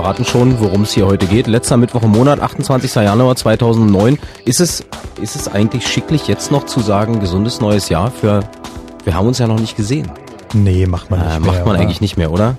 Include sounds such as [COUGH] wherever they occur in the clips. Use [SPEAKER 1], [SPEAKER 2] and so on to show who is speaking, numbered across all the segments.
[SPEAKER 1] verraten schon, worum es hier heute geht. Letzter Mittwoch im Monat, 28. Januar 2009. Ist es, ist es eigentlich schicklich, jetzt noch zu sagen, gesundes neues Jahr für, wir haben uns ja noch nicht gesehen.
[SPEAKER 2] Nee, macht man nicht
[SPEAKER 1] äh, mehr. Macht man oder? eigentlich nicht mehr, oder?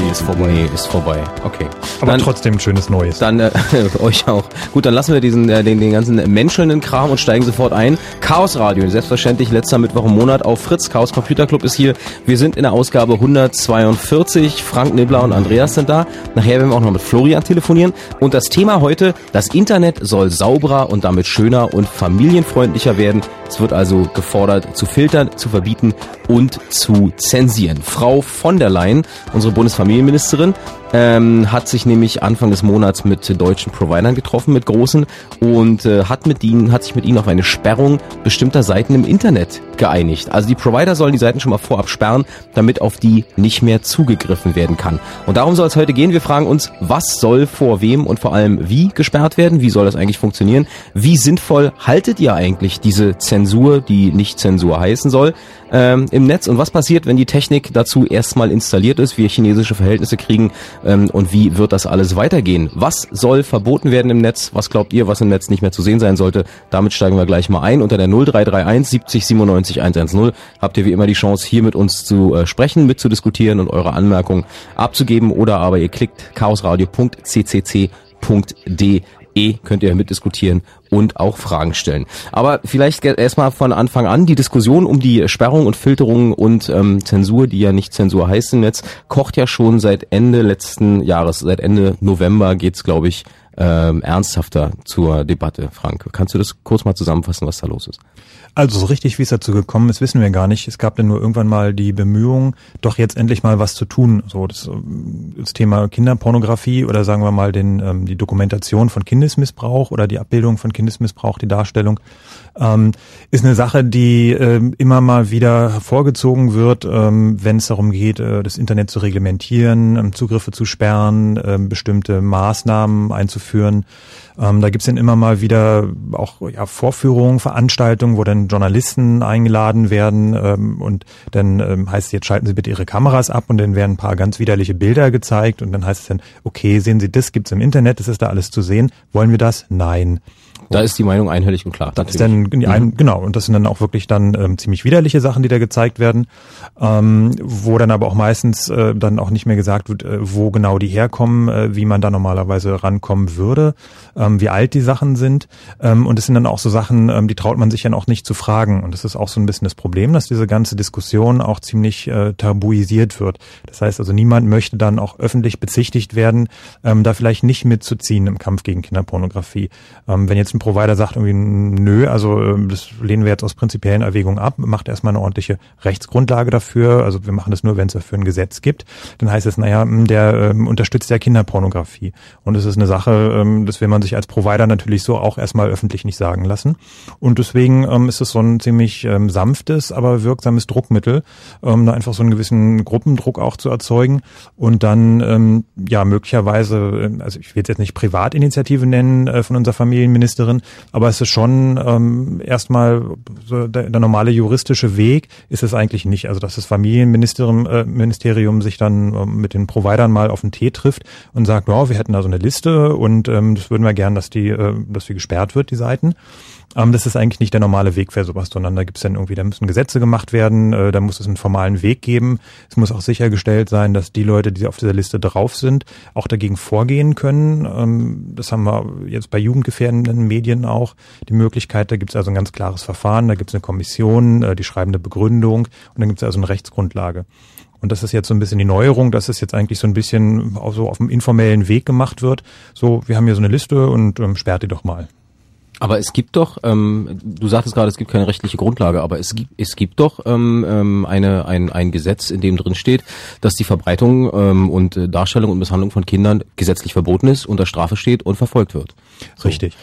[SPEAKER 2] Nee. Ist vorbei.
[SPEAKER 1] Nee, ist vorbei. Okay.
[SPEAKER 2] Aber dann, trotzdem ein schönes Neues.
[SPEAKER 1] Dann äh, [LAUGHS] euch auch. Gut, dann lassen wir diesen äh, den, den ganzen menschelnden Kram und steigen sofort ein. Chaos Radio, selbstverständlich letzter Mittwoch im Monat auf Fritz. Chaos Computer Club ist hier. Wir sind in der Ausgabe 142. Frank Nibbler und Andreas sind da. Nachher werden wir auch noch mit Florian telefonieren. Und das Thema heute, das Internet soll sauberer und damit schöner und familienfreundlicher werden. Es wird also gefordert, zu filtern, zu verbieten und zu zensieren. Frau von der Leyen, unsere Bundesfamilienministerin, ähm, hat sich nämlich Anfang des Monats mit deutschen Providern getroffen, mit großen, und äh, hat mit ihnen, hat sich mit ihnen auf eine Sperrung bestimmter Seiten im Internet geeinigt. Also die Provider sollen die Seiten schon mal vorab sperren, damit auf die nicht mehr zugegriffen werden kann. Und darum soll es heute gehen. Wir fragen uns, was soll vor wem und vor allem wie gesperrt werden? Wie soll das eigentlich funktionieren? Wie sinnvoll haltet ihr eigentlich diese Zensur, die nicht Zensur heißen soll? Ähm, im Netz und was passiert, wenn die Technik dazu erstmal installiert ist, wir chinesische Verhältnisse kriegen ähm, und wie wird das alles weitergehen? Was soll verboten werden im Netz? Was glaubt ihr, was im Netz nicht mehr zu sehen sein sollte? Damit steigen wir gleich mal ein. Unter der 0331 70 97 110 habt ihr wie immer die Chance, hier mit uns zu äh, sprechen, mitzudiskutieren und eure Anmerkungen abzugeben oder aber ihr klickt chaosradio.ccc.de eh könnt ihr mitdiskutieren und auch Fragen stellen. Aber vielleicht erstmal von Anfang an, die Diskussion um die Sperrung und Filterung und ähm, Zensur, die ja nicht Zensur heißt im Netz, kocht ja schon seit Ende letzten Jahres, seit Ende November geht's, glaube ich, ähm, ernsthafter zur Debatte. Frank, kannst du das kurz mal zusammenfassen, was da los ist?
[SPEAKER 2] Also so richtig, wie es dazu gekommen ist, wissen wir gar nicht. Es gab dann nur irgendwann mal die Bemühung, doch jetzt endlich mal was zu tun. So das, das Thema Kinderpornografie oder sagen wir mal den, ähm, die Dokumentation von Kindesmissbrauch oder die Abbildung von Kindesmissbrauch, die Darstellung, ähm, ist eine Sache, die äh, immer mal wieder hervorgezogen wird, ähm, wenn es darum geht, äh, das Internet zu reglementieren, ähm, Zugriffe zu sperren, äh, bestimmte Maßnahmen einzuführen. Ähm, da gibt's dann immer mal wieder auch ja, Vorführungen, Veranstaltungen, wo dann Journalisten eingeladen werden ähm, und dann ähm, heißt es, jetzt schalten Sie bitte Ihre Kameras ab und dann werden ein paar ganz widerliche Bilder gezeigt und dann heißt es dann, okay, sehen Sie das, gibt's im Internet, das ist da alles zu sehen. Wollen wir das? Nein.
[SPEAKER 1] Da ist die Meinung einhellig und klar.
[SPEAKER 2] Das ist dann mhm. genau und das sind dann auch wirklich dann ähm, ziemlich widerliche Sachen, die da gezeigt werden, ähm, wo dann aber auch meistens äh, dann auch nicht mehr gesagt wird, äh, wo genau die herkommen, äh, wie man da normalerweise rankommen würde, ähm, wie alt die Sachen sind ähm, und es sind dann auch so Sachen, ähm, die traut man sich dann auch nicht zu fragen und das ist auch so ein bisschen das Problem, dass diese ganze Diskussion auch ziemlich äh, tabuisiert wird. Das heißt also niemand möchte dann auch öffentlich bezichtigt werden, ähm, da vielleicht nicht mitzuziehen im Kampf gegen Kinderpornografie. Ähm, wenn jetzt ein Provider sagt irgendwie, nö, also ähm, das lehnen wir jetzt aus prinzipiellen Erwägungen ab, macht erstmal eine ordentliche Rechtsgrundlage dafür, also wir machen das nur, wenn es dafür ein Gesetz gibt, dann heißt es, naja, hm, der ähm, unterstützt ja Kinderpornografie. Und es ist eine Sache, ähm, das will man sich als Provider natürlich so auch erstmal öffentlich nicht sagen lassen. Und deswegen ähm, ist es so ein ziemlich ähm, sanftes, aber wirksames Druckmittel, ähm, da einfach so einen gewissen Gruppendruck auch zu erzeugen und dann ähm, ja möglicherweise, ähm, also ich will es jetzt nicht Privatinitiative nennen äh, von unserer Familienministerin, aber es ist schon ähm, erstmal so der, der normale juristische Weg ist es eigentlich nicht. Also dass das Familienministerium äh, Ministerium sich dann ähm, mit den Providern mal auf den Tee trifft und sagt, wow, wir hätten da so eine Liste und ähm, das würden wir gern, dass die, äh, dass die gesperrt wird, die Seiten. Ähm, das ist eigentlich nicht der normale Weg für sowas, sondern da gibt's dann irgendwie, da müssen Gesetze gemacht werden, äh, da muss es einen formalen Weg geben. Es muss auch sichergestellt sein, dass die Leute, die auf dieser Liste drauf sind, auch dagegen vorgehen können. Ähm, das haben wir jetzt bei jugendgefährdenden Medien auch die Möglichkeit. Da gibt's also ein ganz klares Verfahren, da gibt's eine Kommission, äh, die schreiben eine Begründung und dann gibt's also eine Rechtsgrundlage. Und das ist jetzt so ein bisschen die Neuerung, dass es jetzt eigentlich so ein bisschen auch so auf dem informellen Weg gemacht wird. So, wir haben hier so eine Liste und ähm, sperrt die doch mal.
[SPEAKER 1] Aber es gibt doch, ähm, du sagtest gerade, es gibt keine rechtliche Grundlage, aber es gibt, es gibt doch ähm, ähm, eine, ein, ein Gesetz, in dem drin steht, dass die Verbreitung ähm, und äh, Darstellung und Misshandlung von Kindern gesetzlich verboten ist, unter Strafe steht und verfolgt wird.
[SPEAKER 2] So. Richtig.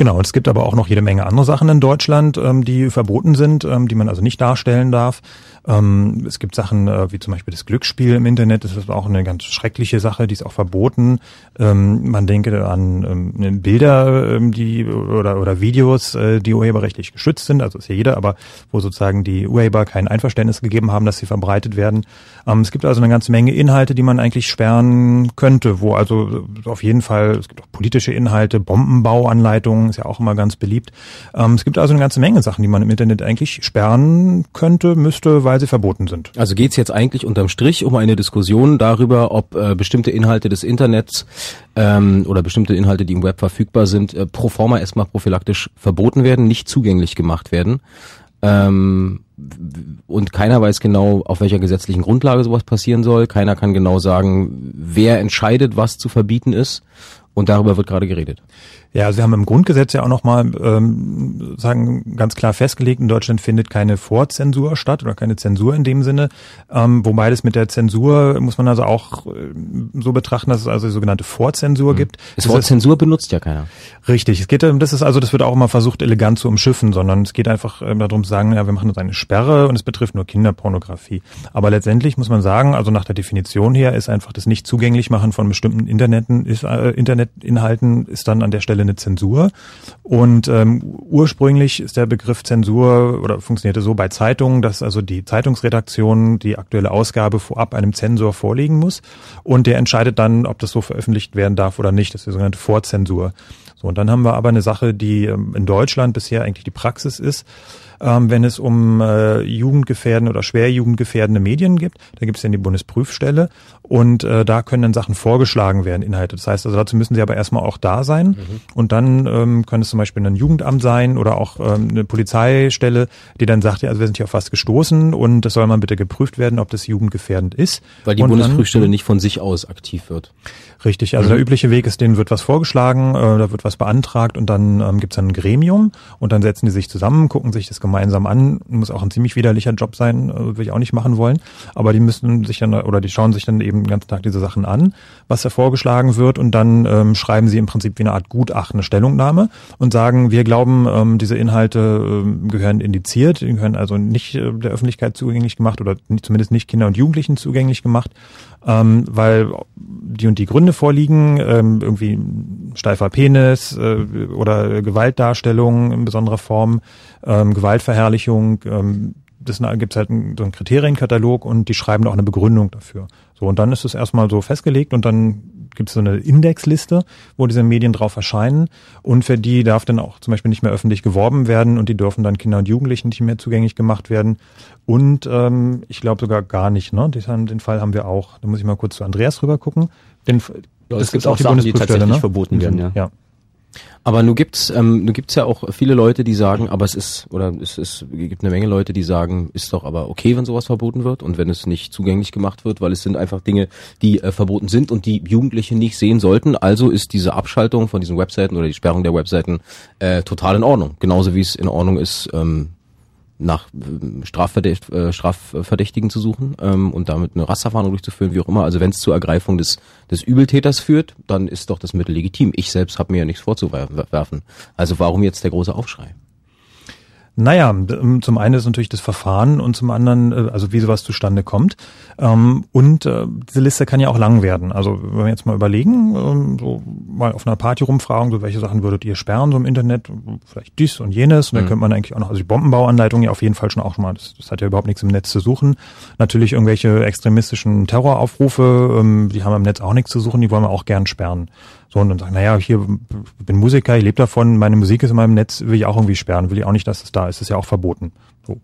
[SPEAKER 2] Genau, und es gibt aber auch noch jede Menge andere Sachen in Deutschland, ähm, die verboten sind, ähm, die man also nicht darstellen darf. Ähm, es gibt Sachen äh, wie zum Beispiel das Glücksspiel im Internet, das ist auch eine ganz schreckliche Sache, die ist auch verboten. Ähm, man denke an ähm, Bilder, ähm, die oder oder Videos, äh, die urheberrechtlich geschützt sind, also ist ja jeder, aber wo sozusagen die Urheber kein Einverständnis gegeben haben, dass sie verbreitet werden. Ähm, es gibt also eine ganze Menge Inhalte, die man eigentlich sperren könnte, wo also auf jeden Fall, es gibt auch politische Inhalte, Bombenbauanleitungen, ist ja auch immer ganz beliebt. Ähm, es gibt also eine ganze Menge Sachen, die man im Internet eigentlich sperren könnte, müsste, weil sie verboten sind.
[SPEAKER 1] Also geht es jetzt eigentlich unterm Strich um eine Diskussion darüber, ob äh, bestimmte Inhalte des Internets ähm, oder bestimmte Inhalte, die im Web verfügbar sind, äh, pro forma erstmal prophylaktisch verboten werden, nicht zugänglich gemacht werden. Ähm, und keiner weiß genau, auf welcher gesetzlichen Grundlage sowas passieren soll. Keiner kann genau sagen, wer entscheidet, was zu verbieten ist. Und darüber wird gerade geredet.
[SPEAKER 2] Ja, Sie haben im Grundgesetz ja auch nochmal ähm, sagen ganz klar festgelegt, in Deutschland findet keine Vorzensur statt oder keine Zensur in dem Sinne. Ähm, wobei das mit der Zensur muss man also auch äh, so betrachten, dass es also die sogenannte Vorzensur mhm. gibt.
[SPEAKER 1] Das, das Wort Zensur benutzt ja keiner.
[SPEAKER 2] Richtig. Es geht, das ist also, das wird auch immer versucht, elegant zu umschiffen, sondern es geht einfach äh, darum zu sagen, ja, wir machen jetzt eine Sperre und es betrifft nur Kinderpornografie. Aber letztendlich muss man sagen, also nach der Definition her ist einfach das nicht zugänglich machen von bestimmten Interneten, ist, äh, Internetinhalten ist dann an der Stelle eine Zensur. Und ähm, ursprünglich ist der Begriff Zensur oder funktionierte so bei Zeitungen, dass also die Zeitungsredaktion die aktuelle Ausgabe vorab einem Zensor vorlegen muss und der entscheidet dann, ob das so veröffentlicht werden darf oder nicht. Das ist die sogenannte Vorzensur. So, und dann haben wir aber eine Sache, die ähm, in Deutschland bisher eigentlich die Praxis ist, ähm, wenn es um äh, jugendgefährdende oder schwer jugendgefährdende Medien gibt. Da gibt es dann die Bundesprüfstelle und äh, da können dann Sachen vorgeschlagen werden, Inhalte. Das heißt, also dazu müssen sie aber erstmal auch da sein mhm. und dann ähm, können es zum Beispiel ein Jugendamt sein oder auch ähm, eine Polizeistelle, die dann sagt, ja, also wir sind hier auf was gestoßen und das soll mal bitte geprüft werden, ob das jugendgefährdend ist.
[SPEAKER 1] Weil die
[SPEAKER 2] und
[SPEAKER 1] Bundesprüfstelle dann, nicht von sich aus aktiv wird.
[SPEAKER 2] Richtig, also mhm. der übliche Weg ist, denen wird was vorgeschlagen, äh, da wird was beantragt und dann ähm, gibt es ein Gremium und dann setzen die sich zusammen, gucken sich das gemeinsam an. Muss auch ein ziemlich widerlicher Job sein, äh, will ich auch nicht machen wollen. Aber die müssen sich dann oder die schauen sich dann eben den ganzen Tag diese Sachen an, was da vorgeschlagen wird und dann ähm, schreiben sie im Prinzip wie eine Art Gutachten, eine Stellungnahme und sagen, wir glauben, ähm, diese Inhalte äh, gehören indiziert, die gehören also nicht äh, der Öffentlichkeit zugänglich gemacht oder nicht, zumindest nicht Kinder und Jugendlichen zugänglich gemacht ähm, weil die und die Gründe vorliegen, ähm, irgendwie steifer Penis äh, oder Gewaltdarstellung in besonderer Form, ähm, Gewaltverherrlichung, ähm, das gibt es halt einen, so einen Kriterienkatalog und die schreiben auch eine Begründung dafür. So, und dann ist es erstmal so festgelegt und dann gibt es so eine Indexliste, wo diese Medien drauf erscheinen und für die darf dann auch zum Beispiel nicht mehr öffentlich geworben werden und die dürfen dann Kinder und Jugendlichen nicht mehr zugänglich gemacht werden und ähm, ich glaube sogar gar nicht, ne? Den, den Fall haben wir auch. Da muss ich mal kurz zu Andreas rüber gucken. Den,
[SPEAKER 1] ja, es gibt auch die Sachen, die tatsächlich ne? verboten werden, ja. ja. Aber nun gibt's, ähm, nun gibt's ja auch viele Leute, die sagen, aber es ist, oder es ist, gibt eine Menge Leute, die sagen, ist doch aber okay, wenn sowas verboten wird und wenn es nicht zugänglich gemacht wird, weil es sind einfach Dinge, die äh, verboten sind und die Jugendliche nicht sehen sollten. Also ist diese Abschaltung von diesen Webseiten oder die Sperrung der Webseiten äh, total in Ordnung. Genauso wie es in Ordnung ist, ähm, nach äh, Strafverdächt, äh, Strafverdächtigen zu suchen ähm, und damit eine Rasterfahndung durchzuführen, wie auch immer. Also wenn es zur Ergreifung des, des Übeltäters führt, dann ist doch das Mittel legitim. Ich selbst habe mir ja nichts vorzuwerfen. Also warum jetzt der große Aufschrei?
[SPEAKER 2] Naja, ähm, zum einen ist natürlich das Verfahren und zum anderen, äh, also wie sowas zustande kommt. Ähm, und äh, diese Liste kann ja auch lang werden. Also wenn wir jetzt mal überlegen, ähm, so mal auf einer Party rumfragen, so welche Sachen würdet ihr sperren so im Internet, vielleicht dies und jenes. Und dann mhm. könnte man eigentlich auch noch, also die Bombenbauanleitung ja auf jeden Fall schon auch schon mal, das, das hat ja überhaupt nichts im Netz zu suchen. Natürlich irgendwelche extremistischen Terroraufrufe, die haben im Netz auch nichts zu suchen, die wollen wir auch gern sperren. So, und dann sagen, naja, hier, ich bin Musiker, ich lebe davon, meine Musik ist in meinem Netz, will ich auch irgendwie sperren, will ich auch nicht, dass es da ist, ist ja auch verboten. So.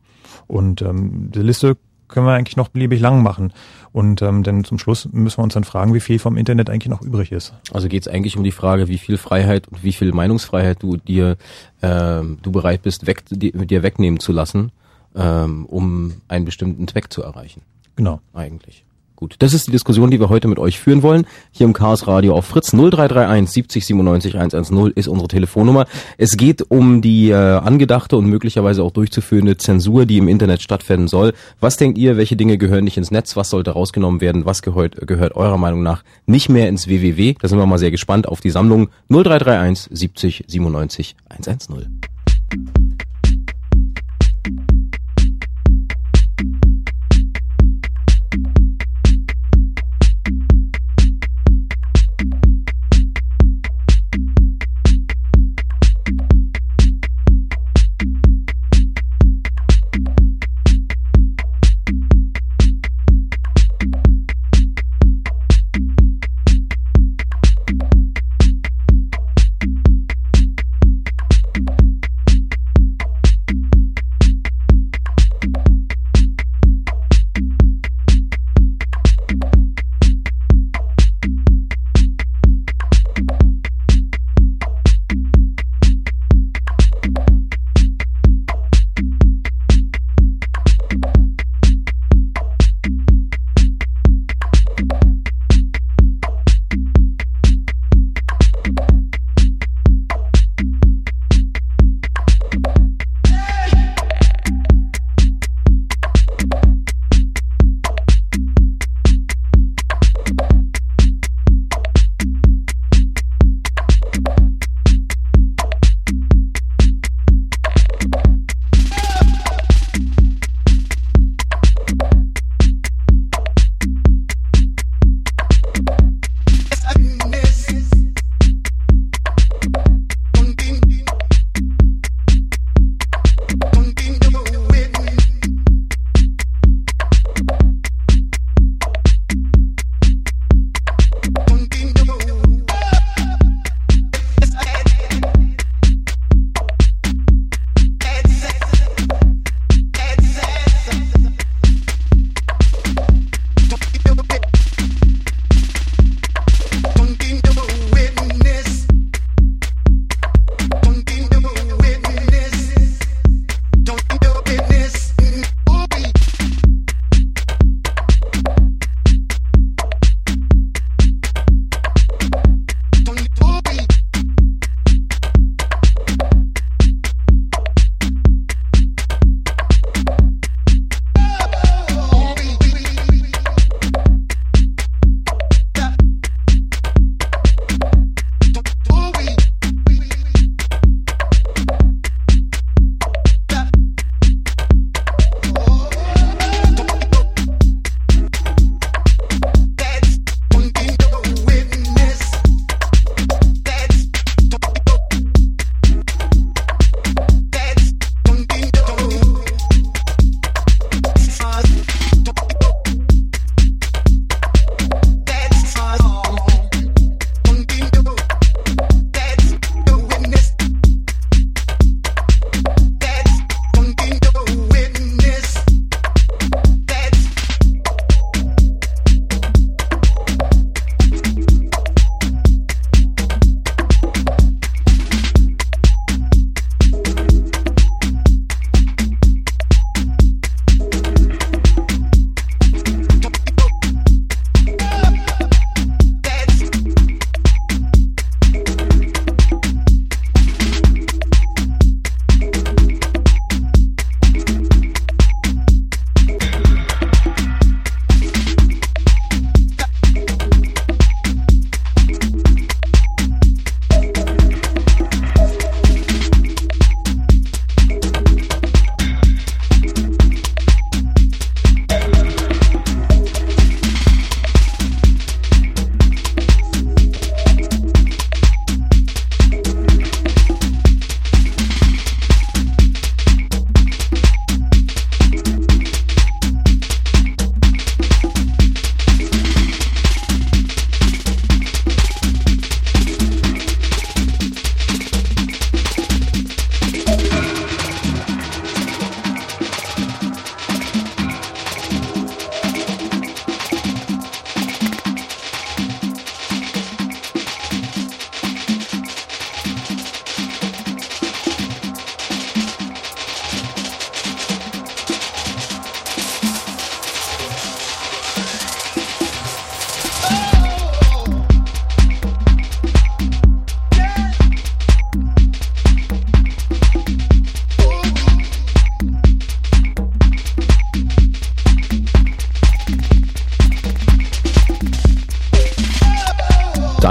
[SPEAKER 2] Und ähm, die Liste können wir eigentlich noch beliebig lang machen. Und ähm, denn zum Schluss müssen wir uns dann fragen, wie viel vom Internet eigentlich noch übrig ist.
[SPEAKER 1] Also geht es eigentlich um die Frage, wie viel Freiheit und wie viel Meinungsfreiheit du dir ähm, du bereit bist, weg, dir wegnehmen zu lassen, ähm, um einen bestimmten Zweck zu erreichen.
[SPEAKER 2] Genau.
[SPEAKER 1] Eigentlich. Gut, das ist die Diskussion, die wir heute mit euch führen wollen. Hier im Chaos Radio auf Fritz 0331 70 97 110 ist unsere Telefonnummer. Es geht um die äh, angedachte und möglicherweise auch durchzuführende Zensur, die im Internet stattfinden soll. Was denkt ihr, welche Dinge gehören nicht ins Netz? Was sollte rausgenommen werden? Was gehört, gehört eurer Meinung nach nicht mehr ins WWW? Da sind wir mal sehr gespannt auf die Sammlung 0331 70 97 110.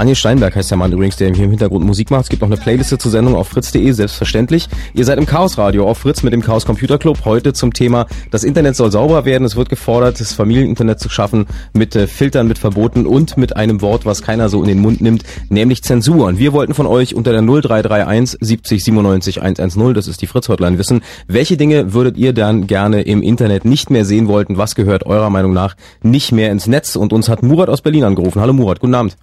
[SPEAKER 1] Daniel Steinberg heißt der Mann übrigens, der hier im Hintergrund Musik macht. Es gibt noch eine Playliste zur Sendung auf fritz.de, selbstverständlich. Ihr seid im Chaos Radio auf Fritz mit dem Chaos Computer Club. Heute zum Thema, das Internet soll sauber werden. Es wird gefordert, das Familieninternet zu schaffen mit äh, Filtern, mit Verboten und mit einem Wort, was keiner so in den Mund nimmt, nämlich Zensur. Und wir wollten von euch unter der 0331 70 97 110, das ist die Fritz-Hotline, wissen, welche Dinge würdet ihr dann gerne im Internet nicht mehr sehen wollten? Was gehört eurer Meinung nach nicht mehr ins Netz? Und uns hat Murat aus Berlin angerufen. Hallo Murat, guten Abend.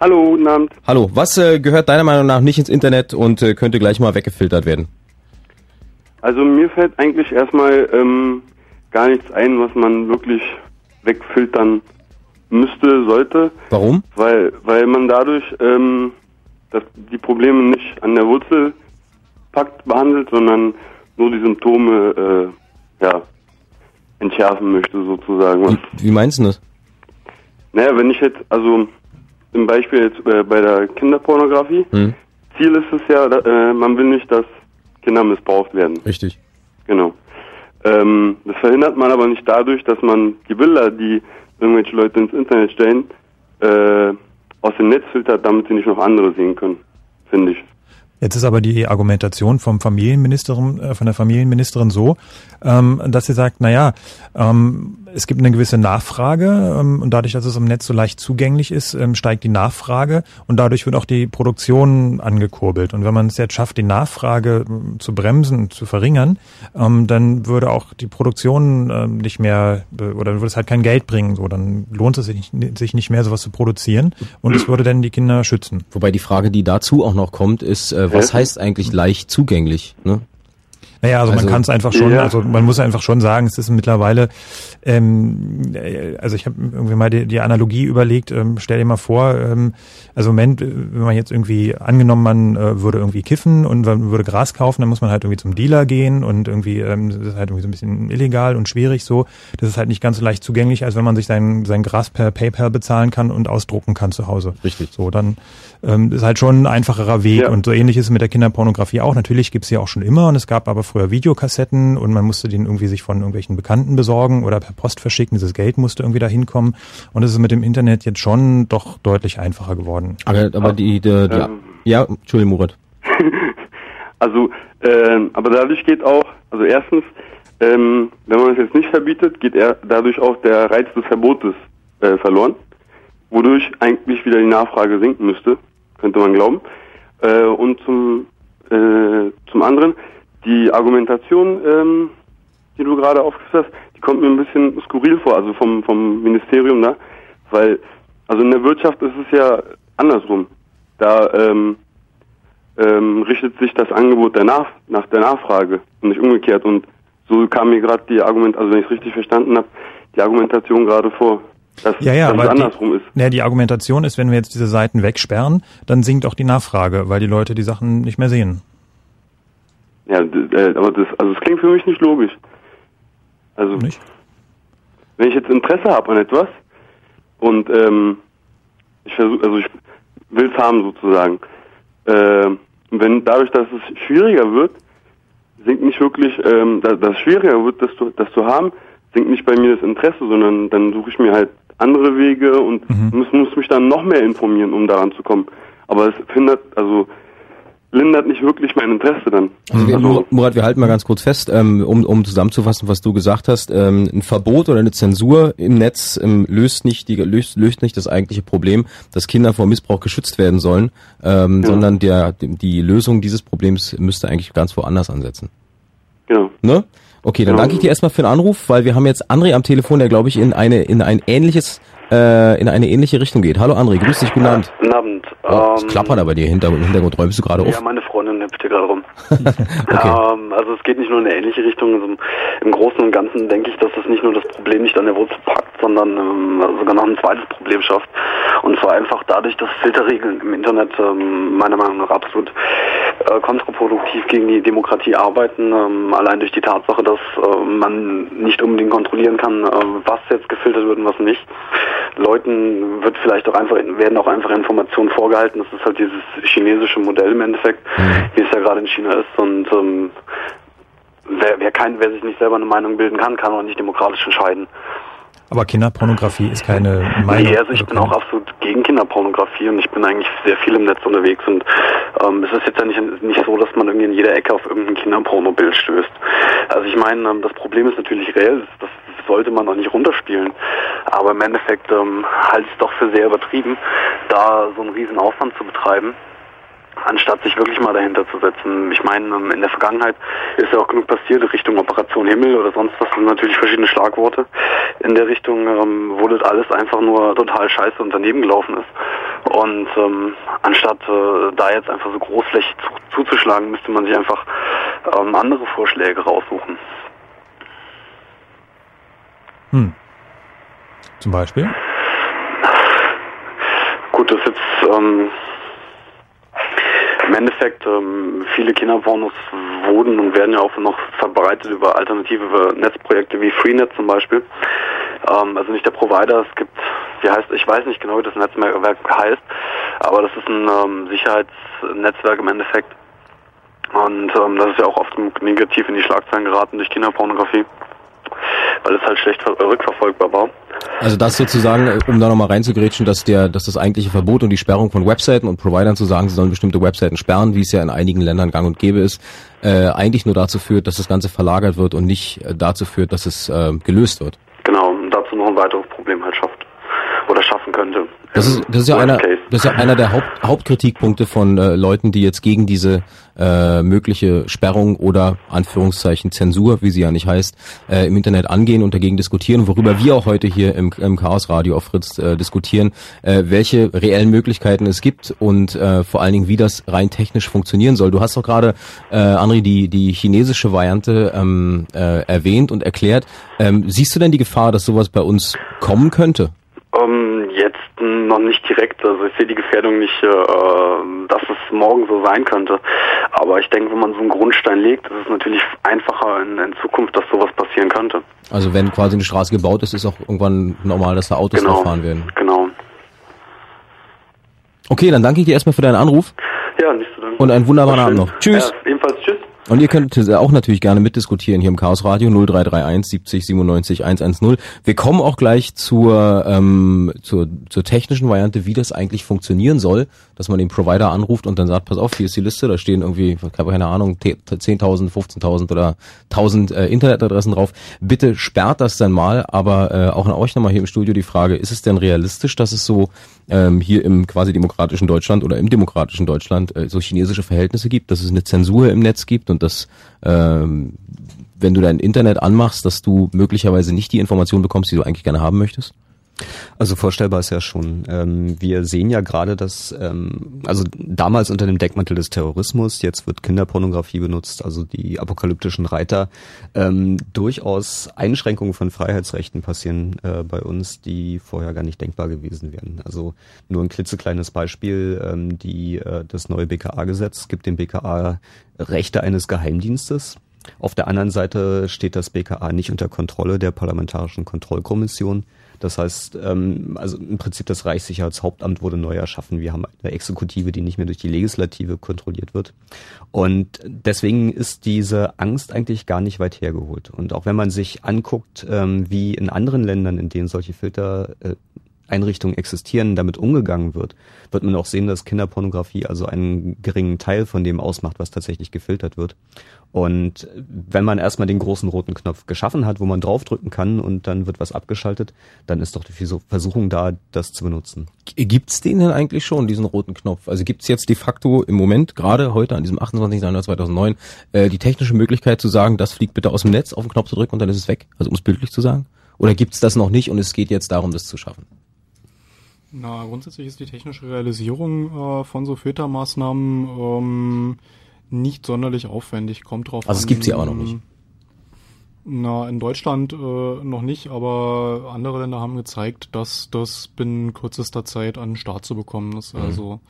[SPEAKER 3] Hallo, guten Abend.
[SPEAKER 1] Hallo, was äh, gehört deiner Meinung nach nicht ins Internet und äh, könnte gleich mal weggefiltert werden?
[SPEAKER 3] Also mir fällt eigentlich erstmal ähm, gar nichts ein, was man wirklich wegfiltern müsste, sollte.
[SPEAKER 1] Warum?
[SPEAKER 3] Weil, weil man dadurch ähm, das, die Probleme nicht an der Wurzel packt, behandelt, sondern nur die Symptome äh, ja, entschärfen möchte sozusagen.
[SPEAKER 1] Wie, wie meinst du das?
[SPEAKER 3] Naja, wenn ich jetzt, also im Beispiel jetzt äh, bei der Kinderpornografie.
[SPEAKER 1] Hm.
[SPEAKER 3] Ziel ist es ja, äh, man will nicht, dass Kinder missbraucht werden.
[SPEAKER 1] Richtig.
[SPEAKER 3] Genau. Ähm, das verhindert man aber nicht dadurch, dass man die Bilder, die irgendwelche Leute ins Internet stellen, äh, aus dem Netz filtert, damit sie nicht noch andere sehen können, finde ich.
[SPEAKER 2] Jetzt ist aber die Argumentation vom Familienministerin, äh, von der Familienministerin so, ähm, dass sie sagt, na ja, ähm, es gibt eine gewisse Nachfrage ähm, und dadurch, dass es im Netz so leicht zugänglich ist, ähm, steigt die Nachfrage und dadurch wird auch die Produktion angekurbelt. Und wenn man es jetzt schafft, die Nachfrage äh, zu bremsen, zu verringern, ähm, dann würde auch die Produktion äh, nicht mehr oder würde es halt kein Geld bringen. So, dann lohnt es sich nicht, sich nicht mehr, sowas zu produzieren und es würde dann die Kinder schützen.
[SPEAKER 1] Wobei die Frage, die dazu auch noch kommt, ist, äh, was heißt eigentlich leicht zugänglich? Ne?
[SPEAKER 2] Naja, also, also man kann es einfach schon, ja. also man muss einfach schon sagen, es ist mittlerweile, ähm, äh, also ich habe irgendwie mal die, die Analogie überlegt, ähm, stell dir mal vor, ähm, also im Moment, äh, wenn man jetzt irgendwie angenommen, man äh, würde irgendwie kiffen und man würde Gras kaufen, dann muss man halt irgendwie zum Dealer gehen und irgendwie, ähm, das ist halt irgendwie so ein bisschen illegal und schwierig so. Das ist halt nicht ganz so leicht zugänglich, als wenn man sich sein, sein Gras per PayPal bezahlen kann und ausdrucken kann zu Hause.
[SPEAKER 1] Richtig.
[SPEAKER 2] So, dann ähm, ist halt schon ein einfacherer Weg ja. und so ähnlich ist es mit der Kinderpornografie auch. Natürlich gibt's sie auch schon immer und es gab aber früher Videokassetten und man musste den irgendwie sich von irgendwelchen Bekannten besorgen oder per Post verschicken. Dieses Geld musste irgendwie da hinkommen. Und es ist mit dem Internet jetzt schon doch deutlich einfacher geworden.
[SPEAKER 1] Aber, aber die, die, die ähm, ja, Entschuldigung, Murat. [LAUGHS]
[SPEAKER 3] also, äh, aber dadurch geht auch, also erstens, ähm, wenn man es jetzt nicht verbietet, geht er dadurch auch der Reiz des Verbotes äh, verloren, wodurch eigentlich wieder die Nachfrage sinken müsste, könnte man glauben. Äh, und zum, äh, zum anderen, die Argumentation, ähm, die du gerade aufgeführt hast, die kommt mir ein bisschen skurril vor, also vom, vom Ministerium da, weil, also in der Wirtschaft ist es ja andersrum. Da ähm, ähm, richtet sich das Angebot der Nach nach der Nachfrage und nicht umgekehrt. Und so kam mir gerade die Argument, also wenn ich es richtig verstanden habe, die Argumentation gerade vor. Dass,
[SPEAKER 2] ja, ja,
[SPEAKER 3] es andersrum
[SPEAKER 2] die,
[SPEAKER 3] ist.
[SPEAKER 2] Ja, die Argumentation ist, wenn wir jetzt diese Seiten wegsperren, dann sinkt auch die Nachfrage, weil die Leute die Sachen nicht mehr sehen.
[SPEAKER 3] Ja, äh, aber das, also das klingt für mich nicht logisch. Also,
[SPEAKER 2] nicht?
[SPEAKER 3] wenn ich jetzt Interesse habe an etwas und ähm, ich versuche, also ich will es haben sozusagen, äh, wenn dadurch, dass es schwieriger wird, sinkt nicht wirklich, ähm, dass, dass es schwieriger wird, das zu, das zu haben, sinkt nicht bei mir das Interesse, sondern dann suche ich mir halt andere Wege und mhm. muss, muss mich dann noch mehr informieren, um daran zu kommen. Aber es findet, also lindert nicht wirklich mein Interesse dann.
[SPEAKER 1] Also, wir, also Murat, wir halten mal ganz kurz fest, ähm, um, um zusammenzufassen, was du gesagt hast. Ähm, ein Verbot oder eine Zensur im Netz ähm, löst nicht die löst, löst nicht das eigentliche Problem, dass Kinder vor Missbrauch geschützt werden sollen, ähm, ja. sondern der die Lösung dieses Problems müsste eigentlich ganz woanders ansetzen.
[SPEAKER 3] Genau.
[SPEAKER 1] Ne? Okay, dann danke ich dir erstmal für den Anruf, weil wir haben jetzt André am Telefon, der glaube ich in eine in ein ähnliches äh, in eine ähnliche Richtung geht. Hallo André, grüß dich, guten Abend.
[SPEAKER 4] Guten Abend.
[SPEAKER 1] Oh, es ähm, klappert aber dir Hinter im Hintergrund. Räumst du gerade auf?
[SPEAKER 4] Ja, meine Freundin hüpft hier gerade rum. [LAUGHS] okay. ähm, also es geht nicht nur in eine ähnliche Richtung. Also Im Großen und Ganzen denke ich, dass das nicht nur das Problem nicht an der Wurzel packt, sondern ähm, sogar noch ein zweites Problem schafft. Und zwar einfach dadurch, dass Filterregeln im Internet ähm, meiner Meinung nach absolut äh, kontraproduktiv gegen die Demokratie arbeiten. Ähm, allein durch die Tatsache, dass äh, man nicht unbedingt kontrollieren kann, äh, was jetzt gefiltert wird und was nicht. Leuten wird vielleicht auch einfach werden auch einfach Informationen vorgehalten. Das ist halt dieses chinesische Modell im Endeffekt, mhm. wie es ja gerade in China ist. Und ähm, wer, wer, kein, wer sich nicht selber eine Meinung bilden kann, kann auch nicht demokratisch entscheiden.
[SPEAKER 2] Aber Kinderpornografie ist keine Meinung.
[SPEAKER 4] Nee, also ich bin auch absolut gegen Kinderpornografie und ich bin eigentlich sehr viel im Netz unterwegs und ähm, es ist jetzt ja nicht, nicht so, dass man irgendwie in jeder Ecke auf irgendein Kinderpornobild stößt. Also ich meine, ähm, das Problem ist natürlich reell, das sollte man auch nicht runterspielen. Aber im Endeffekt ähm, halte ich es doch für sehr übertrieben, da so einen riesen Aufwand zu betreiben anstatt sich wirklich mal dahinter zu setzen. Ich meine, ähm, in der Vergangenheit ist ja auch genug passiert Richtung Operation Himmel oder sonst was, sind natürlich verschiedene Schlagworte. In der Richtung, ähm, wo das alles einfach nur total scheiße und daneben gelaufen ist. Und ähm, anstatt äh, da jetzt einfach so großflächig zu, zuzuschlagen, müsste man sich einfach ähm, andere Vorschläge raussuchen.
[SPEAKER 2] Hm. Zum Beispiel?
[SPEAKER 4] Gut, das ist jetzt ähm, im Endeffekt, ähm, viele Kinderpornos wurden und werden ja auch noch verbreitet über alternative Netzprojekte wie Freenet zum Beispiel. Ähm, also nicht der Provider, es gibt, wie heißt, ich weiß nicht genau, wie das Netzwerk heißt, aber das ist ein ähm, Sicherheitsnetzwerk im Endeffekt. Und ähm, das ist ja auch oft negativ in die Schlagzeilen geraten durch Kinderpornografie weil es halt schlecht rückverfolgbar war.
[SPEAKER 1] Also das sozusagen, äh, um da nochmal reinzugrätschen, dass der, dass das eigentliche Verbot und die Sperrung von Webseiten und Providern zu sagen, sie sollen bestimmte Webseiten sperren, wie es ja in einigen Ländern gang und gäbe ist, äh, eigentlich nur dazu führt, dass das Ganze verlagert wird und nicht äh, dazu führt, dass es äh, gelöst wird.
[SPEAKER 4] Genau, und dazu noch ein weiteres Problem halt schafft oder schaffen könnte.
[SPEAKER 1] Das ist, das ist ja einer, das ist ja einer der Haupt, Hauptkritikpunkte von äh, Leuten, die jetzt gegen diese äh, mögliche Sperrung oder Anführungszeichen Zensur, wie sie ja nicht heißt, äh, im Internet angehen und dagegen diskutieren, worüber wir auch heute hier im, im Chaos Radio auf Fritz äh, diskutieren, äh, welche reellen Möglichkeiten es gibt und äh, vor allen Dingen, wie das rein technisch funktionieren soll. Du hast doch gerade, äh, Andri, die, die chinesische Variante ähm, äh, erwähnt und erklärt. Ähm, siehst du denn die Gefahr, dass sowas bei uns kommen könnte?
[SPEAKER 4] Um, ähm, jetzt noch nicht direkt. Also ich sehe die Gefährdung nicht, äh, dass es morgen so sein könnte. Aber ich denke, wenn man so einen Grundstein legt, ist es natürlich einfacher in, in Zukunft, dass sowas passieren könnte.
[SPEAKER 1] Also wenn quasi eine Straße gebaut ist, ist auch irgendwann normal, dass da Autos
[SPEAKER 4] genau,
[SPEAKER 1] fahren werden.
[SPEAKER 4] Genau.
[SPEAKER 1] Okay, dann danke ich dir erstmal für deinen Anruf.
[SPEAKER 4] Ja, nicht zu danken.
[SPEAKER 1] Und einen wunderbaren Abend noch. Tschüss.
[SPEAKER 4] Ja, ebenfalls tschüss.
[SPEAKER 1] Und ihr könnt auch natürlich gerne mitdiskutieren hier im Chaos Radio 0331 70 97 110. Wir kommen auch gleich zur, ähm, zur, zur technischen Variante, wie das eigentlich funktionieren soll, dass man den Provider anruft und dann sagt, pass auf, hier ist die Liste, da stehen irgendwie, keine Ahnung, 10.000, 15.000 oder 1.000 äh, Internetadressen drauf. Bitte sperrt das dann mal, aber äh, auch an euch nochmal hier im Studio die Frage, ist es denn realistisch, dass es so ähm, hier im quasi demokratischen Deutschland oder im demokratischen Deutschland äh, so chinesische Verhältnisse gibt, dass es eine Zensur im Netz gibt und dass ähm, wenn du dein Internet anmachst, dass du möglicherweise nicht die Information bekommst, die du eigentlich gerne haben möchtest?
[SPEAKER 5] Also vorstellbar ist ja schon. Ähm, wir sehen ja gerade, dass, ähm, also damals unter dem Deckmantel des Terrorismus, jetzt wird Kinderpornografie benutzt, also die apokalyptischen Reiter, ähm, durchaus Einschränkungen von Freiheitsrechten passieren äh, bei uns, die vorher gar nicht denkbar gewesen wären. Also nur ein klitzekleines Beispiel, ähm, die, äh, das neue BKA-Gesetz gibt dem BKA Rechte eines Geheimdienstes. Auf der anderen Seite steht das BKA nicht unter Kontrolle der Parlamentarischen Kontrollkommission. Das heißt, ähm, also im Prinzip das Reichssicherheitshauptamt wurde neu erschaffen. Wir haben eine Exekutive, die nicht mehr durch die Legislative kontrolliert wird. Und deswegen ist diese Angst eigentlich gar nicht weit hergeholt. Und auch wenn man sich anguckt, ähm, wie in anderen Ländern, in denen solche Filter äh, Einrichtungen existieren, damit umgegangen wird, wird man auch sehen, dass Kinderpornografie also einen geringen Teil von dem ausmacht, was tatsächlich gefiltert wird. Und wenn man erstmal den großen roten Knopf geschaffen hat, wo man draufdrücken kann und dann wird was abgeschaltet, dann ist doch die Versuchung da, das zu benutzen.
[SPEAKER 1] Gibt's den denn eigentlich schon, diesen roten Knopf? Also gibt's jetzt de facto im Moment, gerade heute an diesem 28. Januar 2009, äh, die technische Möglichkeit zu sagen, das fliegt bitte aus dem Netz, auf den Knopf zu drücken und dann ist es weg? Also um es bildlich zu sagen? Oder gibt's das noch nicht und es geht jetzt darum, das zu schaffen?
[SPEAKER 6] Na, grundsätzlich ist die technische Realisierung äh, von so Filtermaßnahmen ähm, nicht sonderlich aufwendig. Kommt drauf
[SPEAKER 1] also an. Also es gibt sie auch noch nicht.
[SPEAKER 6] Na, in Deutschland äh, noch nicht, aber andere Länder haben gezeigt, dass das binnen kürzester Zeit an den Start zu bekommen ist. Mhm. Also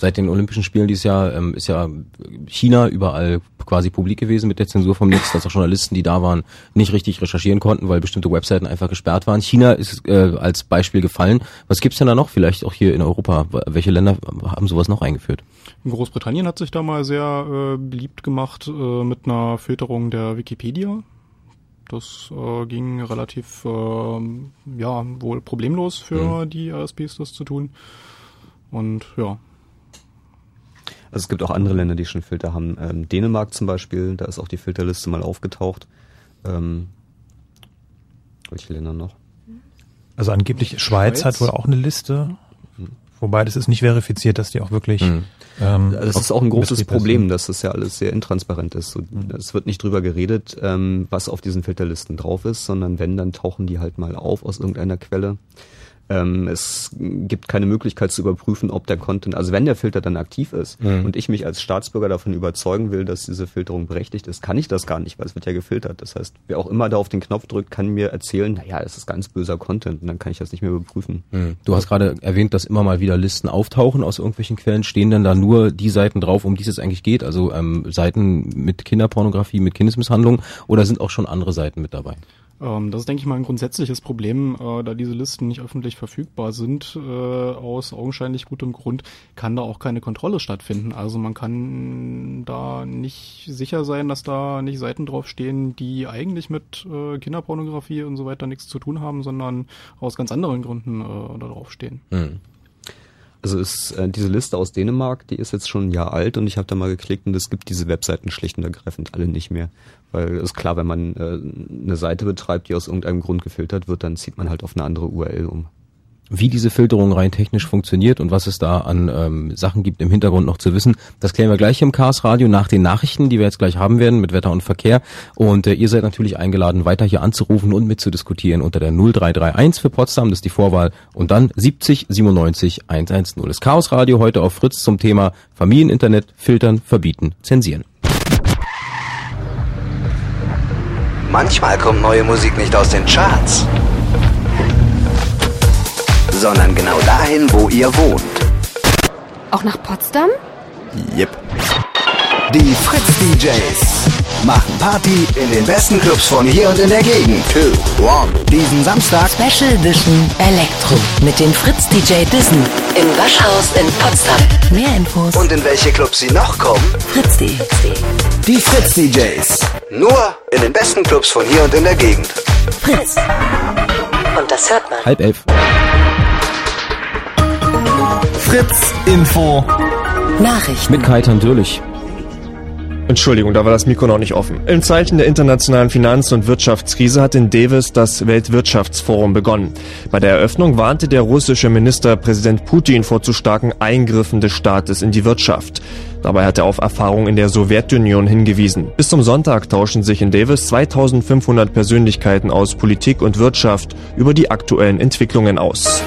[SPEAKER 1] seit den Olympischen Spielen dieses Jahr ähm, ist ja China überall quasi publik gewesen mit der Zensur vom Netz, dass auch Journalisten, die da waren, nicht richtig recherchieren konnten, weil bestimmte Webseiten einfach gesperrt waren. China ist äh, als Beispiel gefallen. Was gibt's denn da noch? Vielleicht auch hier in Europa. Welche Länder haben sowas noch eingeführt?
[SPEAKER 6] Großbritannien hat sich da mal sehr äh, beliebt gemacht äh, mit einer Filterung der Wikipedia Das äh, ging relativ, äh, ja, wohl problemlos für mhm. die ISPs das zu tun. Und ja.
[SPEAKER 5] Also es gibt auch andere Länder, die schon Filter haben. Ähm, Dänemark zum Beispiel, da ist auch die Filterliste mal aufgetaucht. Ähm, welche Länder noch?
[SPEAKER 2] Also angeblich Schweiz, Schweiz hat wohl auch eine Liste. Wobei das ist nicht verifiziert, dass die auch wirklich. Mhm.
[SPEAKER 5] Ähm, das ist auch ein großes Problem, dass das ja alles sehr intransparent ist. So, mhm. Es wird nicht drüber geredet, ähm, was auf diesen Filterlisten drauf ist, sondern wenn, dann tauchen die halt mal auf aus irgendeiner Quelle. Ähm, es gibt keine Möglichkeit zu überprüfen, ob der Content, also wenn der Filter dann aktiv ist mhm. und ich mich als Staatsbürger davon überzeugen will, dass diese Filterung berechtigt ist, kann ich das gar nicht, weil es wird ja gefiltert. Das heißt, wer auch immer da auf den Knopf drückt, kann mir erzählen, naja, es ist ganz böser Content und dann kann ich das nicht mehr überprüfen.
[SPEAKER 1] Mhm. Du hast gerade erwähnt, dass immer mal wieder Listen auftauchen aus irgendwelchen Quellen. Stehen denn da nur die Seiten drauf, um die es eigentlich geht? Also ähm, Seiten mit Kinderpornografie, mit Kindesmisshandlung oder sind auch schon andere Seiten mit dabei?
[SPEAKER 6] Ähm, das ist, denke ich mal, ein grundsätzliches Problem, äh, da diese Listen nicht öffentlich verfügbar sind, äh, aus augenscheinlich gutem Grund, kann da auch keine Kontrolle stattfinden. Also man kann da nicht sicher sein, dass da nicht Seiten draufstehen, die eigentlich mit äh, Kinderpornografie und so weiter nichts zu tun haben, sondern aus ganz anderen Gründen äh, da draufstehen. Mhm.
[SPEAKER 5] Also ist äh, diese Liste aus Dänemark, die ist jetzt schon ein Jahr alt und ich habe da mal geklickt und es gibt diese Webseiten schlicht und ergreifend alle nicht mehr. Weil ist klar, wenn man äh, eine Seite betreibt, die aus irgendeinem Grund gefiltert wird, dann zieht man halt auf eine andere URL um
[SPEAKER 1] wie diese Filterung rein technisch funktioniert und was es da an ähm, Sachen gibt im Hintergrund noch zu wissen, das klären wir gleich im Chaos Radio nach den Nachrichten, die wir jetzt gleich haben werden mit Wetter und Verkehr. Und äh, ihr seid natürlich eingeladen, weiter hier anzurufen und mitzudiskutieren unter der 0331 für Potsdam, das ist die Vorwahl, und dann 70 97 110. Das Chaos Radio heute auf Fritz zum Thema Familieninternet, Filtern, Verbieten, Zensieren.
[SPEAKER 7] Manchmal kommt neue Musik nicht aus den Charts sondern genau dahin, wo ihr wohnt.
[SPEAKER 8] Auch nach Potsdam?
[SPEAKER 7] Yep. Die Fritz DJs machen Party in den besten Clubs von hier und in der Gegend. Two, one. Diesen Samstag
[SPEAKER 8] Special Edition Elektro mit den Fritz DJ Dissen im Waschhaus in Potsdam. Mehr Infos
[SPEAKER 7] und in welche Clubs sie noch kommen?
[SPEAKER 8] Fritz.de.
[SPEAKER 7] Die Fritz DJs. Nur in den besten Clubs von hier und in der Gegend.
[SPEAKER 8] Fritz. Und das hört man.
[SPEAKER 1] Halb elf.
[SPEAKER 7] Fritz Info.
[SPEAKER 8] Nachrichten.
[SPEAKER 1] Mit Kaitan Dürlich.
[SPEAKER 9] Entschuldigung, da war das Mikro noch nicht offen. Im Zeichen der internationalen Finanz- und Wirtschaftskrise hat in Davis das Weltwirtschaftsforum begonnen. Bei der Eröffnung warnte der russische Ministerpräsident Putin vor zu starken Eingriffen des Staates in die Wirtschaft. Dabei hat er auf Erfahrungen in der Sowjetunion hingewiesen. Bis zum Sonntag tauschen sich in Davis 2500 Persönlichkeiten aus Politik und Wirtschaft über die aktuellen Entwicklungen aus.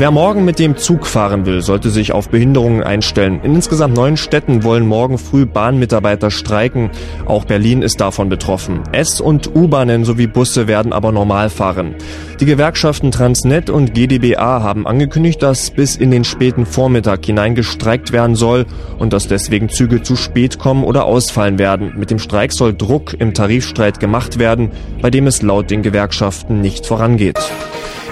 [SPEAKER 9] Wer morgen mit dem Zug fahren will, sollte sich auf Behinderungen einstellen. In insgesamt neun Städten wollen morgen früh Bahnmitarbeiter streiken. Auch Berlin ist davon betroffen. S- und U-Bahnen sowie Busse werden aber normal fahren. Die Gewerkschaften Transnet und GdBA haben angekündigt, dass bis in den späten Vormittag hinein gestreikt werden soll und dass deswegen Züge zu spät kommen oder ausfallen werden. Mit dem Streik soll Druck im Tarifstreit gemacht werden, bei dem es laut den Gewerkschaften nicht vorangeht.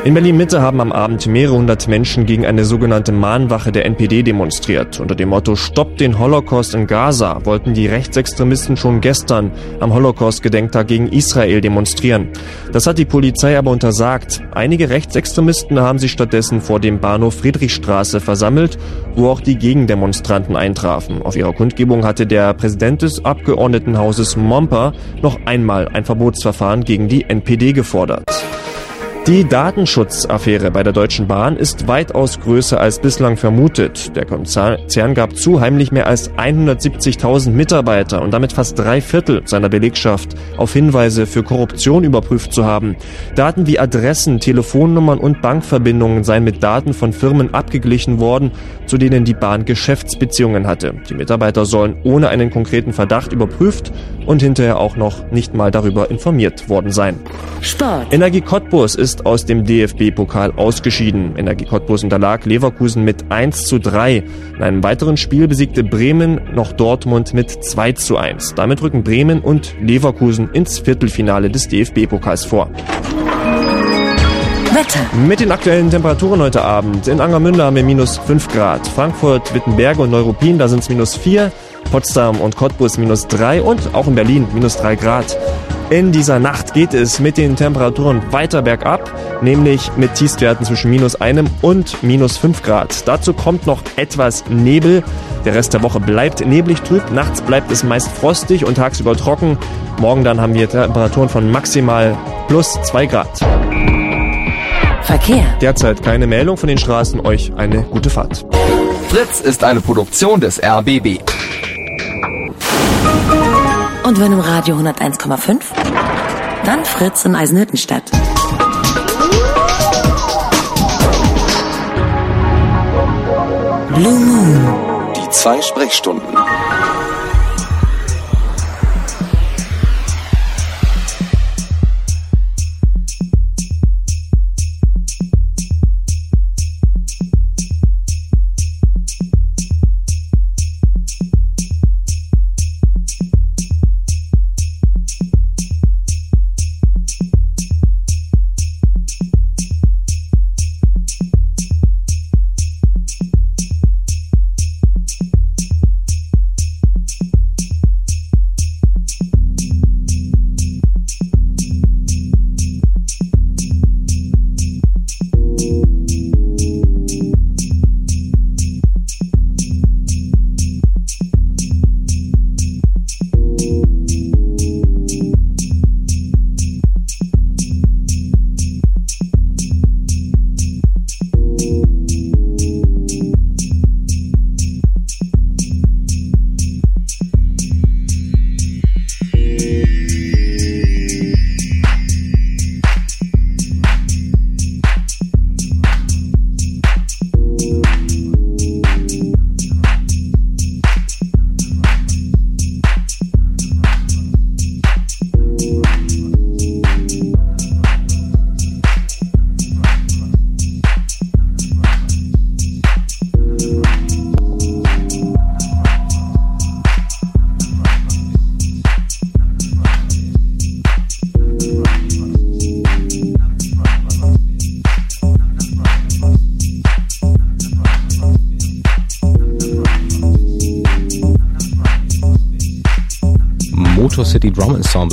[SPEAKER 9] In Berlin-Mitte haben am Abend mehrere hundert Menschen gegen eine sogenannte Mahnwache der NPD demonstriert. Unter dem Motto Stoppt den Holocaust in Gaza wollten die Rechtsextremisten schon gestern am Holocaust-Gedenktag gegen Israel demonstrieren. Das hat die Polizei aber untersagt. Einige Rechtsextremisten haben sich stattdessen vor dem Bahnhof Friedrichstraße versammelt, wo auch die Gegendemonstranten eintrafen. Auf ihrer Kundgebung hatte der Präsident des Abgeordnetenhauses Momper noch einmal ein Verbotsverfahren gegen die NPD gefordert. Die Datenschutzaffäre bei der Deutschen Bahn ist weitaus größer als bislang vermutet. Der Konzern gab zu, heimlich mehr als 170.000 Mitarbeiter und damit fast drei Viertel seiner Belegschaft auf Hinweise für Korruption überprüft zu haben. Daten wie Adressen, Telefonnummern und Bankverbindungen seien mit Daten von Firmen abgeglichen worden, zu denen die Bahn Geschäftsbeziehungen hatte. Die Mitarbeiter sollen ohne einen konkreten Verdacht überprüft und hinterher auch noch nicht mal darüber informiert worden sein.
[SPEAKER 8] Sport.
[SPEAKER 9] Energie Cottbus ist ist aus dem DFB-Pokal ausgeschieden. Energie Cottbus unterlag Leverkusen mit 1 zu 3. In einem weiteren Spiel besiegte Bremen noch Dortmund mit 2 zu 1. Damit rücken Bremen und Leverkusen ins Viertelfinale des DFB-Pokals vor.
[SPEAKER 8] Wetter.
[SPEAKER 9] Mit den aktuellen Temperaturen heute Abend. In Angermünde haben wir minus 5 Grad. Frankfurt, Wittenberge und Neuruppin, da sind es minus 4. Potsdam und Cottbus minus 3 und auch in Berlin minus 3 Grad. In dieser Nacht geht es mit den Temperaturen weiter bergab, nämlich mit Tiefstwerten zwischen minus einem und minus fünf Grad. Dazu kommt noch etwas Nebel. Der Rest der Woche bleibt neblig trüb. Nachts bleibt es meist frostig und tagsüber trocken. Morgen dann haben wir Temperaturen von maximal plus zwei Grad.
[SPEAKER 8] Verkehr.
[SPEAKER 9] Derzeit keine Meldung von den Straßen. Euch eine gute Fahrt.
[SPEAKER 7] Fritz ist eine Produktion des RBB.
[SPEAKER 8] Und wenn im Radio 101,5? Dann Fritz in Eisenhüttenstadt. Blue Moon.
[SPEAKER 7] Die zwei Sprechstunden.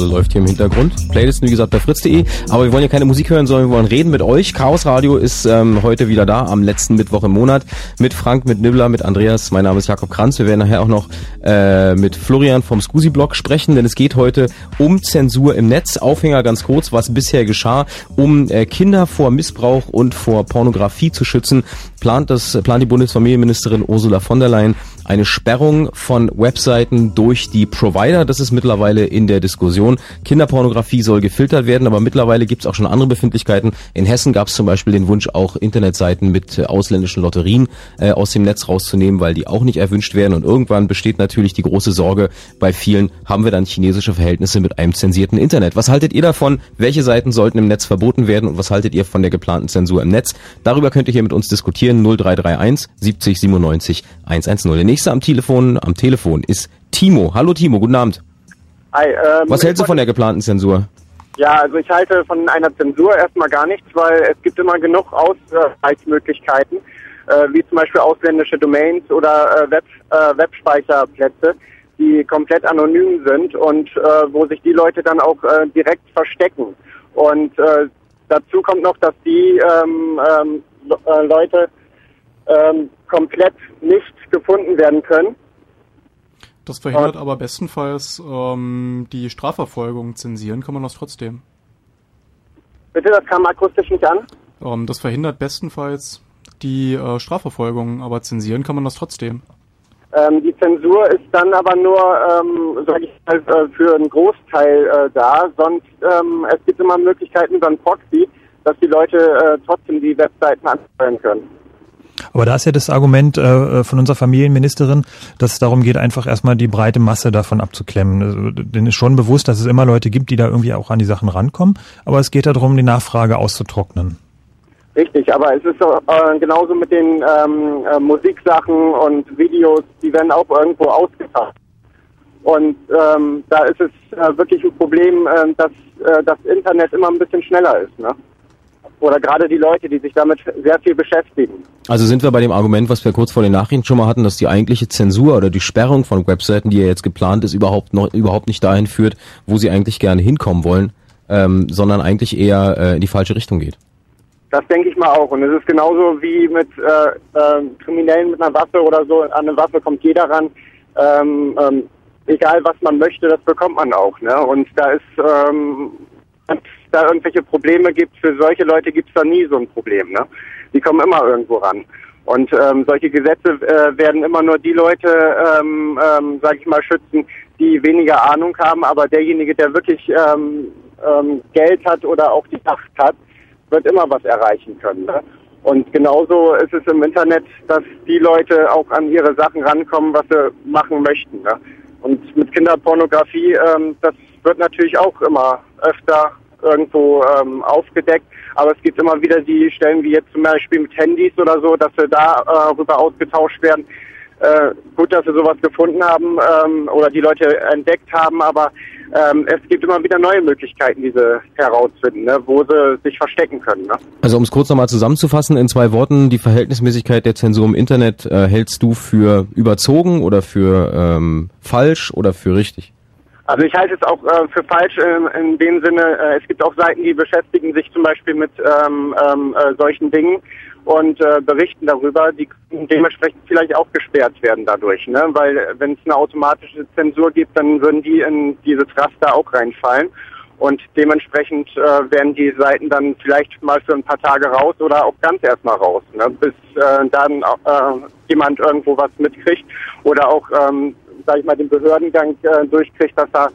[SPEAKER 1] Drum Ensemble läuft hier im Hintergrund. Playlisten, wie gesagt, bei fritz.de. Aber wir wollen ja keine Musik hören, sondern wir wollen reden mit euch. Chaos Radio ist ähm, heute wieder da, am letzten Mittwoch im Monat. Mit Frank, mit Nibbler, mit Andreas. Mein Name ist Jakob Kranz. Wir werden nachher auch noch äh, mit Florian vom Scusi-Blog sprechen, denn es geht heute um Zensur im Netz. Aufhänger ganz kurz, was bisher geschah, um äh, Kinder vor Missbrauch und vor Pornografie zu schützen, plant, das, plant die Bundesfamilienministerin Ursula von der Leyen eine Sperrung von Webseiten durch die Provider. Das ist mittlerweile in der Diskussion. Kinderpornografie soll gefiltert werden, aber mittlerweile gibt es auch schon andere Befindlichkeiten. In Hessen gab es zum Beispiel den Wunsch, auch Internetseiten mit äh, ausländischen Lotterien äh, aus dem Netz rauszunehmen, weil die auch nicht erwünscht werden. Und irgendwann besteht natürlich die große Sorge bei vielen, haben wir dann chinesische Verhältnisse mit einem zensierten Internet. Was haltet ihr davon? Welche Seiten sollten im Netz verboten werden und was haltet ihr von der geplanten Zensur im Netz? Darüber könnt ihr hier mit uns diskutieren. 0331 70 97 110. Nächste am Telefon, am Telefon ist Timo. Hallo Timo, guten Abend.
[SPEAKER 10] Hi, ähm,
[SPEAKER 1] Was hältst du von der geplanten Zensur?
[SPEAKER 10] Ja, also ich halte von einer Zensur erstmal gar nichts, weil es gibt immer genug Ausweichmöglichkeiten, äh, wie zum Beispiel ausländische Domains oder äh, Web, äh, Webspeicherplätze, die komplett anonym sind und äh, wo sich die Leute dann auch äh, direkt verstecken. Und äh, dazu kommt noch, dass die ähm, ähm, Le- äh, Leute ähm, komplett nicht gefunden werden können.
[SPEAKER 6] Das verhindert aber bestenfalls ähm, die Strafverfolgung. Zensieren kann man das trotzdem.
[SPEAKER 10] Bitte, das kam akustisch nicht an.
[SPEAKER 6] Ähm, das verhindert bestenfalls die äh, Strafverfolgung, aber zensieren kann man das trotzdem.
[SPEAKER 10] Ähm, die Zensur ist dann aber nur, ähm, sage ich mal, äh, für einen Großteil äh, da. Sonst ähm, es gibt immer Möglichkeiten über ein Proxy, dass die Leute äh, trotzdem die Webseiten ansteuern können.
[SPEAKER 2] Aber da ist ja das Argument äh, von unserer Familienministerin, dass es darum geht, einfach erstmal die breite Masse davon abzuklemmen. Also, denen ist schon bewusst, dass es immer Leute gibt, die da irgendwie auch an die Sachen rankommen. Aber es geht darum, die Nachfrage auszutrocknen.
[SPEAKER 10] Richtig, aber es ist äh, genauso mit den ähm, äh, Musiksachen und Videos, die werden auch irgendwo ausgefasst. Und ähm, da ist es äh, wirklich ein Problem, äh, dass äh, das Internet immer ein bisschen schneller ist. Ne? Oder gerade die Leute, die sich damit sehr viel beschäftigen.
[SPEAKER 1] Also sind wir bei dem Argument, was wir kurz vor den Nachrichten schon mal hatten, dass die eigentliche Zensur oder die Sperrung von Webseiten, die ja jetzt geplant ist, überhaupt noch überhaupt nicht dahin führt, wo sie eigentlich gerne hinkommen wollen, ähm, sondern eigentlich eher äh, in die falsche Richtung geht.
[SPEAKER 10] Das denke ich mal auch. Und es ist genauso wie mit äh, äh, Kriminellen mit einer Waffe oder so. An eine Waffe kommt jeder ran. Ähm, ähm, egal was man möchte, das bekommt man auch. Ne? Und da ist, ähm, es [LAUGHS] da irgendwelche Probleme gibt, für solche Leute gibt es da nie so ein Problem. Ne? Die kommen immer irgendwo ran. Und ähm, solche Gesetze äh, werden immer nur die Leute, ähm, ähm, sage ich mal, schützen, die weniger Ahnung haben. Aber derjenige, der wirklich ähm, ähm, Geld hat oder auch die Macht hat, wird immer was erreichen können. Ne? Und genauso ist es im Internet, dass die Leute auch an ihre Sachen rankommen, was sie machen möchten. Ne? Und mit Kinderpornografie, ähm, das wird natürlich auch immer öfter irgendwo ähm, aufgedeckt. Aber es gibt immer wieder die Stellen, wie jetzt zum Beispiel mit Handys oder so, dass wir darüber äh, ausgetauscht werden. Äh, gut, dass wir sowas gefunden haben ähm, oder die Leute entdeckt haben, aber ähm, es gibt immer wieder neue Möglichkeiten, diese herauszufinden, ne, wo sie sich verstecken können. Ne?
[SPEAKER 1] Also um es kurz nochmal zusammenzufassen, in zwei Worten, die Verhältnismäßigkeit der Zensur im Internet äh, hältst du für überzogen oder für ähm, falsch oder für richtig?
[SPEAKER 10] Also ich halte es auch äh, für falsch äh, in dem Sinne, äh, es gibt auch Seiten, die beschäftigen sich zum Beispiel mit ähm, ähm, äh, solchen Dingen und äh, berichten darüber, die dementsprechend vielleicht auch gesperrt werden dadurch, ne? Weil wenn es eine automatische Zensur gibt, dann würden die in dieses Raster auch reinfallen. Und dementsprechend äh, werden die Seiten dann vielleicht mal für ein paar Tage raus oder auch ganz erstmal raus, ne? bis äh, dann äh, jemand irgendwo was mitkriegt oder auch, ähm, sag ich mal, den Behördengang äh, durchkriegt, dass er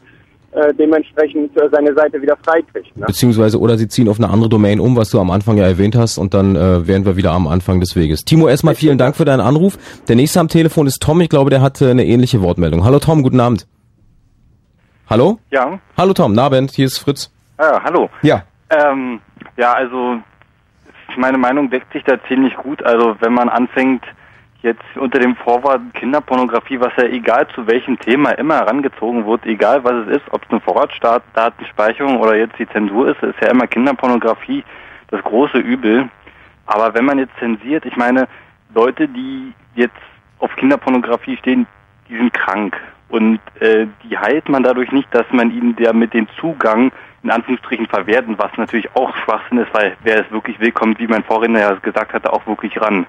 [SPEAKER 10] äh, dementsprechend äh, seine Seite wieder freikriegt. Ne?
[SPEAKER 1] Beziehungsweise oder sie ziehen auf eine andere Domain um, was du am Anfang ja erwähnt hast, und dann äh, wären wir wieder am Anfang des Weges. Timo, erstmal vielen Dank für deinen Anruf. Der nächste am Telefon ist Tom. Ich glaube, der hat äh, eine ähnliche Wortmeldung. Hallo Tom, guten Abend. Hallo?
[SPEAKER 11] Ja.
[SPEAKER 1] Hallo Tom, Nabend, hier ist Fritz.
[SPEAKER 11] Ah, hallo.
[SPEAKER 1] Ja.
[SPEAKER 11] Ähm, ja, also meine Meinung deckt sich da ziemlich gut. Also wenn man anfängt, jetzt unter dem Vorwort Kinderpornografie, was ja egal zu welchem Thema immer herangezogen wird, egal was es ist, ob es eine Vorratsdatenspeicherung oder jetzt die Zensur ist, ist ja immer Kinderpornografie das große Übel. Aber wenn man jetzt zensiert, ich meine, Leute, die jetzt auf Kinderpornografie stehen, die sind krank. Und äh, die heilt man dadurch nicht, dass man ihnen damit den Zugang in Anführungsstrichen verwerten, was natürlich auch Schwachsinn ist, weil wer es wirklich will, kommt, wie mein Vorredner ja gesagt hatte, auch wirklich ran.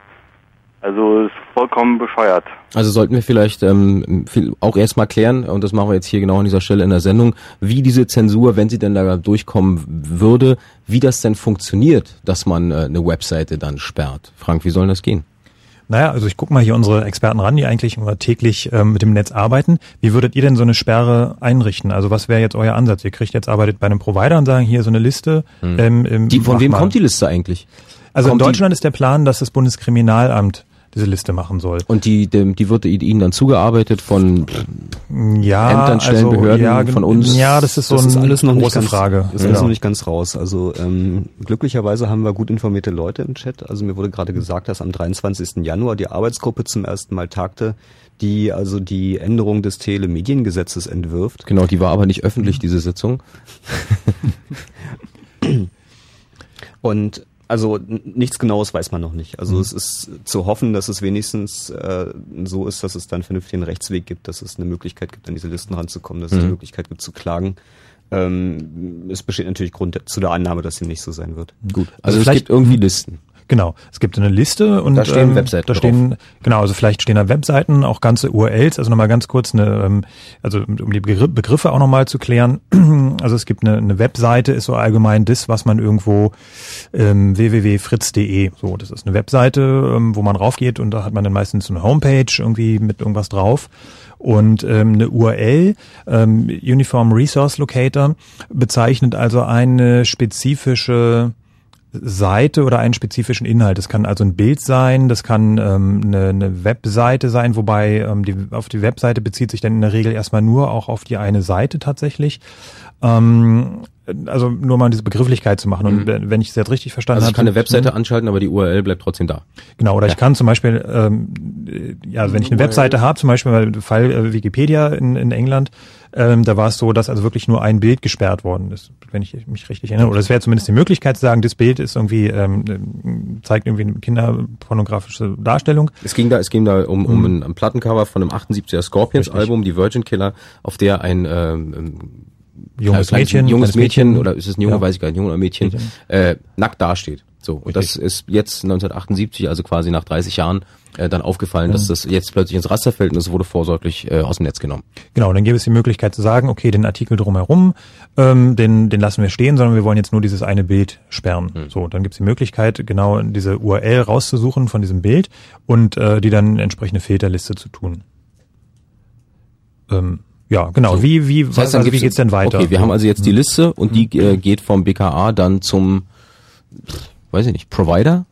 [SPEAKER 11] Also ist vollkommen bescheuert.
[SPEAKER 1] Also sollten wir vielleicht ähm, auch erstmal klären, und das machen wir jetzt hier genau an dieser Stelle in der Sendung, wie diese Zensur, wenn sie denn da durchkommen würde, wie das denn funktioniert, dass man äh, eine Webseite dann sperrt. Frank, wie soll das gehen?
[SPEAKER 2] Naja, also ich gucke mal hier unsere Experten ran, die eigentlich immer täglich ähm, mit dem Netz arbeiten. Wie würdet ihr denn so eine Sperre einrichten? Also was wäre jetzt euer Ansatz? Ihr kriegt jetzt arbeitet bei einem Provider und sagen hier so eine Liste.
[SPEAKER 1] Hm.
[SPEAKER 2] Ähm, ähm,
[SPEAKER 1] die, von wem
[SPEAKER 2] mal.
[SPEAKER 1] kommt die Liste eigentlich?
[SPEAKER 2] Also
[SPEAKER 1] kommt
[SPEAKER 2] in Deutschland ist der Plan, dass das Bundeskriminalamt diese Liste machen soll.
[SPEAKER 1] Und die, die, die wird ihnen dann zugearbeitet von
[SPEAKER 2] ja,
[SPEAKER 1] Ämtern, Stellen,
[SPEAKER 2] also,
[SPEAKER 1] Behörden,
[SPEAKER 2] ja,
[SPEAKER 1] von uns?
[SPEAKER 2] Ja, das ist so
[SPEAKER 5] das ist
[SPEAKER 2] eine
[SPEAKER 5] alles noch
[SPEAKER 2] große
[SPEAKER 5] nicht ganz,
[SPEAKER 2] Frage.
[SPEAKER 5] Das ist
[SPEAKER 2] Genau.
[SPEAKER 5] alles noch nicht ganz raus. Also ähm, glücklicherweise haben wir gut informierte Leute im Chat. Also mir wurde gerade gesagt, dass am 23. Januar die Arbeitsgruppe zum ersten Mal tagte, die also die Änderung des Telemediengesetzes entwirft.
[SPEAKER 1] Genau, die war aber nicht öffentlich, diese Sitzung. [LAUGHS]
[SPEAKER 5] Und also nichts Genaues weiß man noch nicht. Also
[SPEAKER 1] Mhm.
[SPEAKER 5] es ist zu hoffen, dass es wenigstens äh, so ist, dass es dann vernünftigen Rechtsweg gibt, dass es eine Möglichkeit gibt, an diese Listen ranzukommen, dass es
[SPEAKER 1] Mhm.
[SPEAKER 5] eine Möglichkeit gibt zu klagen. Ähm, es besteht natürlich Grund zu der Annahme, dass dem nicht so sein wird.
[SPEAKER 1] Gut.
[SPEAKER 2] Also
[SPEAKER 1] Also, es
[SPEAKER 2] vielleicht-
[SPEAKER 1] gibt irgendwie Listen.
[SPEAKER 2] Genau, es gibt eine Liste und
[SPEAKER 1] Da stehen
[SPEAKER 2] ähm,
[SPEAKER 1] Webseiten
[SPEAKER 2] Da
[SPEAKER 1] drauf.
[SPEAKER 2] stehen genau, also vielleicht stehen da Webseiten, auch ganze URLs. Also nochmal ganz kurz eine, ähm, also um die Begr- Begriffe auch nochmal zu klären. [CLEARS THROAT] Also es gibt eine, eine Webseite, ist so allgemein das, was man irgendwo ähm, www.fritz.de. So, das ist eine Webseite, ähm, wo man raufgeht und da hat man dann meistens so eine Homepage irgendwie mit irgendwas drauf. Und ähm, eine URL, ähm, Uniform Resource Locator, bezeichnet also eine spezifische Seite oder einen spezifischen Inhalt. Das kann also ein Bild sein, das kann ähm, eine, eine Webseite sein, wobei ähm, die, auf die Webseite bezieht sich dann in der Regel erstmal nur auch auf die eine Seite tatsächlich. Ähm, also nur mal diese Begrifflichkeit zu machen. Und wenn wenn ich es jetzt richtig verstanden
[SPEAKER 1] Also
[SPEAKER 2] habe.
[SPEAKER 1] ich kann eine Webseite anschalten, aber die URL bleibt trotzdem da.
[SPEAKER 2] Genau, oder ich kann zum Beispiel, ähm, äh, ja, also wenn ich eine Webseite habe, zum Beispiel Fall äh, Wikipedia in, in England, Ähm, da war es so, dass also wirklich nur ein Bild gesperrt worden ist, wenn ich mich richtig erinnere. Oder es wäre zumindest die Möglichkeit zu sagen, das Bild ist irgendwie ähm, zeigt irgendwie eine kinderpornografische Darstellung.
[SPEAKER 1] Es ging da, es ging da um, um ein, ein Plattencover von einem 78er Scorpions
[SPEAKER 2] Richtig.
[SPEAKER 1] Album, die Virgin Killer, auf der ein ähm,
[SPEAKER 2] Junges Mädchen,
[SPEAKER 1] junges Mädchen,
[SPEAKER 2] Mädchen.
[SPEAKER 1] oder ist es ein Junge,
[SPEAKER 2] Ja.
[SPEAKER 1] weiß ich gar nicht, Junge oder Mädchen,
[SPEAKER 2] Mädchen.
[SPEAKER 1] äh, nackt dasteht. So, und das ist jetzt 1978, also quasi nach 30 Jahren, äh, dann aufgefallen, dass das jetzt plötzlich ins Raster fällt und es wurde vorsorglich äh, aus dem Netz genommen.
[SPEAKER 2] Genau, dann gäbe es die Möglichkeit zu sagen, okay, den Artikel drumherum, ähm, den, den lassen wir stehen, sondern wir wollen jetzt nur dieses eine Bild sperren. So, dann gibt es die Möglichkeit, genau diese URL rauszusuchen von diesem Bild und äh, die dann entsprechende Filterliste zu tun. Ähm, ja, genau.
[SPEAKER 1] So.
[SPEAKER 2] Wie, wie,
[SPEAKER 1] Das heißt,
[SPEAKER 2] also wie geht's denn weiter?
[SPEAKER 1] Okay, wir haben also jetzt die Liste und die äh, geht vom BKA dann zum, pff, weiß ich nicht, Provider?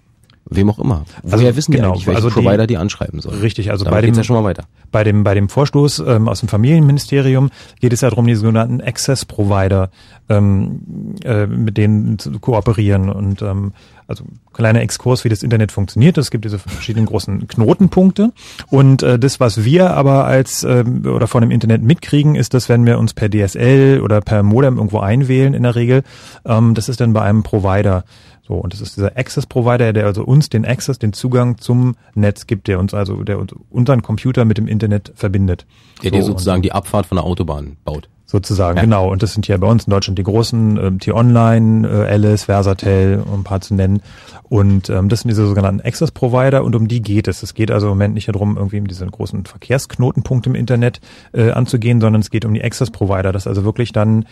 [SPEAKER 1] Wem auch immer. Woher
[SPEAKER 2] Also,
[SPEAKER 1] wissen die
[SPEAKER 2] genau,
[SPEAKER 1] eigentlich, welche
[SPEAKER 2] also die-
[SPEAKER 1] Provider die anschreiben sollen?
[SPEAKER 2] Richtig, also
[SPEAKER 1] Damit
[SPEAKER 2] bei dem
[SPEAKER 1] ja schon mal weiter.
[SPEAKER 2] Bei dem bei dem Vorstoß ähm, aus dem Familienministerium geht es ja darum, die sogenannten Access Provider ähm, äh, mit denen zu kooperieren und ähm, also kleiner Exkurs, wie das Internet funktioniert. Es gibt diese verschiedenen großen Knotenpunkte und äh, das, was wir aber als ähm, oder von dem Internet mitkriegen, ist, dass wenn wir uns per DSL oder per Modem irgendwo einwählen, in der Regel, ähm, das ist dann bei einem Provider. So, und das ist dieser Access Provider, der also uns den Access, den Zugang zum Netz gibt, der uns also, der uns unseren Computer mit dem Internet verbindet.
[SPEAKER 1] Der
[SPEAKER 2] so,
[SPEAKER 1] dir sozusagen die Abfahrt von der Autobahn baut.
[SPEAKER 2] Sozusagen,
[SPEAKER 1] Ja.
[SPEAKER 2] genau. Und das sind ja bei uns in Deutschland die großen, ähm, T-Online, äh, Alice, Versatel, um ein paar zu nennen. Und ähm, das sind diese sogenannten Access Provider und um die geht es. Es geht also im Moment nicht darum, irgendwie diese großen Verkehrsknotenpunkte im Internet äh, anzugehen, sondern es geht um die Access Provider, dass also wirklich dann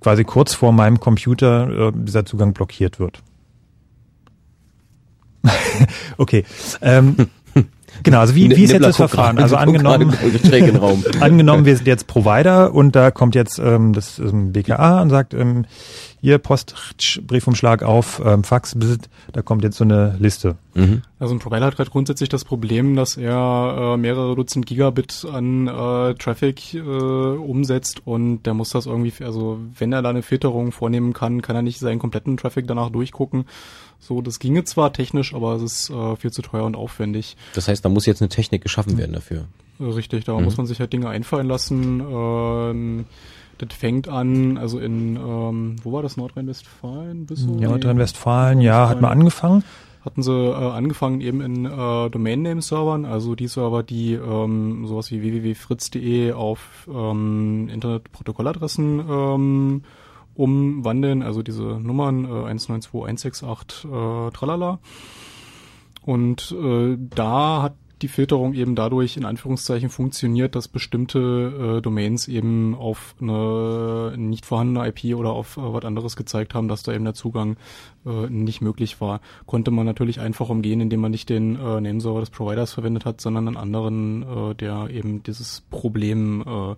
[SPEAKER 2] quasi kurz vor meinem Computer äh, dieser Zugang blockiert wird. [LAUGHS] okay. Ähm, [LAUGHS] genau, also wie, wie ist jetzt das Verfahren? Also angenommen, [LAUGHS] angenommen, wir sind jetzt Provider und da kommt jetzt ähm, das ähm, BKA und sagt, ähm, hier Post, Briefumschlag auf, ähm, Fax, da kommt jetzt so eine Liste.
[SPEAKER 1] Mhm.
[SPEAKER 6] Also ein Provider hat gerade grundsätzlich das Problem, dass er äh, mehrere Dutzend Gigabit an äh, Traffic äh, umsetzt und der muss das irgendwie, also wenn er da eine Filterung vornehmen kann, kann er nicht seinen kompletten Traffic danach durchgucken. So, das ginge zwar technisch, aber es ist äh, viel zu teuer und aufwendig.
[SPEAKER 1] Das heißt, da muss jetzt eine Technik geschaffen werden dafür.
[SPEAKER 6] Äh, Richtig, da
[SPEAKER 1] Mhm.
[SPEAKER 6] muss man sich halt Dinge einfallen lassen. Ähm, das fängt an, also in, ähm, wo war das, Nordrhein-Westfalen?
[SPEAKER 2] Ja, Nordrhein-Westfalen, ja, hat mal angefangen.
[SPEAKER 6] hatten sie äh, angefangen eben in äh, Domain-Name-Servern, also die Server, die ähm, sowas wie www.fritz.de auf ähm, Internetprotokolladressen ähm, umwandeln, also diese Nummern äh, 192.168 äh, tralala. Und äh, da hat die Filterung eben dadurch in Anführungszeichen funktioniert, dass bestimmte äh, Domains eben auf eine nicht vorhandene IP oder auf äh, was anderes gezeigt haben, dass da eben der Zugang äh, nicht möglich war. Konnte man natürlich einfach umgehen, indem man nicht den äh, Nameserver des Providers verwendet hat, sondern einen anderen, äh, der eben dieses Problem äh,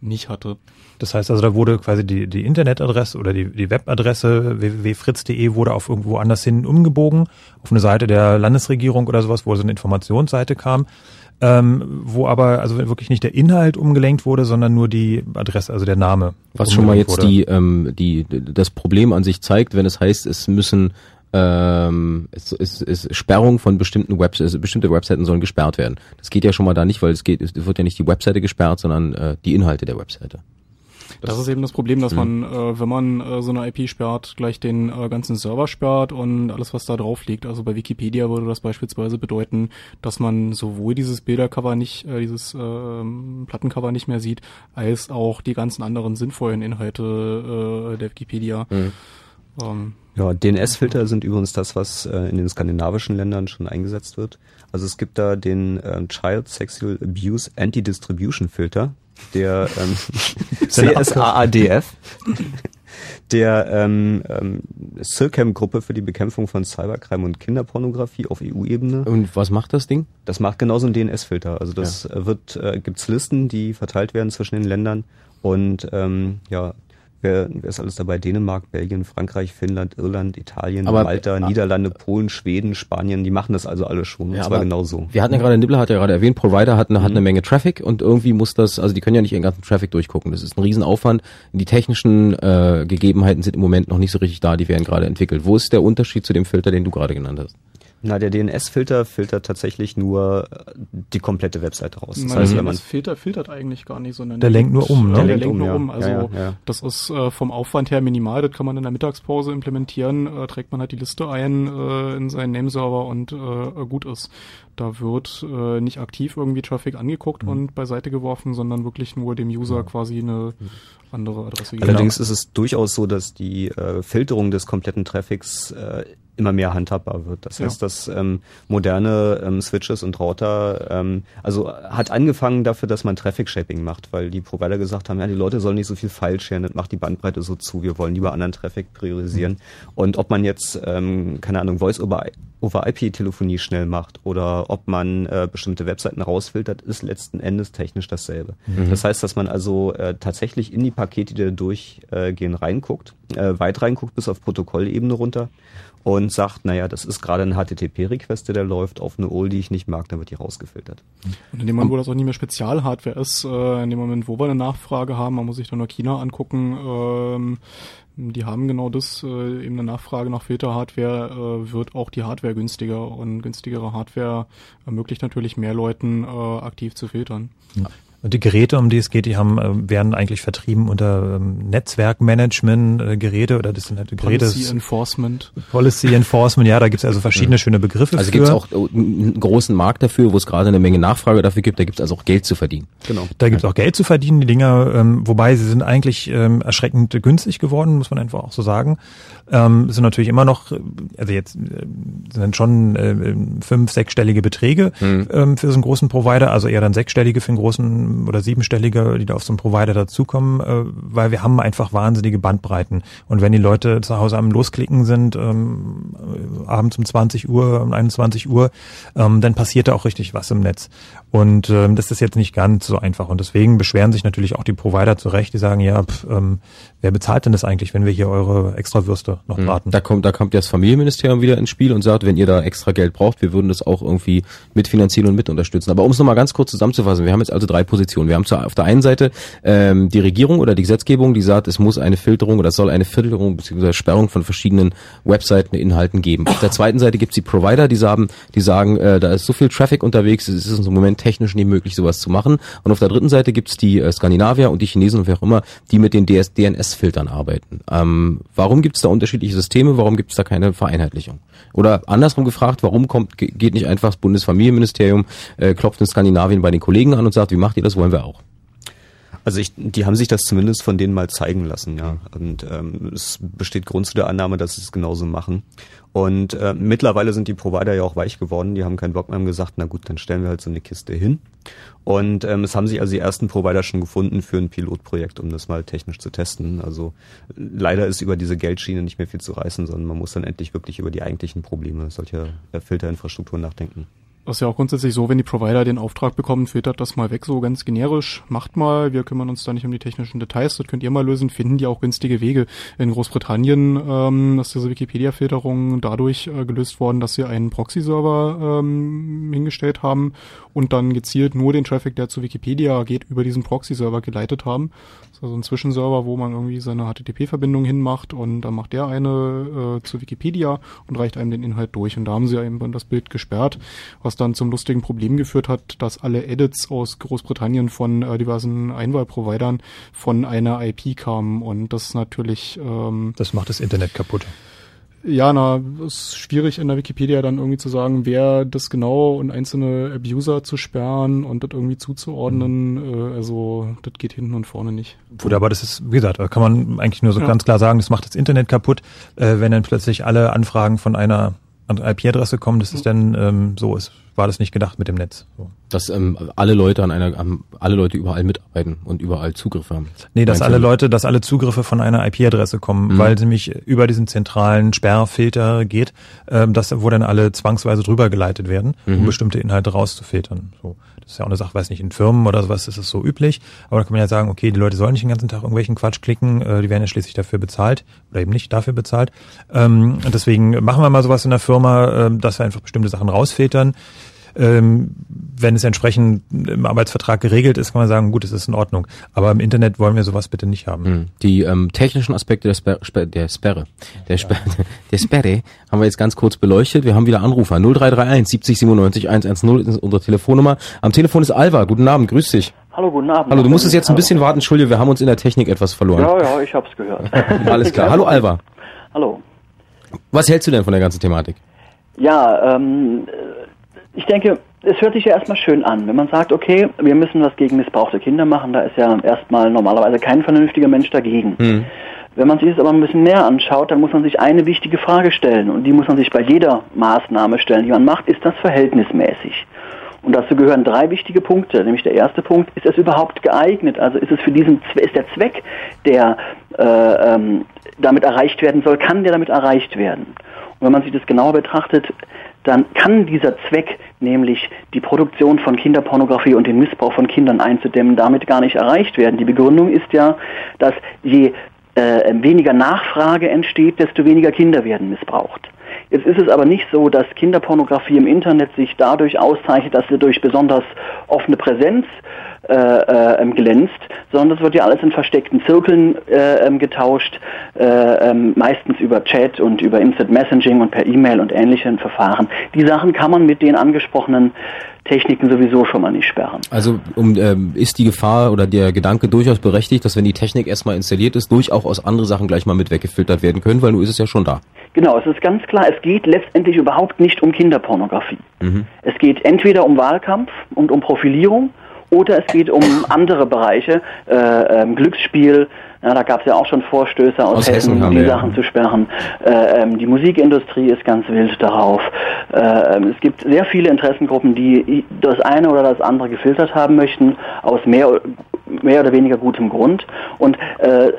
[SPEAKER 6] nicht hatte.
[SPEAKER 2] Das heißt also, da wurde quasi die, die Internetadresse oder die, die Webadresse www.fritz.de wurde auf irgendwo anders hin umgebogen, auf eine Seite der Landesregierung oder sowas, wo so eine Informationsseite kam, ähm, wo aber also wirklich nicht der Inhalt umgelenkt wurde, sondern nur die Adresse, also der Name.
[SPEAKER 1] Was schon mal jetzt
[SPEAKER 2] wurde.
[SPEAKER 1] die, ähm, die, das Problem an sich zeigt, wenn es heißt, es müssen ähm, es, es, es Sperrung von bestimmten Webseiten, bestimmte Webseiten sollen gesperrt werden. Das geht ja schon mal da nicht, weil es geht, es wird ja nicht die Webseite gesperrt, sondern äh, die Inhalte der Webseite.
[SPEAKER 6] Das, ist eben das Problem, dass
[SPEAKER 1] Mhm.
[SPEAKER 6] man, äh, wenn man äh, so eine IP sperrt, gleich den äh, ganzen Server sperrt und alles, was da drauf liegt. Also bei Wikipedia würde das beispielsweise bedeuten, dass man sowohl dieses Bildercover nicht, äh, dieses ähm, Plattencover nicht mehr sieht, als auch die ganzen anderen sinnvollen Inhalte äh, der Wikipedia.
[SPEAKER 1] Mhm.
[SPEAKER 6] Ähm,
[SPEAKER 5] Ja, DNS-Filter sind übrigens das, was äh, in den skandinavischen Ländern schon eingesetzt wird. Also es gibt da den ähm, Child Sexual Abuse Anti-Distribution Filter, der ähm, [LAUGHS] CSAADF, der ähm, ähm, CIRCAM-Gruppe für die Bekämpfung von Cybercrime und Kinderpornografie auf EU-Ebene.
[SPEAKER 1] Und was macht das Ding?
[SPEAKER 5] Das macht genauso ein DNS-Filter. Also das äh, wird, äh, gibt's Listen, die verteilt werden zwischen den Ländern und ähm, ja, wer, wer ist alles dabei? Dänemark, Belgien, Frankreich, Finnland, Irland, Italien,
[SPEAKER 1] Aber-
[SPEAKER 5] Malta,
[SPEAKER 1] ah.
[SPEAKER 5] Niederlande, Polen, Schweden, Spanien, die machen das also alle schon.
[SPEAKER 1] Ja,
[SPEAKER 5] und zwar
[SPEAKER 1] aber
[SPEAKER 5] genau so.
[SPEAKER 1] Wir hatten ja gerade, Nibbler hat ja gerade erwähnt, Provider hat eine, hat
[SPEAKER 5] Mhm.
[SPEAKER 1] eine Menge Traffic und irgendwie muss das, also die können ja nicht ihren ganzen Traffic durchgucken. Das ist ein Riesenaufwand. Die technischen äh, Gegebenheiten sind im Moment noch nicht so richtig da, die werden gerade entwickelt. Wo ist der Unterschied zu dem Filter, den du gerade genannt hast?
[SPEAKER 5] Na, der DNS-Filter filtert tatsächlich nur äh, die komplette Webseite raus.
[SPEAKER 6] Das Nein, heißt, wenn man Filter filtert eigentlich gar nicht, sondern
[SPEAKER 2] der lenkt nur um, ne?
[SPEAKER 6] Der, der lenkt um, nur um. Also ja, ja, ja. das ist äh, vom Aufwand her minimal. Das kann man in der Mittagspause implementieren. Äh, trägt man halt die Liste ein äh, in seinen Nameserver und äh, gut ist. Da wird äh, nicht aktiv irgendwie Traffic angeguckt mhm. und beiseite geworfen, sondern wirklich nur dem User quasi eine andere Adresse
[SPEAKER 5] gegeben. Allerdings ist es durchaus so, dass die äh, Filterung des kompletten Traffics äh, immer mehr handhabbar wird. Das heißt, dass ähm, moderne ähm, Switches und Router, ähm, also hat angefangen dafür, dass man Traffic Shaping macht, weil die Provider gesagt haben, ja, die Leute sollen nicht so viel File sharen, das macht die Bandbreite so zu, wir wollen lieber anderen Traffic priorisieren. Mhm. Und ob man jetzt, ähm, keine Ahnung, Voice over, over IP-Telefonie schnell macht oder ob man äh, bestimmte Webseiten rausfiltert, ist letzten Endes technisch dasselbe. Mhm. Das heißt, dass man also äh, tatsächlich in die Pakete, die da durchgehen, reinguckt, äh, weit reinguckt bis auf Protokollebene runter und sagt, naja, das ist gerade ein HTTP-Request, der da läuft auf eine URL, die ich nicht mag, dann wird die rausgefiltert.
[SPEAKER 6] Und in dem Moment, wo das auch nicht mehr Spezialhardware ist, äh, in dem Moment, wo wir eine Nachfrage haben, man muss sich dann nur China angucken, ähm, die haben genau das, äh, eben eine Nachfrage nach Filterhardware, äh, wird auch die Hardware günstiger und günstigere Hardware ermöglicht natürlich mehr Leuten äh, aktiv zu filtern.
[SPEAKER 2] Ja. Und die Geräte, um die es geht, die haben, äh, werden eigentlich vertrieben unter ähm, Netzwerkmanagement äh, Geräte oder das sind halt Geräte.
[SPEAKER 6] Policy Enforcement.
[SPEAKER 2] Policy Enforcement, ja, da gibt es also verschiedene ja. schöne Begriffe
[SPEAKER 1] also für. Also gibt es auch einen großen Markt dafür, wo es gerade eine Menge Nachfrage dafür gibt, da gibt es also auch Geld zu verdienen.
[SPEAKER 2] Genau. Da gibt es auch Geld zu verdienen, die Dinger, ähm, wobei sie sind eigentlich ähm, erschreckend günstig geworden, muss man einfach auch so sagen. Ähm, sind natürlich immer noch, also jetzt äh, sind schon äh, fünf, sechsstellige Beträge mhm. ähm, für so einen großen Provider, also eher dann sechsstellige für einen großen oder siebenstellige, die da auf so einen Provider dazukommen, äh, weil wir haben einfach wahnsinnige Bandbreiten. Und wenn die Leute zu Hause am Losklicken sind, ähm, abends um 20 Uhr, um 21 Uhr, ähm, dann passiert da auch richtig was im Netz. Und ähm, das ist jetzt nicht ganz so einfach. Und deswegen beschweren sich natürlich auch die Provider zurecht, die sagen, ja, pf, ähm, wer bezahlt denn das eigentlich, wenn wir hier eure Extrawürste noch braten?
[SPEAKER 1] Da kommt, da kommt ja das Familienministerium wieder ins Spiel und sagt, wenn ihr da extra Geld braucht, wir würden das auch irgendwie mitfinanzieren und mit unterstützen. Aber um es nochmal ganz kurz zusammenzufassen, wir haben jetzt also drei Positionen. Wir haben auf der einen Seite ähm, die Regierung oder die Gesetzgebung, die sagt, es muss eine Filterung oder es soll eine Filterung bzw. Sperrung von verschiedenen Webseiten, Inhalten geben. Auf der zweiten Seite gibt es die Provider, die sagen, die sagen, äh, da ist so viel Traffic unterwegs, es ist uns im Moment technisch nicht möglich, sowas zu machen. Und auf der dritten Seite gibt es die äh, Skandinavier und die Chinesen und wer auch immer, die mit den DNS-Filtern arbeiten. Ähm, warum gibt es da unterschiedliche Systeme? Warum gibt es da keine Vereinheitlichung? Oder andersrum gefragt, warum kommt geht nicht einfach das Bundesfamilienministerium, äh, klopft in Skandinavien bei den Kollegen an und sagt, wie macht ihr das? Wollen wir auch.
[SPEAKER 5] Also ich, die haben sich das zumindest von denen mal zeigen lassen, ja. Und ähm, es besteht Grund zu der Annahme, dass sie es genauso machen. Und äh, mittlerweile sind die Provider ja auch weich geworden. Die haben keinen Bock mehr haben gesagt, na gut, dann stellen wir halt so eine Kiste hin. Und ähm, es haben sich also die ersten Provider schon gefunden für ein Pilotprojekt, um das mal technisch zu testen. Also leider ist über diese Geldschiene nicht mehr viel zu reißen, sondern man muss dann endlich wirklich über die eigentlichen Probleme solcher äh, Filterinfrastrukturen nachdenken.
[SPEAKER 6] Ist ja auch grundsätzlich so, wenn die Provider den Auftrag bekommen, filtert das mal weg, so ganz generisch. Macht mal, wir kümmern uns da nicht um die technischen Details, das könnt ihr mal lösen, finden die auch günstige Wege. In Großbritannien ähm, ist diese Wikipedia-Filterung dadurch äh, gelöst worden, dass sie einen Proxy-Server ähm, hingestellt haben und dann gezielt nur den Traffic, der zu Wikipedia geht, über diesen Proxy-Server geleitet haben. Das ist also ein Zwischenserver, wo man irgendwie seine HTTP-Verbindung hinmacht und dann macht der eine äh, zu Wikipedia und reicht einem den Inhalt durch. Und da haben sie eben das Bild gesperrt, was dann zum lustigen Problem geführt hat, dass alle Edits aus Großbritannien von äh, diversen Einwahlprovidern von einer IP kamen und das natürlich
[SPEAKER 2] ähm, das macht das Internet kaputt.
[SPEAKER 6] Ja, na, ist schwierig in der Wikipedia dann irgendwie zu sagen, wer das genau und einzelne Abuser zu sperren und das irgendwie zuzuordnen. Mhm. Äh, also das geht hinten und vorne nicht.
[SPEAKER 2] Gut, aber das ist, wie gesagt, da kann man eigentlich nur so ja. ganz klar sagen, das macht das Internet kaputt, äh, wenn dann plötzlich alle Anfragen von einer IP-Adresse kommen, dass es dann ähm, so ist. War das nicht gedacht mit dem Netz? So.
[SPEAKER 1] Dass ähm, alle Leute an einer, ähm, alle Leute überall mitarbeiten und überall Zugriff haben.
[SPEAKER 2] Nee, dass alle Leute, dass alle Zugriffe von einer IP-Adresse kommen, mhm. weil es nämlich über diesen zentralen Sperrfilter geht, ähm, dass, wo dann alle zwangsweise drüber geleitet werden, um mhm. bestimmte Inhalte rauszufiltern. So. Das ist ja auch eine Sache, weiß nicht, in Firmen oder sowas ist es so üblich. Aber da kann man ja sagen, okay, die Leute sollen nicht den ganzen Tag irgendwelchen Quatsch klicken, äh, die werden ja schließlich dafür bezahlt oder eben nicht dafür bezahlt. Ähm, deswegen machen wir mal sowas in der Firma, äh, dass wir einfach bestimmte Sachen rausfiltern. Ähm, wenn es entsprechend im Arbeitsvertrag geregelt ist, kann man sagen, gut, es ist in Ordnung. Aber im Internet wollen wir sowas bitte nicht haben.
[SPEAKER 1] Hm. Die ähm, technischen Aspekte der, Sper Sper der Sperre, der, Sper [LAUGHS] der Sperre haben wir jetzt ganz kurz beleuchtet. Wir haben wieder Anrufer. 0331 70 97 110 ist unsere Telefonnummer. Am Telefon ist Alva. Guten Abend, grüß dich.
[SPEAKER 12] Hallo, guten Abend.
[SPEAKER 1] Hallo, du musstest jetzt ein bisschen warten. Entschuldige, wir haben uns in der Technik etwas verloren.
[SPEAKER 12] Ja, ja, ich hab's gehört. [LAUGHS]
[SPEAKER 1] Alles klar. Hallo, Alva.
[SPEAKER 12] Hallo.
[SPEAKER 1] Was hältst du denn von der ganzen Thematik?
[SPEAKER 12] Ja, ähm, ich denke, es hört sich ja erstmal schön an. Wenn man sagt, okay, wir müssen was gegen missbrauchte Kinder machen, da ist ja erstmal normalerweise kein vernünftiger Mensch dagegen.
[SPEAKER 1] Hm.
[SPEAKER 12] Wenn man sich das aber ein bisschen näher anschaut, dann muss man sich eine wichtige Frage stellen. Und die muss man sich bei jeder Maßnahme stellen, die man macht. Ist das verhältnismäßig? Und dazu gehören drei wichtige Punkte. Nämlich der erste Punkt, ist es überhaupt geeignet? Also ist es für diesen, ist der Zweck, der äh, ähm, damit erreicht werden soll, kann der damit erreicht werden? Und wenn man sich das genauer betrachtet, dann kann dieser Zweck, nämlich die Produktion von Kinderpornografie und den Missbrauch von Kindern einzudämmen, damit gar nicht erreicht werden. Die Begründung ist ja, dass je äh, weniger Nachfrage entsteht, desto weniger Kinder werden missbraucht. Jetzt ist es aber nicht so, dass Kinderpornografie im Internet sich dadurch auszeichnet, dass sie durch besonders offene Präsenz äh, äh, glänzt, sondern das wird ja alles in versteckten Zirkeln äh, ähm, getauscht, äh, ähm, meistens über Chat und über Instant Messaging und per E-Mail und ähnlichen Verfahren. Die Sachen kann man mit den angesprochenen Techniken sowieso schon mal nicht sperren.
[SPEAKER 1] Also um, ähm, ist die Gefahr oder der Gedanke durchaus berechtigt, dass wenn die Technik erstmal installiert ist, durchaus andere Sachen gleich mal mit weggefiltert werden können, weil nun ist es ja schon da.
[SPEAKER 12] Genau, es ist ganz klar, es geht letztendlich überhaupt nicht um Kinderpornografie.
[SPEAKER 1] Mhm.
[SPEAKER 12] Es geht entweder um Wahlkampf und um Profilierung oder es geht um andere Bereiche, äh, ähm, Glücksspiel, ja, da gab es ja auch schon Vorstöße aus,
[SPEAKER 1] Aus Hessen
[SPEAKER 12] Hessen, die
[SPEAKER 1] wir, ja.
[SPEAKER 12] Sachen zu sperren. Äh, ähm, die Musikindustrie ist ganz wild darauf. Äh, ähm, es gibt sehr viele Interessengruppen, die das eine oder das andere gefiltert haben möchten, aus mehr, mehr oder weniger gutem Grund. Und äh,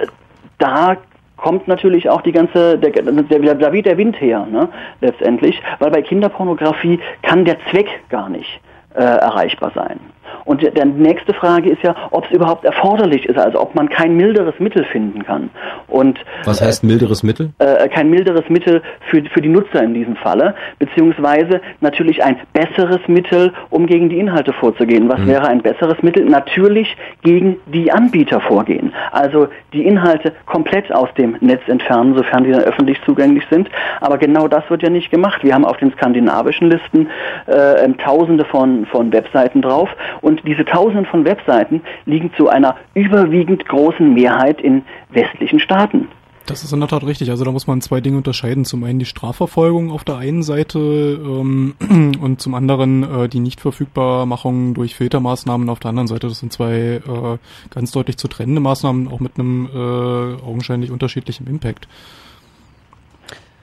[SPEAKER 12] da kommt natürlich auch die ganze, der, der, da weht der Wind her, ne, letztendlich, weil bei Kinderpornografie kann der Zweck gar nicht äh, erreichbar sein. Und die nächste Frage ist ja, ob es überhaupt erforderlich ist, also ob man kein milderes Mittel finden kann. Und
[SPEAKER 1] Was heißt milderes Mittel?
[SPEAKER 12] äh, kein milderes Mittel für, für die Nutzer in diesem Falle, beziehungsweise natürlich ein besseres Mittel, um gegen die Inhalte vorzugehen. Was
[SPEAKER 1] Mhm.
[SPEAKER 12] wäre ein besseres Mittel? Natürlich gegen die Anbieter vorgehen. Also die Inhalte komplett aus dem Netz entfernen, sofern die dann öffentlich zugänglich sind. Aber genau das wird ja nicht gemacht. Wir haben auf den skandinavischen Listen äh, ähm, tausende von, von Webseiten drauf und diese tausenden von Webseiten liegen zu einer überwiegend großen Mehrheit in westlichen Staaten.
[SPEAKER 6] Das ist in der Tat richtig. Also da muss man zwei Dinge unterscheiden. Zum einen die Strafverfolgung auf der einen Seite ähm, [CLEARS THROAT] und zum anderen äh, die Nichtverfügbarmachung durch Filtermaßnahmen auf der anderen Seite. Das sind zwei äh, ganz deutlich zu trennende Maßnahmen, auch mit einem äh, augenscheinlich unterschiedlichen Impact.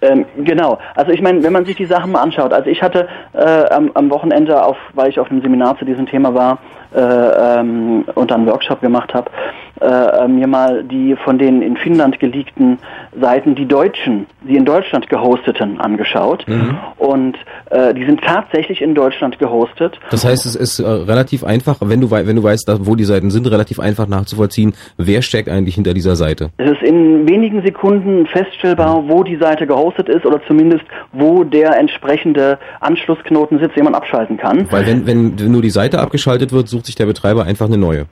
[SPEAKER 12] Ähm, genau. Also ich meine, wenn man sich die Sachen mal anschaut, also ich hatte äh, am, am Wochenende, auf, weil ich auf einem Seminar zu diesem Thema war äh, ähm, und dann einen Workshop gemacht habe, äh, mir mal die von den in Finnland geleakten Seiten, die deutschen, die in Deutschland gehosteten, angeschaut.
[SPEAKER 1] Mhm.
[SPEAKER 12] Und äh, die sind tatsächlich in Deutschland gehostet.
[SPEAKER 1] Das heißt, es ist äh, relativ einfach, wenn du, wenn du weißt, wo die Seiten sind, relativ einfach nachzuvollziehen, wer steckt eigentlich hinter dieser Seite.
[SPEAKER 12] Es ist in wenigen Sekunden feststellbar, wo die Seite gehostet ist oder zumindest wo der entsprechende Anschlussknoten sitzt, den man abschalten kann.
[SPEAKER 1] Weil wenn, wenn nur die Seite abgeschaltet wird, sucht sich der Betreiber einfach eine neue.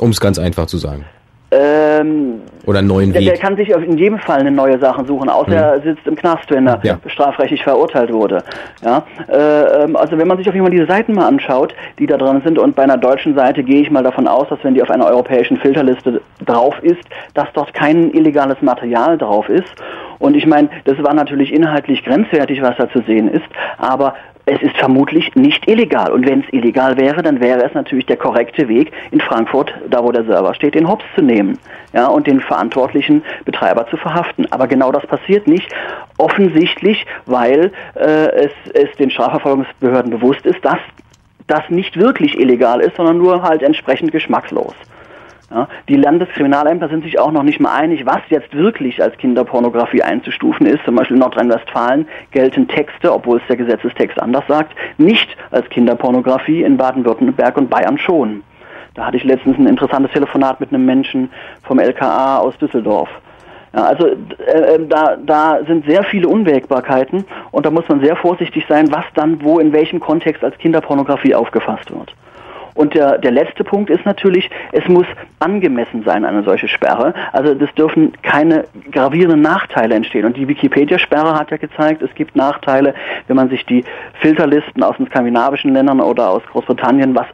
[SPEAKER 1] Um es ganz einfach zu sagen.
[SPEAKER 12] Ähm,
[SPEAKER 1] Oder einen neuen
[SPEAKER 12] der, der
[SPEAKER 1] Weg.
[SPEAKER 12] kann sich in jedem Fall eine neue Sache suchen, außer er sitzt im Knast, wenn er
[SPEAKER 1] Ja.
[SPEAKER 12] strafrechtlich verurteilt wurde. Ja, äh, ähm, also wenn man sich auf jeden Fall diese Seiten mal anschaut, die da drin sind, und bei einer deutschen Seite gehe ich mal davon aus, dass wenn die auf einer europäischen Filterliste drauf ist, dass dort kein illegales Material drauf ist. Und ich meine, das war natürlich inhaltlich grenzwertig, was da zu sehen ist, aber es ist vermutlich nicht illegal. Und wenn es illegal wäre, dann wäre es natürlich der korrekte Weg, in Frankfurt, da wo der Server steht, den Hops zu nehmen ja, und den verantwortlichen Betreiber zu verhaften. Aber genau das passiert nicht. Offensichtlich, weil äh, es, es den Strafverfolgungsbehörden bewusst ist, dass das nicht wirklich illegal ist, sondern nur halt entsprechend geschmackslos. Ja, die Landeskriminalämter sind sich auch noch nicht mal einig, was jetzt wirklich als Kinderpornografie einzustufen ist. Zum Beispiel in Nordrhein-Westfalen gelten Texte, obwohl es der Gesetzestext anders sagt, nicht als Kinderpornografie, in Baden-Württemberg und Bayern schon. Da hatte ich letztens ein interessantes Telefonat mit einem Menschen vom LKA aus Düsseldorf. Ja, also äh, äh, da, da sind sehr viele Unwägbarkeiten und da muss man sehr vorsichtig sein, was dann wo in welchem Kontext als Kinderpornografie aufgefasst wird. Und der, der letzte Punkt ist natürlich, es muss angemessen sein, eine solche Sperre. Also es dürfen keine gravierenden Nachteile entstehen. Und die Wikipedia-Sperre hat ja gezeigt, es gibt Nachteile, wenn man sich die Filterlisten aus den skandinavischen Ländern oder aus Großbritannien, was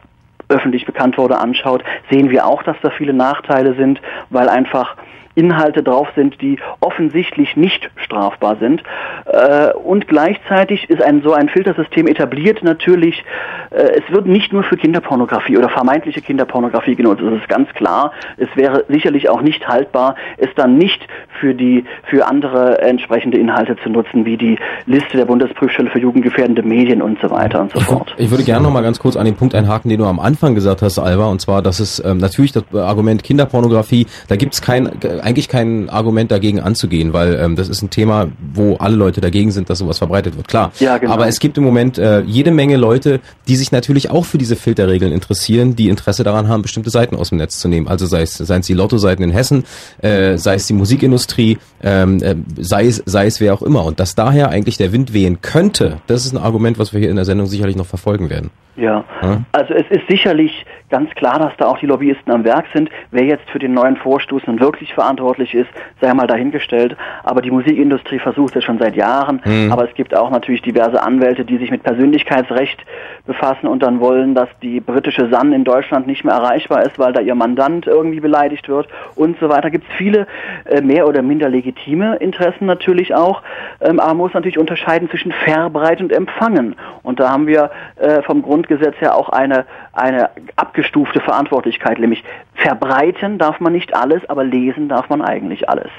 [SPEAKER 12] öffentlich bekannt wurde, anschaut, sehen wir auch, dass da viele Nachteile sind, weil einfach Inhalte drauf sind, die offensichtlich nicht strafbar sind. Äh, und gleichzeitig ist ein so ein Filtersystem etabliert natürlich, äh, es wird nicht nur für Kinderpornografie oder vermeintliche Kinderpornografie genutzt. Das ist ganz klar. Es wäre sicherlich auch nicht haltbar, es dann nicht für die für andere entsprechende Inhalte zu nutzen, wie die Liste der Bundesprüfstelle für jugendgefährdende Medien und so weiter und so
[SPEAKER 1] ich
[SPEAKER 12] fort.
[SPEAKER 1] Ich würde gerne noch mal ganz kurz an den Punkt einhaken, den du am Anfang gesagt hast, Alva, und zwar, dass es ähm, natürlich das Argument Kinderpornografie, da gibt es kein eigentlich kein Argument dagegen anzugehen, weil ähm, das ist ein Thema, wo alle Leute dagegen sind, dass sowas verbreitet wird. Klar.
[SPEAKER 12] Ja, genau.
[SPEAKER 1] Aber es gibt im Moment äh, jede Menge Leute, die sich natürlich auch für diese Filterregeln interessieren, die Interesse daran haben, bestimmte Seiten aus dem Netz zu nehmen. Also sei es, seien es die Lotto-Seiten in Hessen, äh, sei es die Musikindustrie, ähm, äh, sei es, sei es wer auch immer. Und dass daher eigentlich der Wind wehen könnte, das ist ein Argument, was wir hier in der Sendung sicherlich noch verfolgen werden.
[SPEAKER 12] Ja,
[SPEAKER 1] Ja?
[SPEAKER 12] also es ist sicherlich ganz klar, dass da auch die Lobbyisten am Werk sind. Wer jetzt für den neuen Vorstoß nun wirklich verantwortlich ist, sei mal dahingestellt. Aber die Musikindustrie versucht es schon seit Jahren.
[SPEAKER 13] Mhm.
[SPEAKER 12] Aber es gibt auch natürlich diverse Anwälte, die sich mit Persönlichkeitsrecht befassen und dann wollen, dass die britische Sun in Deutschland nicht mehr erreichbar ist, weil da ihr Mandant irgendwie beleidigt wird und so weiter. Gibt es viele äh, mehr oder minder legitime Interessen natürlich auch. Ähm, aber man muss natürlich unterscheiden zwischen verbreiten und empfangen. Und da haben wir äh, vom Grundgesetz her auch eine, eine abgestufte Verantwortlichkeit, nämlich verbreiten darf man nicht alles, aber lesen darf man eigentlich alles.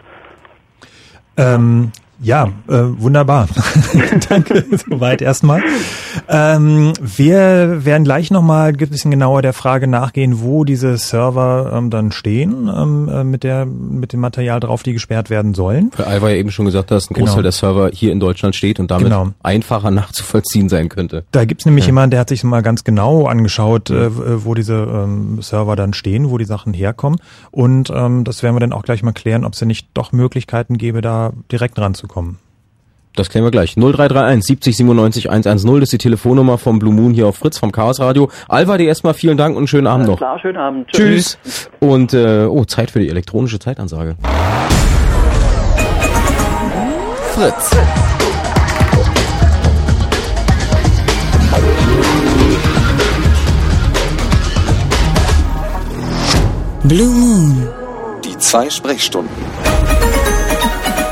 [SPEAKER 2] Ähm, ja, äh, wunderbar. [LAUGHS] Danke soweit erstmal. Ähm, wir werden gleich nochmal ein bisschen genauer der Frage nachgehen, wo diese Server ähm, dann stehen ähm, äh, mit der mit dem Material drauf, die gesperrt werden sollen.
[SPEAKER 1] Weil Alva ja eben schon gesagt hat, dass ein Großteil
[SPEAKER 2] Genau.
[SPEAKER 1] der Server hier in Deutschland steht und damit
[SPEAKER 2] Genau.
[SPEAKER 1] einfacher nachzuvollziehen sein könnte.
[SPEAKER 2] Da gibt's nämlich
[SPEAKER 1] Ja.
[SPEAKER 2] jemanden, der hat sich mal ganz genau angeschaut, äh, wo diese ähm, Server dann stehen, wo die Sachen herkommen. Und ähm, das werden wir dann auch gleich mal klären, ob es denn nicht doch Möglichkeiten gäbe, da direkt ranzukommen.
[SPEAKER 1] Das klären wir gleich. 0331 70 97 110, das ist die Telefonnummer vom Blue Moon hier auf Fritz vom Chaos Radio. Alva, dir erstmal vielen Dank und einen schönen Abend
[SPEAKER 12] Alles
[SPEAKER 1] noch.
[SPEAKER 12] Klar, schönen Abend.
[SPEAKER 1] Tschüss. Und äh, oh, Zeit für die elektronische Zeitansage.
[SPEAKER 7] Fritz.
[SPEAKER 8] Blue Moon.
[SPEAKER 7] Die zwei Sprechstunden.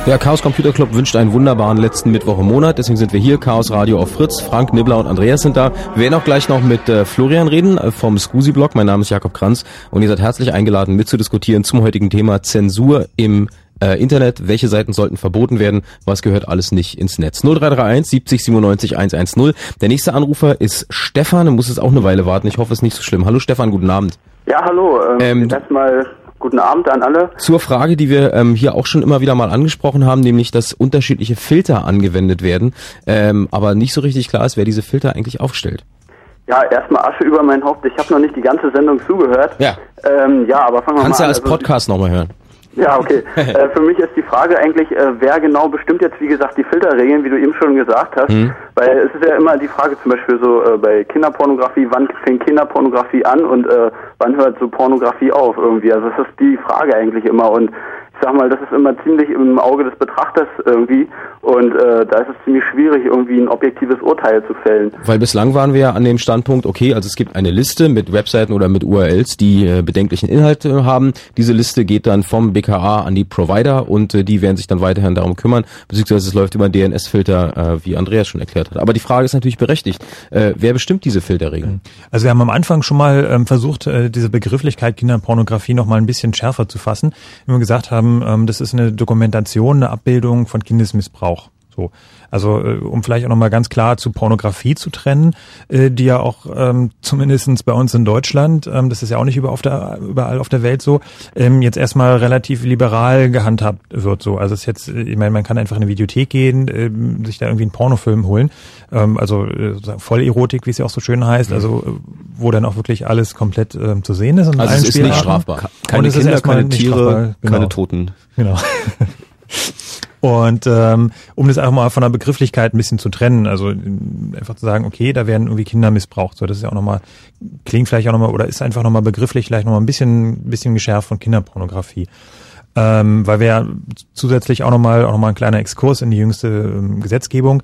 [SPEAKER 1] Der Chaos Computer Club wünscht einen wunderbaren letzten Mittwoch im Monat. Deswegen sind wir hier, Chaos Radio auf Fritz. Frank, Nibbler und Andreas sind da. Wir werden auch gleich noch mit äh, Florian reden äh, vom Scusi-Blog. Mein Name ist Jakob Kranz und ihr seid herzlich eingeladen mitzudiskutieren zum heutigen Thema Zensur im äh, Internet. Welche Seiten sollten verboten werden? Was gehört alles nicht ins Netz? 0331 70 97 110. Der nächste Anrufer ist Stefan. Er muss es auch eine Weile warten. Ich hoffe, es ist nicht so schlimm. Hallo Stefan, guten Abend.
[SPEAKER 14] Ja, hallo. Ähm, erstmal guten Abend an alle.
[SPEAKER 1] Zur Frage, die wir ähm, hier auch schon immer wieder mal angesprochen haben, nämlich, dass unterschiedliche Filter angewendet werden, ähm, aber nicht so richtig klar ist, wer diese Filter eigentlich aufstellt.
[SPEAKER 14] Ja, erstmal Asche über mein Haupt. Ich habe noch nicht die ganze Sendung zugehört.
[SPEAKER 1] Ja.
[SPEAKER 14] Ähm, ja, aber fangen wir
[SPEAKER 1] Kannst
[SPEAKER 14] mal
[SPEAKER 1] du
[SPEAKER 14] an.
[SPEAKER 1] als
[SPEAKER 14] Also,
[SPEAKER 1] Podcast nochmal hören.
[SPEAKER 14] Ja, okay. [LAUGHS] äh, für mich ist die Frage eigentlich, äh, wer genau bestimmt jetzt, wie gesagt, die Filterregeln, wie du eben schon gesagt hast.
[SPEAKER 1] Mhm.
[SPEAKER 14] Weil es ist ja immer die Frage zum Beispiel so äh, bei Kinderpornografie, wann fängt Kinderpornografie an und äh, wann hört so Pornografie auf irgendwie. Also das ist die Frage eigentlich immer und ich sag mal, das ist immer ziemlich im Auge des Betrachters irgendwie und äh, da ist es ziemlich schwierig, irgendwie ein objektives Urteil zu fällen.
[SPEAKER 1] Weil bislang waren wir ja an dem Standpunkt, okay, also es gibt eine Liste mit Webseiten oder mit URLs, die äh, bedenklichen Inhalt äh, haben. Diese Liste geht dann vom BKA an die Provider und äh, die werden sich dann weiterhin darum kümmern, beziehungsweise es läuft über einen DNS-Filter, äh, wie Andreas schon erklärt hat. Aber die Frage ist natürlich berechtigt. Äh, wer bestimmt diese Filterregeln?
[SPEAKER 2] Also wir haben am Anfang schon mal ähm, versucht, äh, diese Begrifflichkeit Kinderpornografie noch mal ein bisschen schärfer zu fassen. Wenn wir gesagt haben, ähm, das ist eine Dokumentation, eine Abbildung von Kindesmissbrauch. So. Also äh, um vielleicht auch nochmal ganz klar zu Pornografie zu trennen, äh, die ja auch ähm, zumindestens bei uns in Deutschland, ähm, das ist ja auch nicht über auf der, überall auf der Welt so, ähm, jetzt erstmal relativ liberal gehandhabt wird. So. Also es ist jetzt, äh, ich meine, man kann einfach in eine Videothek gehen, ähm, sich da irgendwie einen Pornofilm holen, ähm, also äh, Vollerotik, wie es ja auch so schön heißt, also äh, wo dann auch wirklich alles komplett ähm, zu sehen ist. in
[SPEAKER 1] Also es ist nicht
[SPEAKER 2] Spielarten.
[SPEAKER 1] strafbar.
[SPEAKER 2] Und
[SPEAKER 5] Keine Kinder, keine
[SPEAKER 2] nicht
[SPEAKER 5] Tiere,
[SPEAKER 2] strafbar, genau.
[SPEAKER 5] keine Toten.
[SPEAKER 2] Genau. Und ähm, um das einfach mal von der Begrifflichkeit ein bisschen zu trennen, also einfach zu sagen, okay, da werden irgendwie Kinder missbraucht. So, das ist ja auch nochmal, klingt vielleicht auch nochmal, oder ist einfach nochmal begrifflich vielleicht nochmal ein bisschen, bisschen geschärft von Kinderpornografie. Ähm, weil wir ja zusätzlich auch nochmal, auch nochmal ein kleiner Exkurs in die jüngste ähm, Gesetzgebung.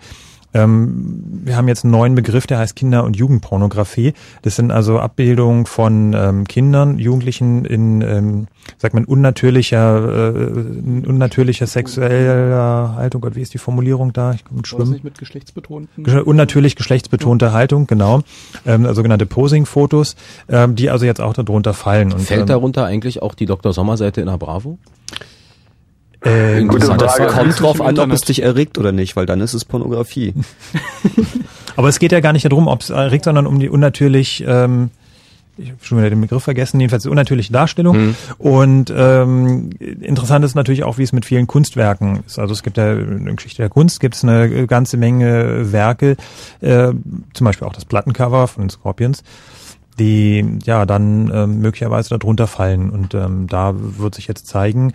[SPEAKER 2] Ähm, wir haben jetzt einen neuen Begriff, der heißt Kinder- und Jugendpornografie. Das sind also Abbildungen von ähm, Kindern, Jugendlichen in, ähm, sagt man, unnatürlicher, äh, unnatürlicher sexueller Haltung. Gott, wie ist die Formulierung da? Ich komme mit Schwimmen.
[SPEAKER 6] Nicht mit geschlechtsbetonten.
[SPEAKER 2] Unnatürlich geschlechtsbetonte Haltung, genau. Ähm, also sogenannte Posing-Fotos, ähm, die also jetzt auch darunter fallen. Und,
[SPEAKER 1] Fällt
[SPEAKER 2] ähm,
[SPEAKER 1] darunter eigentlich auch die Dr. Sommer-Seite in der Bravo?
[SPEAKER 2] Äh,
[SPEAKER 5] Interessant. Das
[SPEAKER 2] Frage.
[SPEAKER 5] kommt drauf an, ob es dich erregt oder nicht, weil dann ist es Pornografie. [LAUGHS]
[SPEAKER 2] Aber es geht ja gar nicht darum, ob es erregt, sondern um die unnatürlich, ähm, ich habe schon wieder den Begriff vergessen, jedenfalls die unnatürliche Darstellung.
[SPEAKER 1] Mhm.
[SPEAKER 2] Und ähm, interessant ist natürlich auch, wie es mit vielen Kunstwerken ist. Also es gibt ja in der Geschichte der Kunst gibt es eine ganze Menge Werke, äh, zum Beispiel auch das Plattencover von den Scorpions, die ja dann ähm, möglicherweise darunter fallen. Und ähm, da wird sich jetzt zeigen,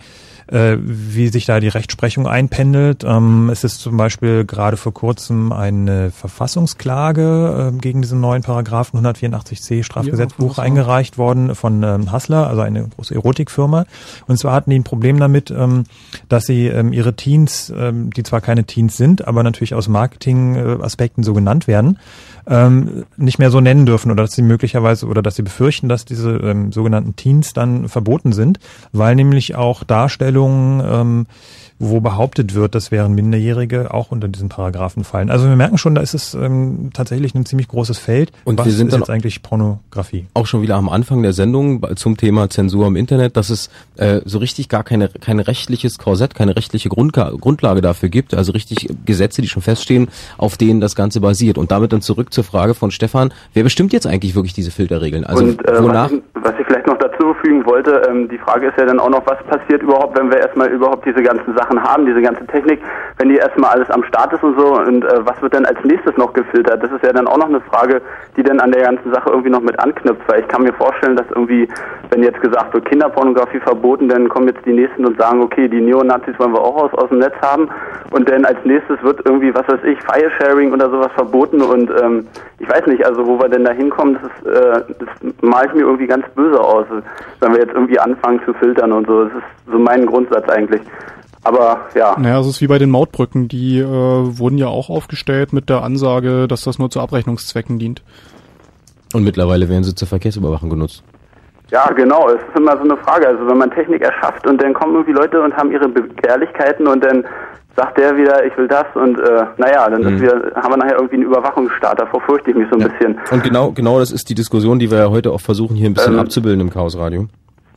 [SPEAKER 2] äh, wie sich da die Rechtsprechung einpendelt. Ähm, es ist zum Beispiel gerade vor kurzem eine Verfassungsklage äh, gegen diesen neuen Paragraphen 184c Strafgesetzbuch
[SPEAKER 6] Ja,
[SPEAKER 2] eingereicht worden von ähm, Hassler, also eine große Erotikfirma. Und zwar hatten die ein Problem damit, ähm, dass sie ähm, ihre Teens, ähm, die zwar keine Teens sind, aber natürlich aus Marketing-Aspekten so genannt werden, ähm, nicht mehr so nennen dürfen oder dass sie möglicherweise oder dass sie befürchten, dass diese ähm, sogenannten Teens dann verboten sind, weil nämlich auch Darstellungen, ähm, wo behauptet wird, das wären Minderjährige, auch unter diesen Paragraphen fallen. Also wir merken schon, da ist es ähm, tatsächlich ein ziemlich großes Feld.
[SPEAKER 1] Und
[SPEAKER 2] Was
[SPEAKER 1] wir sind
[SPEAKER 2] ist
[SPEAKER 1] dann
[SPEAKER 2] jetzt eigentlich Pornografie?
[SPEAKER 1] auch schon wieder am Anfang der Sendung zum Thema Zensur im Internet, dass es äh, so richtig gar keine kein rechtliches Korsett, keine rechtliche Grundga Grundlage dafür gibt, also richtig Gesetze, die schon feststehen, auf denen das Ganze basiert. Und damit dann zurück zur Frage von Stefan, wer bestimmt jetzt eigentlich wirklich diese Filterregeln? Also
[SPEAKER 14] und äh,
[SPEAKER 1] wonach?
[SPEAKER 14] was, ich, was ich vielleicht noch dazu fügen wollte, ähm, die Frage ist ja dann auch noch, was passiert überhaupt, wenn wir erstmal überhaupt diese ganzen Sachen haben, diese ganze Technik, wenn die erstmal alles am Start ist und so und äh, was wird dann als nächstes noch gefiltert? Das ist ja dann auch noch eine Frage, die dann an der ganzen Sache irgendwie noch mit anknüpft, weil ich kann mir vorstellen, dass irgendwie, wenn jetzt gesagt wird, Kinderpornografie verboten, dann kommen jetzt die Nächsten und sagen, okay, die Neonazis wollen wir auch aus, aus dem Netz haben und dann als nächstes wird irgendwie, was weiß ich, File-Sharing oder sowas verboten und ähm, ich weiß nicht, also wo wir denn da hinkommen, das äh, das male ich mir irgendwie ganz böse aus, wenn wir jetzt irgendwie anfangen zu filtern und so. Das ist so mein Grundsatz eigentlich. Aber ja.
[SPEAKER 6] Naja, es ist wie bei den Mautbrücken, die äh, wurden ja auch aufgestellt mit der Ansage, dass das nur zu Abrechnungszwecken dient.
[SPEAKER 1] Und mittlerweile werden sie zur Verkehrsüberwachung genutzt.
[SPEAKER 14] Ja, genau. Es ist immer so eine Frage. Also wenn man Technik erschafft und dann kommen irgendwie Leute und haben ihre Begehrlichkeiten und dann sagt der wieder, ich will das und äh, naja, dann
[SPEAKER 1] Mhm.
[SPEAKER 14] ist wieder, haben wir nachher irgendwie einen Überwachungsstaat. Davor fürchte ich mich so ein bisschen.
[SPEAKER 1] Und genau, genau das ist die Diskussion, die wir ja heute auch versuchen, hier ein bisschen
[SPEAKER 14] Ähm,
[SPEAKER 1] abzubilden im Chaosradio.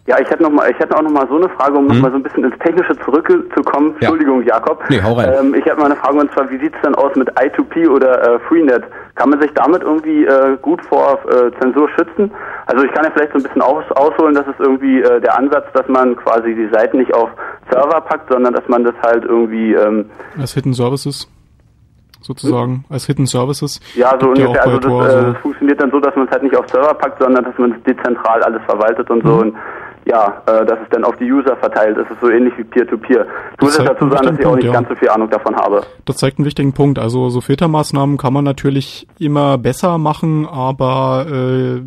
[SPEAKER 14] Ja, ich hätte noch mal, ich hätte auch noch mal so eine Frage, um noch
[SPEAKER 1] Hm?
[SPEAKER 14] mal so ein bisschen ins Technische zurückzukommen.
[SPEAKER 1] Ja.
[SPEAKER 14] Entschuldigung, Jakob.
[SPEAKER 1] Nee, hau rein.
[SPEAKER 14] Ähm, ich hätte mal eine Frage und zwar, wie sieht's denn aus mit I2P oder äh, Freenet? Kann man sich damit irgendwie äh, gut vor äh, Zensur schützen? Also ich kann ja vielleicht so ein bisschen aus, ausholen, dass es irgendwie äh, der Ansatz, dass man quasi die Seiten nicht auf Server packt, sondern dass man das halt irgendwie ähm,
[SPEAKER 6] Als Hidden Services sozusagen, als Hidden Services.
[SPEAKER 14] ja so
[SPEAKER 6] ja
[SPEAKER 14] ungefähr, also das, äh,
[SPEAKER 6] so-
[SPEAKER 14] das funktioniert dann so, dass man es halt nicht auf Server packt, sondern dass man es dezentral alles verwaltet und so
[SPEAKER 6] Mhm.
[SPEAKER 14] und ja, äh, dass es dann auf die User verteilt ist. Es ist so ähnlich wie Peer-to-Peer. Du jetzt
[SPEAKER 6] zeigt
[SPEAKER 14] dazu sagen, dass ich auch nicht
[SPEAKER 6] ja.
[SPEAKER 14] ganz so viel Ahnung davon habe.
[SPEAKER 6] Das zeigt einen wichtigen Punkt. Also so Filtermaßnahmen kann man natürlich immer besser machen, aber äh,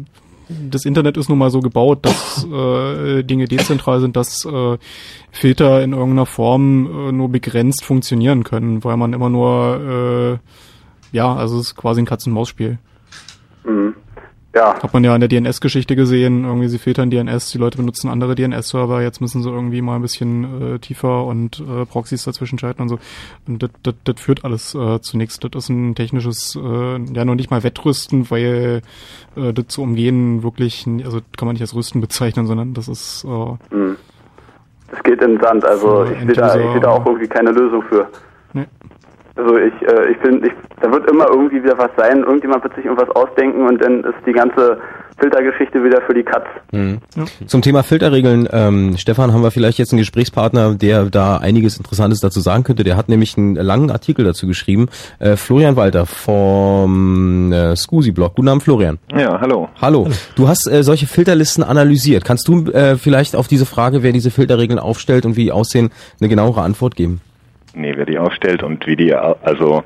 [SPEAKER 6] das Internet ist nun mal so gebaut, dass äh, Dinge dezentral sind, dass äh, Filter in irgendeiner Form äh, nur begrenzt funktionieren können, weil man immer nur äh, ja, also es ist quasi ein Katz-und-Maus-Spiel.
[SPEAKER 14] Mhm. Ja.
[SPEAKER 6] Hat man ja in der DNS-Geschichte gesehen, irgendwie sie filtern DNS, die Leute benutzen andere DNS-Server, jetzt müssen sie irgendwie mal ein bisschen äh, tiefer und äh, Proxys dazwischen schalten und so. Und das, führt alles äh, zunächst. Das ist ein technisches, äh, ja noch nicht mal Wettrüsten, weil äh, das zu umgehen wirklich, also kann man nicht als Rüsten bezeichnen, sondern das ist äh,
[SPEAKER 14] Mhm. Das geht in den Sand, also ich sehe da, ich sehe da auch irgendwie keine Lösung für.
[SPEAKER 6] Nee.
[SPEAKER 14] Also ich, äh, ich finde, ich, da wird immer irgendwie wieder was sein, irgendjemand wird sich irgendwas ausdenken und dann ist die ganze Filtergeschichte wieder für die Katz.
[SPEAKER 1] Mhm. Zum Thema Filterregeln, ähm, Stefan, haben wir vielleicht jetzt einen Gesprächspartner, der da einiges Interessantes dazu sagen könnte. Der hat nämlich einen langen Artikel dazu geschrieben. Äh, Florian Walter vom äh, Scusi-Blog. Guten Abend, Florian.
[SPEAKER 13] Ja, hallo.
[SPEAKER 1] Hallo. Du hast äh, solche Filterlisten analysiert. Kannst du äh, vielleicht auf diese Frage, wer diese Filterregeln aufstellt und wie die aussehen, eine genauere Antwort geben?
[SPEAKER 13] Nee, wer die aufstellt und wie die, also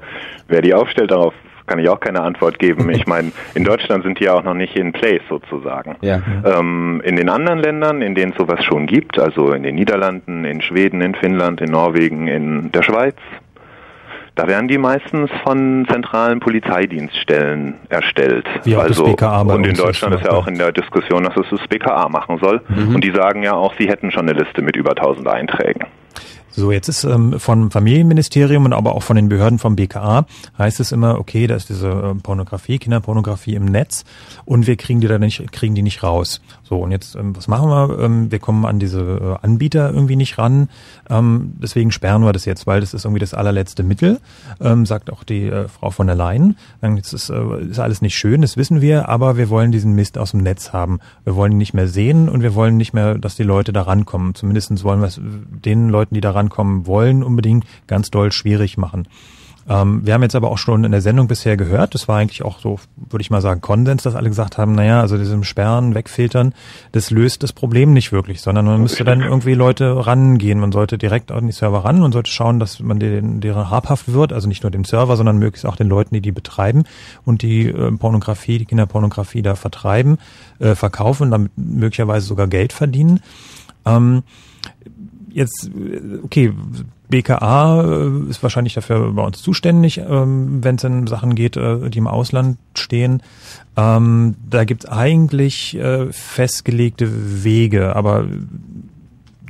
[SPEAKER 13] wer die aufstellt, darauf kann ich auch keine Antwort geben. Ich [LAUGHS] meine, in Deutschland sind die ja auch noch nicht in place sozusagen.
[SPEAKER 1] Ja.
[SPEAKER 13] Ähm, in den anderen Ländern, in denen sowas schon gibt, also in den Niederlanden, in Schweden, in Finnland, in Norwegen, in der Schweiz, da werden die meistens von zentralen Polizeidienststellen erstellt.
[SPEAKER 2] Wie auch das
[SPEAKER 13] also,
[SPEAKER 2] BKA bei
[SPEAKER 13] und in
[SPEAKER 2] das
[SPEAKER 13] Deutschland ist ja auch in der Diskussion, dass es das BKA machen soll.
[SPEAKER 2] Mhm.
[SPEAKER 13] Und die sagen ja auch, sie hätten schon eine Liste mit über 1000 Einträgen.
[SPEAKER 2] So, jetzt ist ähm, vom Familienministerium und aber auch von den Behörden vom BKA heißt es immer, okay, da ist diese äh, Pornografie, Kinderpornografie im Netz und wir kriegen die da nicht, kriegen die nicht raus. So, und jetzt, ähm, was machen wir? Ähm, wir kommen an diese äh, Anbieter irgendwie nicht ran. Ähm, deswegen sperren wir das jetzt, weil das ist irgendwie das allerletzte Mittel, ähm, sagt auch die äh, Frau von der Leyen. Dann ist, es, äh, ist alles nicht schön, das wissen wir, aber wir wollen diesen Mist aus dem Netz haben. Wir wollen ihn nicht mehr sehen und wir wollen nicht mehr, dass die Leute da rankommen. Zumindestens wollen wir es den Leuten, die da rankommen wollen, unbedingt ganz doll schwierig machen. Ähm, wir haben jetzt aber auch schon in der Sendung bisher gehört, das war eigentlich auch so, würde ich mal sagen, Konsens, dass alle gesagt haben, naja, also diesem Sperren, Wegfiltern, das löst das Problem nicht wirklich, sondern man müsste dann irgendwie Leute rangehen. Man sollte direkt an die Server ran und sollte schauen, dass man deren, deren habhaft wird, also nicht nur dem Server, sondern möglichst auch den Leuten, die die betreiben und die äh, Pornografie, die Kinderpornografie da vertreiben, äh, verkaufen, damit möglicherweise sogar Geld verdienen. Ähm, jetzt, äh, okay, BKA äh, ist wahrscheinlich dafür bei uns zuständig, ähm, wenn es in Sachen geht, äh, die im Ausland stehen. Ähm, da gibt es eigentlich festgelegte Wege, aber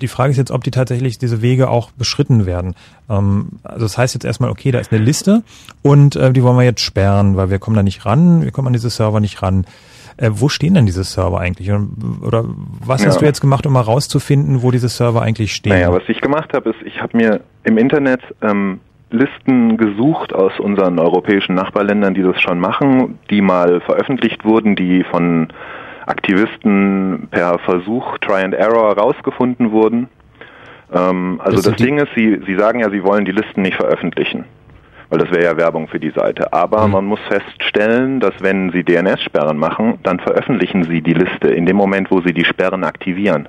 [SPEAKER 2] die Frage ist jetzt, ob die tatsächlich diese Wege auch beschritten werden. Ähm, also das heißt jetzt erstmal, okay, da ist eine Liste und die wollen wir jetzt sperren, weil wir kommen da nicht ran, wir kommen an diese Server nicht ran. Äh, wo stehen denn diese Server eigentlich? Oder was
[SPEAKER 13] Ja.
[SPEAKER 2] hast du jetzt gemacht, um mal rauszufinden, wo diese Server eigentlich stehen?
[SPEAKER 13] Naja, was ich gemacht habe, ist, ich habe mir im Internet ähm, Listen gesucht aus unseren europäischen Nachbarländern, die das schon machen, die mal veröffentlicht wurden, die von Aktivisten per Versuch, Try and Error rausgefunden wurden. Ähm, also
[SPEAKER 1] Das
[SPEAKER 13] das, Ding ist, Sie, Sie sagen ja, Sie wollen die Listen nicht veröffentlichen, weil das wäre ja Werbung für die Seite. Aber man muss feststellen, dass wenn Sie DNS-Sperren machen, dann veröffentlichen Sie die Liste in dem Moment, wo Sie die Sperren aktivieren.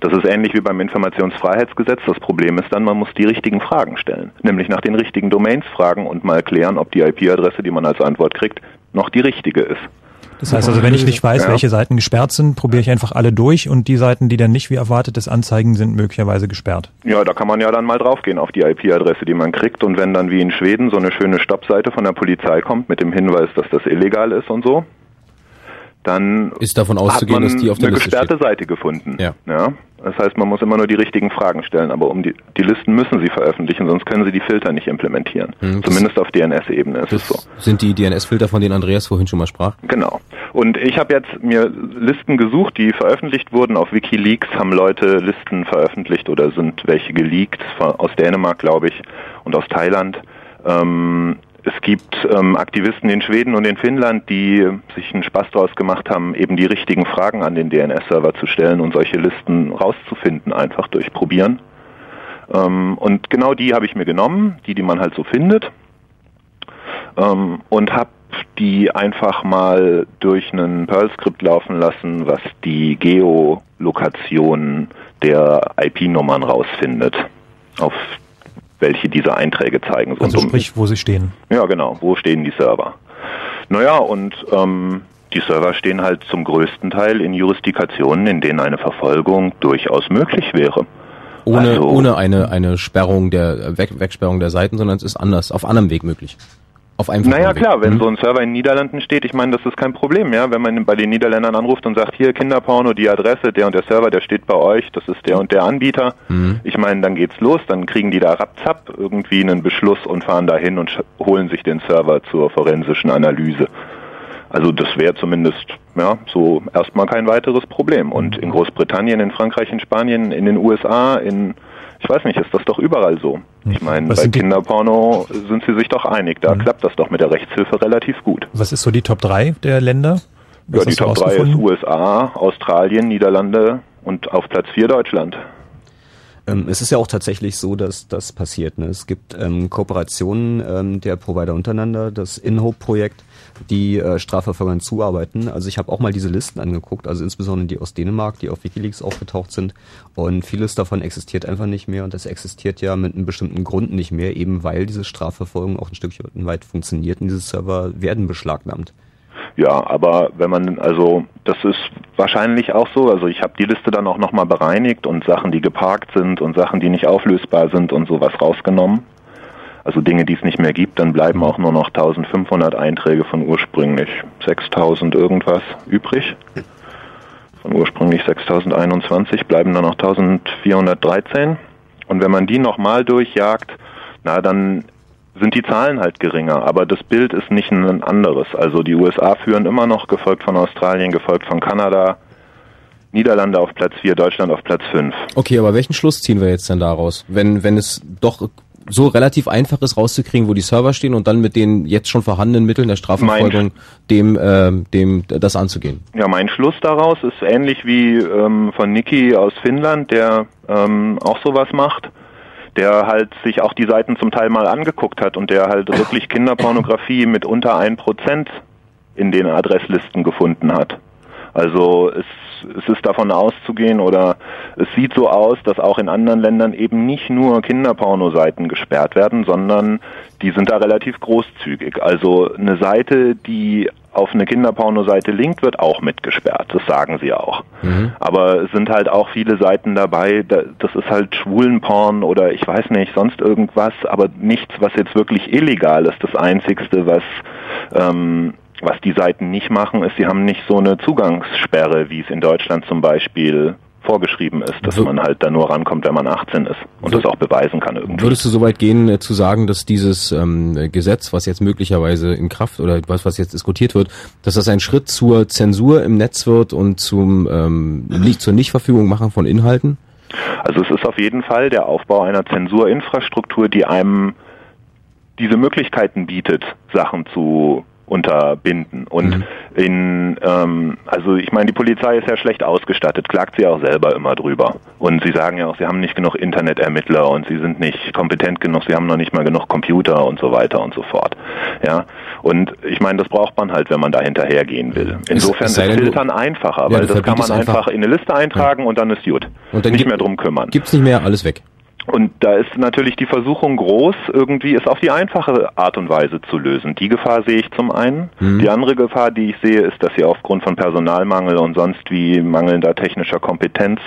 [SPEAKER 13] Das ist ähnlich wie beim Informationsfreiheitsgesetz. Das Problem ist dann, man muss die richtigen Fragen stellen. Nämlich nach den richtigen Domains fragen und mal klären, ob die IP-Adresse, die man als Antwort kriegt, noch die richtige ist.
[SPEAKER 2] Das heißt also, wenn ich nicht weiß,
[SPEAKER 13] Ja.
[SPEAKER 2] welche Seiten gesperrt sind, probiere ich einfach alle durch und die Seiten, die dann nicht wie erwartetes anzeigen, sind möglicherweise gesperrt.
[SPEAKER 13] Ja, da kann man ja dann mal draufgehen auf die IP-Adresse, die man kriegt. Und wenn dann wie in Schweden so eine schöne Stoppseite von der Polizei kommt mit dem Hinweis, dass das illegal ist und so, dann
[SPEAKER 1] Ist davon auszugehen, dass die auf der
[SPEAKER 13] eine
[SPEAKER 1] Liste
[SPEAKER 13] gesperrte
[SPEAKER 1] steht.
[SPEAKER 13] Seite gefunden.
[SPEAKER 1] Ja.
[SPEAKER 13] ja. Das heißt, man muss immer nur die richtigen Fragen stellen, aber um die, die Listen müssen sie veröffentlichen, sonst können sie die Filter nicht implementieren.
[SPEAKER 1] Hm,
[SPEAKER 13] Zumindest auf DNS-Ebene ist es so.
[SPEAKER 1] Sind die DNS-Filter, von denen Andreas vorhin schon mal sprach?
[SPEAKER 13] Genau. Und ich habe jetzt mir Listen gesucht, die veröffentlicht wurden. Auf WikiLeaks haben Leute Listen veröffentlicht oder sind welche geleakt, aus Dänemark, glaube ich, und aus Thailand. Ähm, es gibt ähm, Aktivisten in Schweden und in Finnland, die sich einen Spaß draus gemacht haben, eben die richtigen Fragen an den DNS-Server zu stellen und solche Listen rauszufinden, einfach durch Probieren. Ähm, und genau die habe ich mir genommen, die, die man halt so findet, ähm, und habe die einfach mal durch einen Perl-Skript laufen lassen, was die Geolokation der IP-Nummern rausfindet, auf welche diese Einträge zeigen. So
[SPEAKER 2] Also
[SPEAKER 13] und um-
[SPEAKER 2] sprich, wo sie stehen.
[SPEAKER 13] ja, genau. Wo stehen die Server? Naja, und ähm, die Server stehen halt zum größten Teil in Jurisdikationen, in denen eine Verfolgung durchaus möglich wäre.
[SPEAKER 1] Ohne,
[SPEAKER 13] Also-
[SPEAKER 1] ohne eine, eine Sperrung der, Weg, Wegsperrung der Seiten, sondern es ist anders, auf anderem Weg möglich. Auf einfachen
[SPEAKER 13] Naja,
[SPEAKER 1] Weg.
[SPEAKER 13] klar, wenn
[SPEAKER 1] Mhm.
[SPEAKER 13] so ein Server in den Niederlanden steht, ich meine, das ist kein Problem, ja. Wenn man bei den Niederländern anruft und sagt, hier Kinderporno, die Adresse, der und der Server, der steht bei euch, das ist der und der Anbieter.
[SPEAKER 1] Mhm.
[SPEAKER 13] Ich meine, dann geht's los, dann kriegen die da rapzapp irgendwie einen Beschluss und fahren dahin und sch- holen sich den Server zur forensischen Analyse. Also das wäre zumindest ja so erstmal kein weiteres Problem. Und in Großbritannien, in Frankreich, in Spanien, in den USA, in ich weiß nicht, ist das doch überall so. Ich meine,
[SPEAKER 2] Was
[SPEAKER 13] bei Kinderporno sind sie sich doch einig. Da klappt das doch mit der Rechtshilfe relativ gut.
[SPEAKER 2] Was ist so die Top 3 der Länder?
[SPEAKER 13] ja, die Top 3 ist USA, Australien, Niederlande und auf Platz 4 Deutschland.
[SPEAKER 5] Ähm, es ist ja auch tatsächlich so, dass das passiert. Ne? Es gibt ähm, Kooperationen ähm, der Provider untereinander, das InHope-Projekt, die äh, Strafverfolgern zuarbeiten. Also ich habe auch mal diese Listen angeguckt, also insbesondere die aus Dänemark, die auf Wikileaks aufgetaucht sind. Und vieles davon existiert einfach nicht mehr und das existiert ja mit einem bestimmten Grund nicht mehr, eben weil diese Strafverfolgung auch ein Stückchen weit funktioniert und diese Server werden beschlagnahmt.
[SPEAKER 13] Ja, aber wenn man, also das ist wahrscheinlich auch so, also ich habe die Liste dann auch nochmal bereinigt und Sachen, die geparkt sind und Sachen, die nicht auflösbar sind und sowas rausgenommen. Also Dinge, die es nicht mehr gibt, dann bleiben auch nur noch 1500 Einträge von ursprünglich 6000 irgendwas übrig. Von ursprünglich 6021 bleiben dann noch 1413. Und wenn man die nochmal durchjagt, na dann sind die Zahlen halt geringer, aber das Bild ist nicht ein anderes. Also die USA führen immer noch, gefolgt von Australien, gefolgt von Kanada, Niederlande auf Platz 4, Deutschland auf Platz 5.
[SPEAKER 1] Okay, aber welchen Schluss ziehen wir jetzt denn daraus? Wenn, wenn es doch so relativ einfach ist rauszukriegen, wo die Server stehen und dann mit den jetzt schon vorhandenen Mitteln der Strafverfolgung dem, äh, dem das anzugehen.
[SPEAKER 13] Ja, mein Schluss daraus ist ähnlich wie ähm, von Niki aus Finnland, der ähm, auch sowas macht der halt sich auch die Seiten zum Teil mal angeguckt hat und der halt wirklich Kinderpornografie mit unter ein Prozent in den Adresslisten gefunden hat. Also es, es ist davon auszugehen oder es sieht so aus, dass auch in anderen Ländern eben nicht nur Kinderpornoseiten gesperrt werden, sondern die sind da relativ großzügig. Also eine Seite, die auf eine Kinderpornoseite linkt, wird auch mitgesperrt. Das sagen sie auch. Mhm. Aber es sind halt auch viele Seiten dabei, das ist halt Schwulenporn oder ich weiß nicht, sonst irgendwas, aber nichts, was jetzt wirklich illegal ist. Das Einzigste, was ähm, was die Seiten nicht machen, ist, sie haben nicht so eine Zugangssperre, wie es in Deutschland zum Beispiel vorgeschrieben ist, dass man halt da nur rankommt, wenn man 18 ist und das auch beweisen kann irgendwie.
[SPEAKER 1] Würdest du so weit gehen, äh, zu sagen, dass dieses ähm, Gesetz, was jetzt möglicherweise in Kraft oder was, was jetzt diskutiert wird, dass das ein Schritt zur Zensur im Netz wird und zum ähm, nicht, zur Nichtverfügung machen von Inhalten?
[SPEAKER 13] Also es ist auf jeden Fall der Aufbau einer Zensurinfrastruktur, die einem diese Möglichkeiten bietet, Sachen zu unterbinden. Und mhm. in, ähm, also ich meine, die Polizei ist ja schlecht ausgestattet, klagt sie auch selber immer drüber. Und sie sagen ja auch, sie haben nicht genug Internetermittler und sie sind nicht kompetent genug, sie haben noch nicht mal genug Computer und so weiter und so fort. Ja. Und ich meine, das braucht man halt, wenn man da hinterhergehen will. Insofern ist Filtern einfacher, ja, weil das kann man einfach in eine Liste eintragen ja. und dann ist gut. Und dann nicht mehr drum kümmern.
[SPEAKER 1] Gibt's nicht mehr alles weg.
[SPEAKER 13] Und da ist natürlich die Versuchung groß, irgendwie es auf die einfache Art und Weise zu lösen. Die Gefahr sehe ich zum einen. Mhm. Die andere Gefahr, die ich sehe, ist, dass sie aufgrund von Personalmangel und sonst wie mangelnder technischer Kompetenz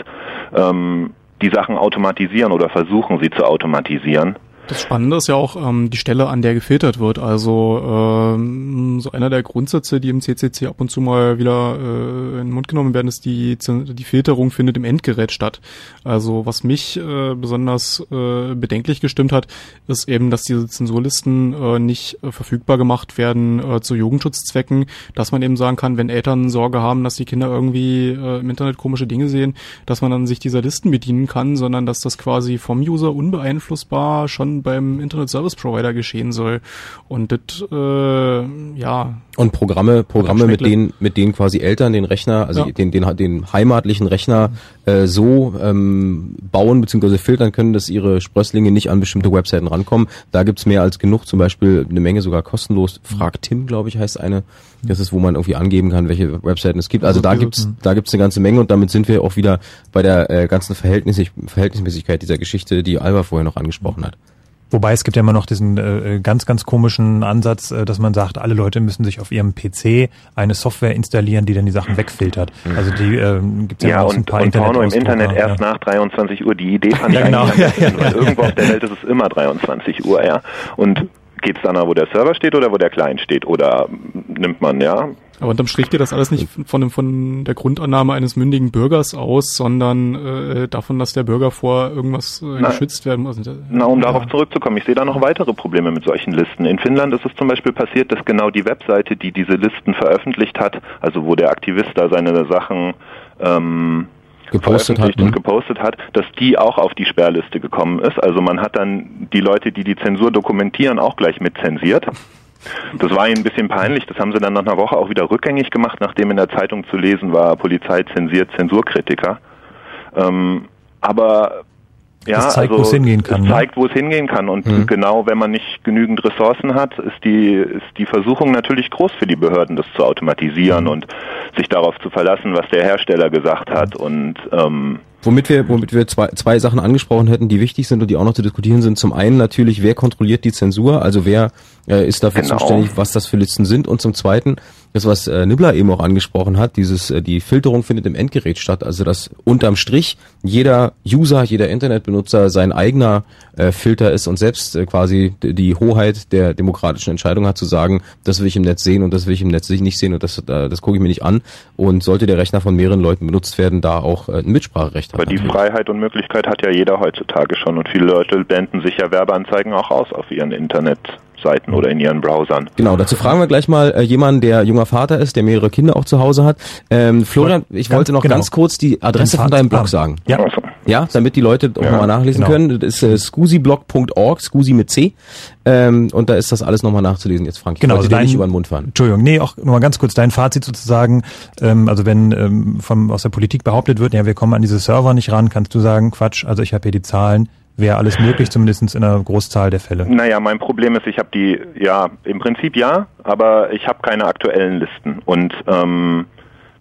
[SPEAKER 13] ähm, die Sachen automatisieren oder versuchen, sie zu automatisieren.
[SPEAKER 6] Das Spannende ist ja auch ähm, die Stelle, an der gefiltert wird. Also ähm, so einer der Grundsätze, die im CCC ab und zu mal wieder äh, in den Mund genommen werden, ist die die Filterung findet im Endgerät statt. Also was mich äh, besonders äh, bedenklich gestimmt hat, ist eben, dass diese Zensurlisten äh, nicht äh, verfügbar gemacht werden äh, zu Jugendschutzzwecken, dass man eben sagen kann, wenn Eltern Sorge haben, dass die Kinder irgendwie äh, im Internet komische Dinge sehen, dass man dann sich dieser Listen bedienen kann, sondern dass das quasi vom User unbeeinflussbar schon beim Internet Service Provider geschehen soll. Und das, äh, ja.
[SPEAKER 1] Und Programme, Programme, mit denen, mit denen quasi Eltern den Rechner, also ja. den, den, den heimatlichen Rechner äh, so ähm, bauen bzw. filtern können, dass ihre Sprösslinge nicht an bestimmte Webseiten rankommen. Da gibt's mehr als genug, zum Beispiel eine Menge sogar kostenlos. Frag Tim, glaube ich, heißt eine. Das ist, wo man irgendwie angeben kann, welche Webseiten es gibt. Also da gibt's, da gibt's eine ganze Menge und damit sind wir auch wieder bei der äh, ganzen Verhältnis Verhältnismäßigkeit dieser Geschichte, die Alba vorher noch angesprochen hat.
[SPEAKER 2] Wobei es gibt ja immer noch diesen äh, ganz, ganz komischen Ansatz, äh, dass man sagt, alle Leute müssen sich auf ihrem PC eine Software installieren, die dann die Sachen wegfiltert.
[SPEAKER 13] Mhm. Also die äh, gibt ja, ja und, ein paar und Porno im Internet erst ja. nach 23 Uhr. Die Idee fand
[SPEAKER 2] ja,
[SPEAKER 13] ich
[SPEAKER 2] genau.
[SPEAKER 13] eigentlich [LAUGHS] ja, ja, Irgendwo auf der Welt ist es immer 23 Uhr, ja. Und geht's dann, wo der Server steht oder wo der Client steht? Oder nimmt man, ja,
[SPEAKER 6] aber unterm Strich geht das alles nicht von, von der Grundannahme eines mündigen Bürgers aus, sondern äh, davon, dass der Bürger vor irgendwas äh, geschützt werden muss.
[SPEAKER 13] Na, um ja. darauf zurückzukommen, ich sehe da noch weitere Probleme mit solchen Listen. In Finnland ist es zum Beispiel passiert, dass genau die Webseite, die diese Listen veröffentlicht hat, also wo der Aktivist da seine Sachen ähm, gepostet hat, und ne? gepostet hat, dass die auch auf die Sperrliste gekommen ist. Also man hat dann die Leute, die die Zensur dokumentieren, auch gleich mit zensiert Das war ihnen ein bisschen peinlich. Das haben sie dann nach einer Woche auch wieder rückgängig gemacht, nachdem in der Zeitung zu lesen war, Polizei zensiert Zensurkritiker. Ähm, aber ja,
[SPEAKER 2] Das zeigt,
[SPEAKER 13] also,
[SPEAKER 2] wo es hingehen kann,
[SPEAKER 13] Es
[SPEAKER 2] ne?
[SPEAKER 13] zeigt, wo es hingehen kann. Und
[SPEAKER 2] Mhm.
[SPEAKER 13] genau, wenn man nicht genügend Ressourcen hat, ist die, ist die Versuchung natürlich groß für die Behörden, das zu
[SPEAKER 2] Mhm.
[SPEAKER 13] automatisieren und sich darauf zu verlassen, was der Hersteller gesagt hat. Und ähm,
[SPEAKER 1] Womit wir, womit wir zwei, zwei Sachen angesprochen hätten, die wichtig sind und die auch noch zu diskutieren sind. Zum einen natürlich, wer kontrolliert die Zensur, also wer äh, ist dafür
[SPEAKER 13] Genau.
[SPEAKER 1] zuständig, was das für Listen sind. Und zum zweiten, das was äh, Nibbler eben auch angesprochen hat, dieses äh, die Filterung findet im Endgerät statt, also dass unterm Strich jeder User, jeder Internetbenutzer sein eigener äh, Filter ist und selbst äh, quasi die Hoheit der demokratischen Entscheidung hat zu sagen, das will ich im Netz sehen und das will ich im Netz nicht sehen und das äh, das gucke ich mir nicht an. Und sollte der Rechner von mehreren Leuten benutzt werden, da auch äh, ein Mitspracherecht hat.
[SPEAKER 13] Aber die Freiheit und Möglichkeit hat ja jeder heutzutage schon und viele Leute blenden sich ja Werbeanzeigen auch aus auf ihren Internetseiten oder in ihren Browsern.
[SPEAKER 1] Genau, dazu fragen wir gleich mal äh, jemanden, der junger Vater ist, der mehrere Kinder auch zu Hause hat. Ähm, Florian, ich
[SPEAKER 2] Ganz-
[SPEAKER 1] wollte noch
[SPEAKER 2] genau.
[SPEAKER 1] ganz kurz die Adresse von deinem Blog sagen.
[SPEAKER 2] Ja.
[SPEAKER 1] Ja, damit die Leute auch
[SPEAKER 2] Ja,
[SPEAKER 1] nochmal nachlesen
[SPEAKER 2] genau.
[SPEAKER 1] können. Das ist äh, scusiblog.org, scusi mit C. Ähm, und da ist das alles nochmal nachzulesen. Jetzt Frank, ich
[SPEAKER 2] Genau, also dein,
[SPEAKER 1] nicht über den Mund fahren.
[SPEAKER 2] Entschuldigung, nee, auch nur mal ganz kurz dein Fazit sozusagen. Ähm, also wenn ähm, vom, aus der Politik behauptet wird, ja, wir kommen an diese Server nicht ran, kannst du sagen, Quatsch, also ich habe hier die Zahlen, wäre alles möglich, zumindest in einer Großzahl der Fälle.
[SPEAKER 13] Naja, mein Problem ist, ich habe die, ja, im Prinzip ja, aber ich habe keine aktuellen Listen. Und ähm,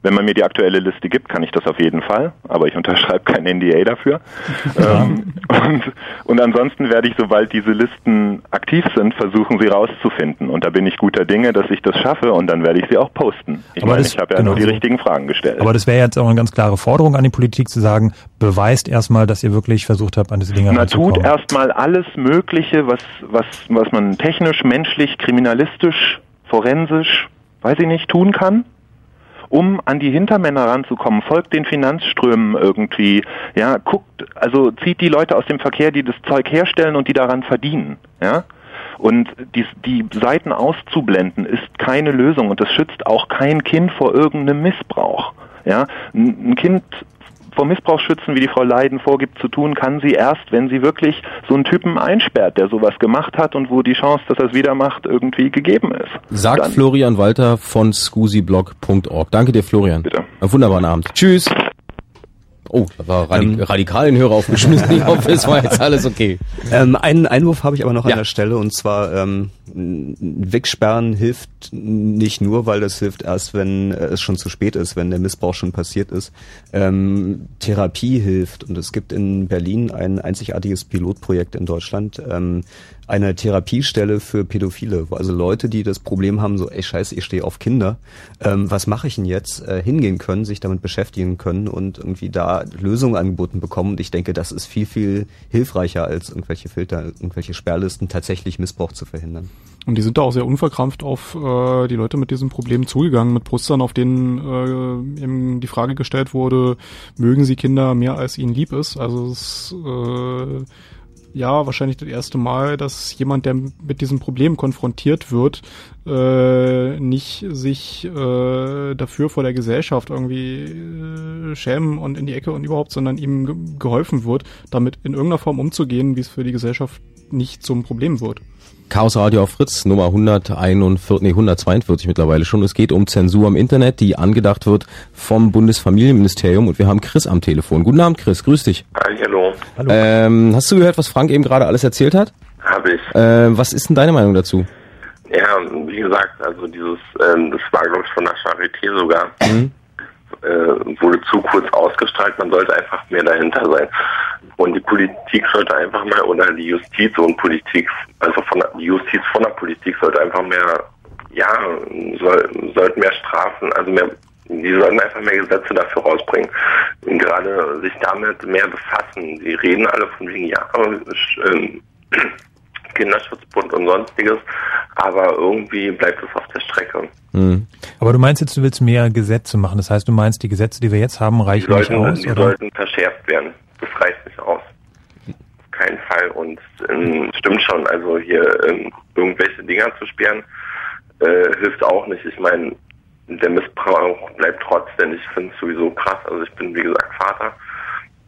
[SPEAKER 13] wenn man mir die aktuelle Liste gibt, kann ich das auf jeden Fall, aber ich unterschreibe kein NDA dafür. [LAUGHS] ähm, und, und ansonsten werde ich, sobald diese Listen aktiv sind, versuchen, sie rauszufinden. Und da bin ich guter Dinge, dass ich das schaffe und dann werde ich sie auch posten. Ich
[SPEAKER 2] Aber
[SPEAKER 13] meine,
[SPEAKER 2] das-
[SPEAKER 13] ich habe ja
[SPEAKER 2] genau
[SPEAKER 13] nur die richtigen Fragen gestellt.
[SPEAKER 2] Aber das wäre jetzt auch eine ganz klare Forderung an die Politik zu sagen, beweist erstmal, dass ihr wirklich versucht habt, an diese Dinge
[SPEAKER 13] Na, tut erstmal alles Mögliche, was, was, was man technisch, menschlich, kriminalistisch, forensisch, weiß ich nicht, tun kann, um an die Hintermänner ranzukommen. Folgt den Finanzströmen irgendwie, ja, guckt, also zieht die Leute aus dem Verkehr, die das Zeug herstellen und die daran verdienen, ja. Und die, die Seiten auszublenden ist keine Lösung und das schützt auch kein Kind vor irgendeinem Missbrauch. Ja, ein Kind vor Missbrauch schützen, wie die Frau Leiden vorgibt zu tun, kann sie erst, wenn sie wirklich so einen Typen einsperrt, der sowas gemacht hat und wo die Chance, dass er es wieder macht, irgendwie gegeben ist.
[SPEAKER 1] Sagt
[SPEAKER 13] Dann-
[SPEAKER 1] Florian Walter von scusiblog.org. Danke dir, Florian. Bitte. Einen wunderbaren Abend. Tschüss. Oh, da war radik radikal den Hörer aufgeschmissen. Ich hoffe, es war jetzt alles okay. [LAUGHS]
[SPEAKER 5] Ähm, einen Einwurf habe ich aber noch
[SPEAKER 1] Ja.
[SPEAKER 5] an der Stelle und zwar ähm, Wegsperren hilft nicht nur, weil das hilft erst, wenn äh, es schon zu spät ist, wenn der Missbrauch schon passiert ist. Ähm, Therapie hilft und es gibt in Berlin ein einzigartiges Pilotprojekt in Deutschland, ähm, eine Therapiestelle für Pädophile, also Leute, die das Problem haben, so, ey scheiße, ich stehe auf Kinder, ähm, was mache ich denn jetzt, äh, hingehen können, sich damit beschäftigen können und irgendwie da Lösungen angeboten bekommen. Und ich denke, das ist viel, viel hilfreicher als irgendwelche Filter, irgendwelche Sperrlisten, tatsächlich Missbrauch zu verhindern.
[SPEAKER 6] Und die sind da auch sehr unverkrampft auf äh, die Leute mit diesem Problem zugegangen, mit Postern, auf denen äh, eben die Frage gestellt wurde, mögen sie Kinder mehr als ihnen lieb ist? Also es äh, ja wahrscheinlich das erste Mal, dass jemand, der mit diesem Problem konfrontiert wird, äh, nicht sich äh, dafür vor der Gesellschaft irgendwie äh, schämen und in die Ecke und überhaupt, sondern ihm ge geholfen wird, damit in irgendeiner Form umzugehen, wie es für die Gesellschaft nicht zum Problem wird.
[SPEAKER 1] Chaos Radio auf Fritz, Nummer 141, nee, 142 mittlerweile schon. Es geht um Zensur im Internet, die angedacht wird vom Bundesfamilienministerium und wir haben Chris am Telefon. Guten Abend, Chris, grüß dich.
[SPEAKER 15] Hallo,
[SPEAKER 1] Ähm, hast du gehört, was Frank eben gerade alles erzählt hat?
[SPEAKER 15] habe ich.
[SPEAKER 1] Ähm, was ist denn deine Meinung dazu?
[SPEAKER 15] Ja, wie gesagt, also dieses, ähm, das war glaube ich von der Charité sogar,
[SPEAKER 1] Mhm.
[SPEAKER 15] Äh, wurde zu kurz ausgestrahlt, man sollte einfach mehr dahinter sein. Und die Politik sollte einfach mal, oder die Justiz und Politik, also von der, die Justiz von der Politik sollte einfach mehr, ja, soll, sollten mehr Strafen, also mehr, die sollten einfach mehr Gesetze dafür rausbringen. Und gerade sich damit mehr befassen. Die reden alle von wegen, ja, ähm, Kinderschutzbund und sonstiges, aber irgendwie bleibt es auf der Strecke.
[SPEAKER 2] Hm. Aber du meinst jetzt, du willst mehr Gesetze machen. Das heißt, du meinst, die Gesetze, die wir jetzt haben,
[SPEAKER 15] Die
[SPEAKER 2] reichen nicht
[SPEAKER 15] sollten,
[SPEAKER 2] aus,
[SPEAKER 15] die
[SPEAKER 2] oder?
[SPEAKER 15] sollten verschärft werden. Das reicht nicht aus. Auf keinen Fall. Und ähm, stimmt schon, also hier ähm, irgendwelche Dinger zu sperren, äh, hilft auch nicht. Ich meine, der Missbrauch bleibt trotzdem. Ich finde es sowieso krass. Also ich bin, wie gesagt, Vater.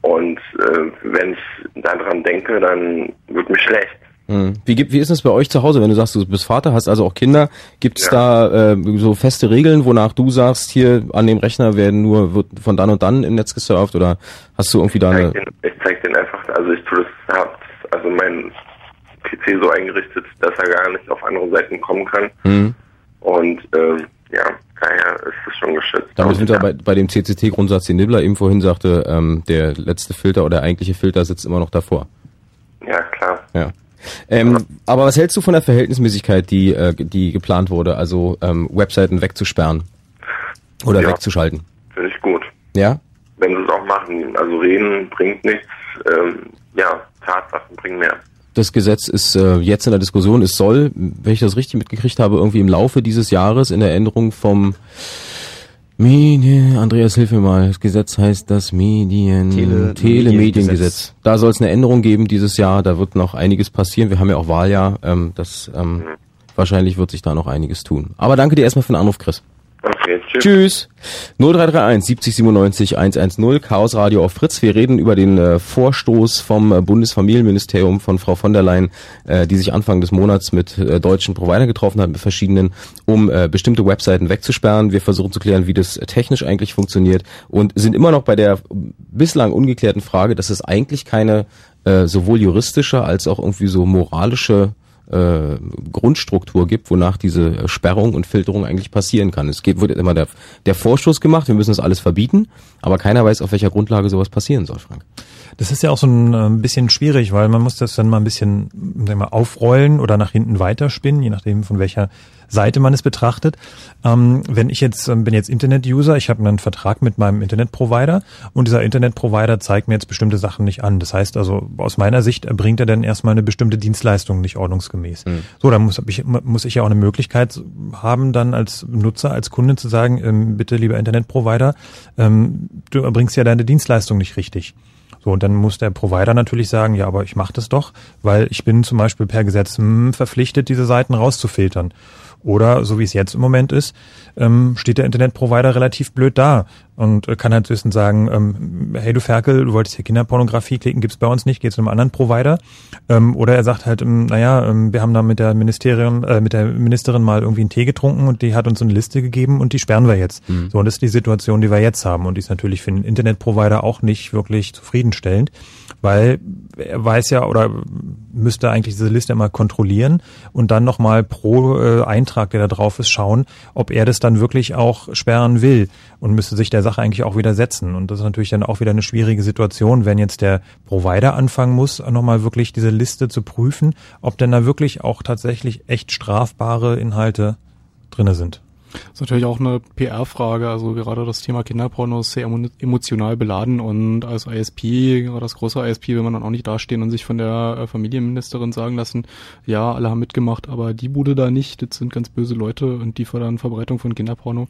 [SPEAKER 15] Und äh, wenn ich daran denke, dann wird mir schlecht.
[SPEAKER 1] Hm. Wie, wie ist es bei euch zu Hause, wenn du sagst, du bist Vater, hast also auch Kinder? Gibt es ja. da äh, so feste Regeln, wonach du sagst, hier an dem Rechner werden nur wird von dann und dann im Netz gesurft oder hast du irgendwie da eine...
[SPEAKER 15] Den, ich zeig den einfach, also ich tue das, hab also mein PC so eingerichtet, dass er gar nicht auf andere Seiten kommen kann.
[SPEAKER 1] Hm.
[SPEAKER 15] Und ähm, ja, daher ist es schon geschützt.
[SPEAKER 1] Damit sind wir bei, bei dem CCT-Grundsatz, den Nibbler eben vorhin sagte, ähm, der letzte Filter oder der eigentliche Filter sitzt immer noch davor.
[SPEAKER 15] Ja, klar.
[SPEAKER 1] Ja. Ähm, aber was hältst du von der Verhältnismäßigkeit, die, äh, die geplant wurde, also ähm, Webseiten wegzusperren oder
[SPEAKER 15] Ja.
[SPEAKER 1] wegzuschalten?
[SPEAKER 15] Finde ich gut.
[SPEAKER 1] Ja?
[SPEAKER 15] Wenn sie es auch machen. Also reden bringt nichts. Ähm, ja, Tatsachen bringen mehr.
[SPEAKER 1] Das Gesetz ist äh, jetzt in der Diskussion. Es soll, wenn ich das richtig mitgekriegt habe, irgendwie im Laufe dieses Jahres in der Änderung vom Medien, Andreas, hilf mir mal. Das Gesetz heißt das Medien,
[SPEAKER 5] Tele-
[SPEAKER 1] Telemediengesetz. Da soll es eine Änderung geben dieses Jahr. Da wird noch einiges passieren. Wir haben ja auch Wahljahr. Ähm, das ähm, wahrscheinlich wird sich da noch einiges tun. Aber danke dir erstmal für den Anruf, Chris.
[SPEAKER 15] Okay, tschüss.
[SPEAKER 1] Tschüss. 0331 70 97 110 Chaos Radio auf Fritz. Wir reden über den äh, Vorstoß vom äh, Bundesfamilienministerium von Frau von der Leyen, äh, die sich Anfang des Monats mit äh, deutschen Providern getroffen hat, mit verschiedenen, um äh, bestimmte Webseiten wegzusperren. Wir versuchen zu klären, wie das äh, technisch eigentlich funktioniert und sind immer noch bei der bislang ungeklärten Frage, dass es eigentlich keine äh, sowohl juristische als auch irgendwie so moralische äh, Grundstruktur gibt, wonach diese Sperrung und Filterung eigentlich passieren kann. Es geht, wird immer der, der Vorstoß gemacht, wir müssen das alles verbieten, aber keiner weiß, auf welcher Grundlage sowas passieren soll, Frank.
[SPEAKER 2] Das ist ja auch so ein äh, bisschen schwierig, weil man muss das dann mal ein bisschen sagen wir aufrollen oder nach hinten weiterspinnen, je nachdem von welcher Seite man es betrachtet. Ähm, wenn ich jetzt ähm, bin jetzt Internet-User, ich habe einen Vertrag mit meinem Internetprovider und dieser Internetprovider zeigt mir jetzt bestimmte Sachen nicht an. Das heißt also aus meiner Sicht erbringt er dann erstmal eine bestimmte Dienstleistung nicht ordnungsgemäß. So, dann muss ich, muss ich ja auch eine Möglichkeit haben, dann als Nutzer, als Kunde zu sagen, ähm, bitte lieber Internetprovider, ähm, du erbringst ja deine Dienstleistung nicht richtig. So, und dann muss der Provider natürlich sagen, ja, aber ich mache das doch, weil ich bin zum Beispiel per Gesetz hm, verpflichtet, diese Seiten rauszufiltern. Oder so wie es jetzt im Moment ist, ähm, steht der Internetprovider relativ blöd da und äh, kann halt höchstens sagen, ähm, hey du Ferkel, du wolltest hier Kinderpornografie klicken, gibt's bei uns nicht, geht zu einem anderen Provider. Ähm, oder er sagt halt, ähm, naja, ähm, wir haben da mit der Ministerin, äh, mit der Ministerin mal irgendwie einen Tee getrunken und die hat uns eine Liste gegeben und die sperren wir jetzt. So, und das ist die Situation, die wir jetzt haben. Und die ist natürlich für den Internetprovider auch nicht wirklich zufriedenstellend, weil er weiß ja oder müsste eigentlich diese Liste immer kontrollieren und dann nochmal pro äh, Eintrag, der da drauf ist, schauen, ob er das dann wirklich auch sperren will und müsste sich der Sache eigentlich auch widersetzen. Und das ist natürlich dann auch wieder eine schwierige Situation, wenn jetzt der Provider anfangen muss, nochmal wirklich diese Liste zu prüfen, ob denn da wirklich auch tatsächlich echt strafbare Inhalte drinne sind.
[SPEAKER 6] Das ist natürlich auch eine PR-Frage. Also gerade das Thema Kinderporno ist sehr emo- emotional beladen und als ISP, gerade als großer ISP, will man dann auch nicht dastehen und sich von der äh, Familienministerin sagen lassen, ja, alle haben mitgemacht, aber die Bude da nicht, das sind ganz böse Leute und die fördern Verbreitung von Kinderporno.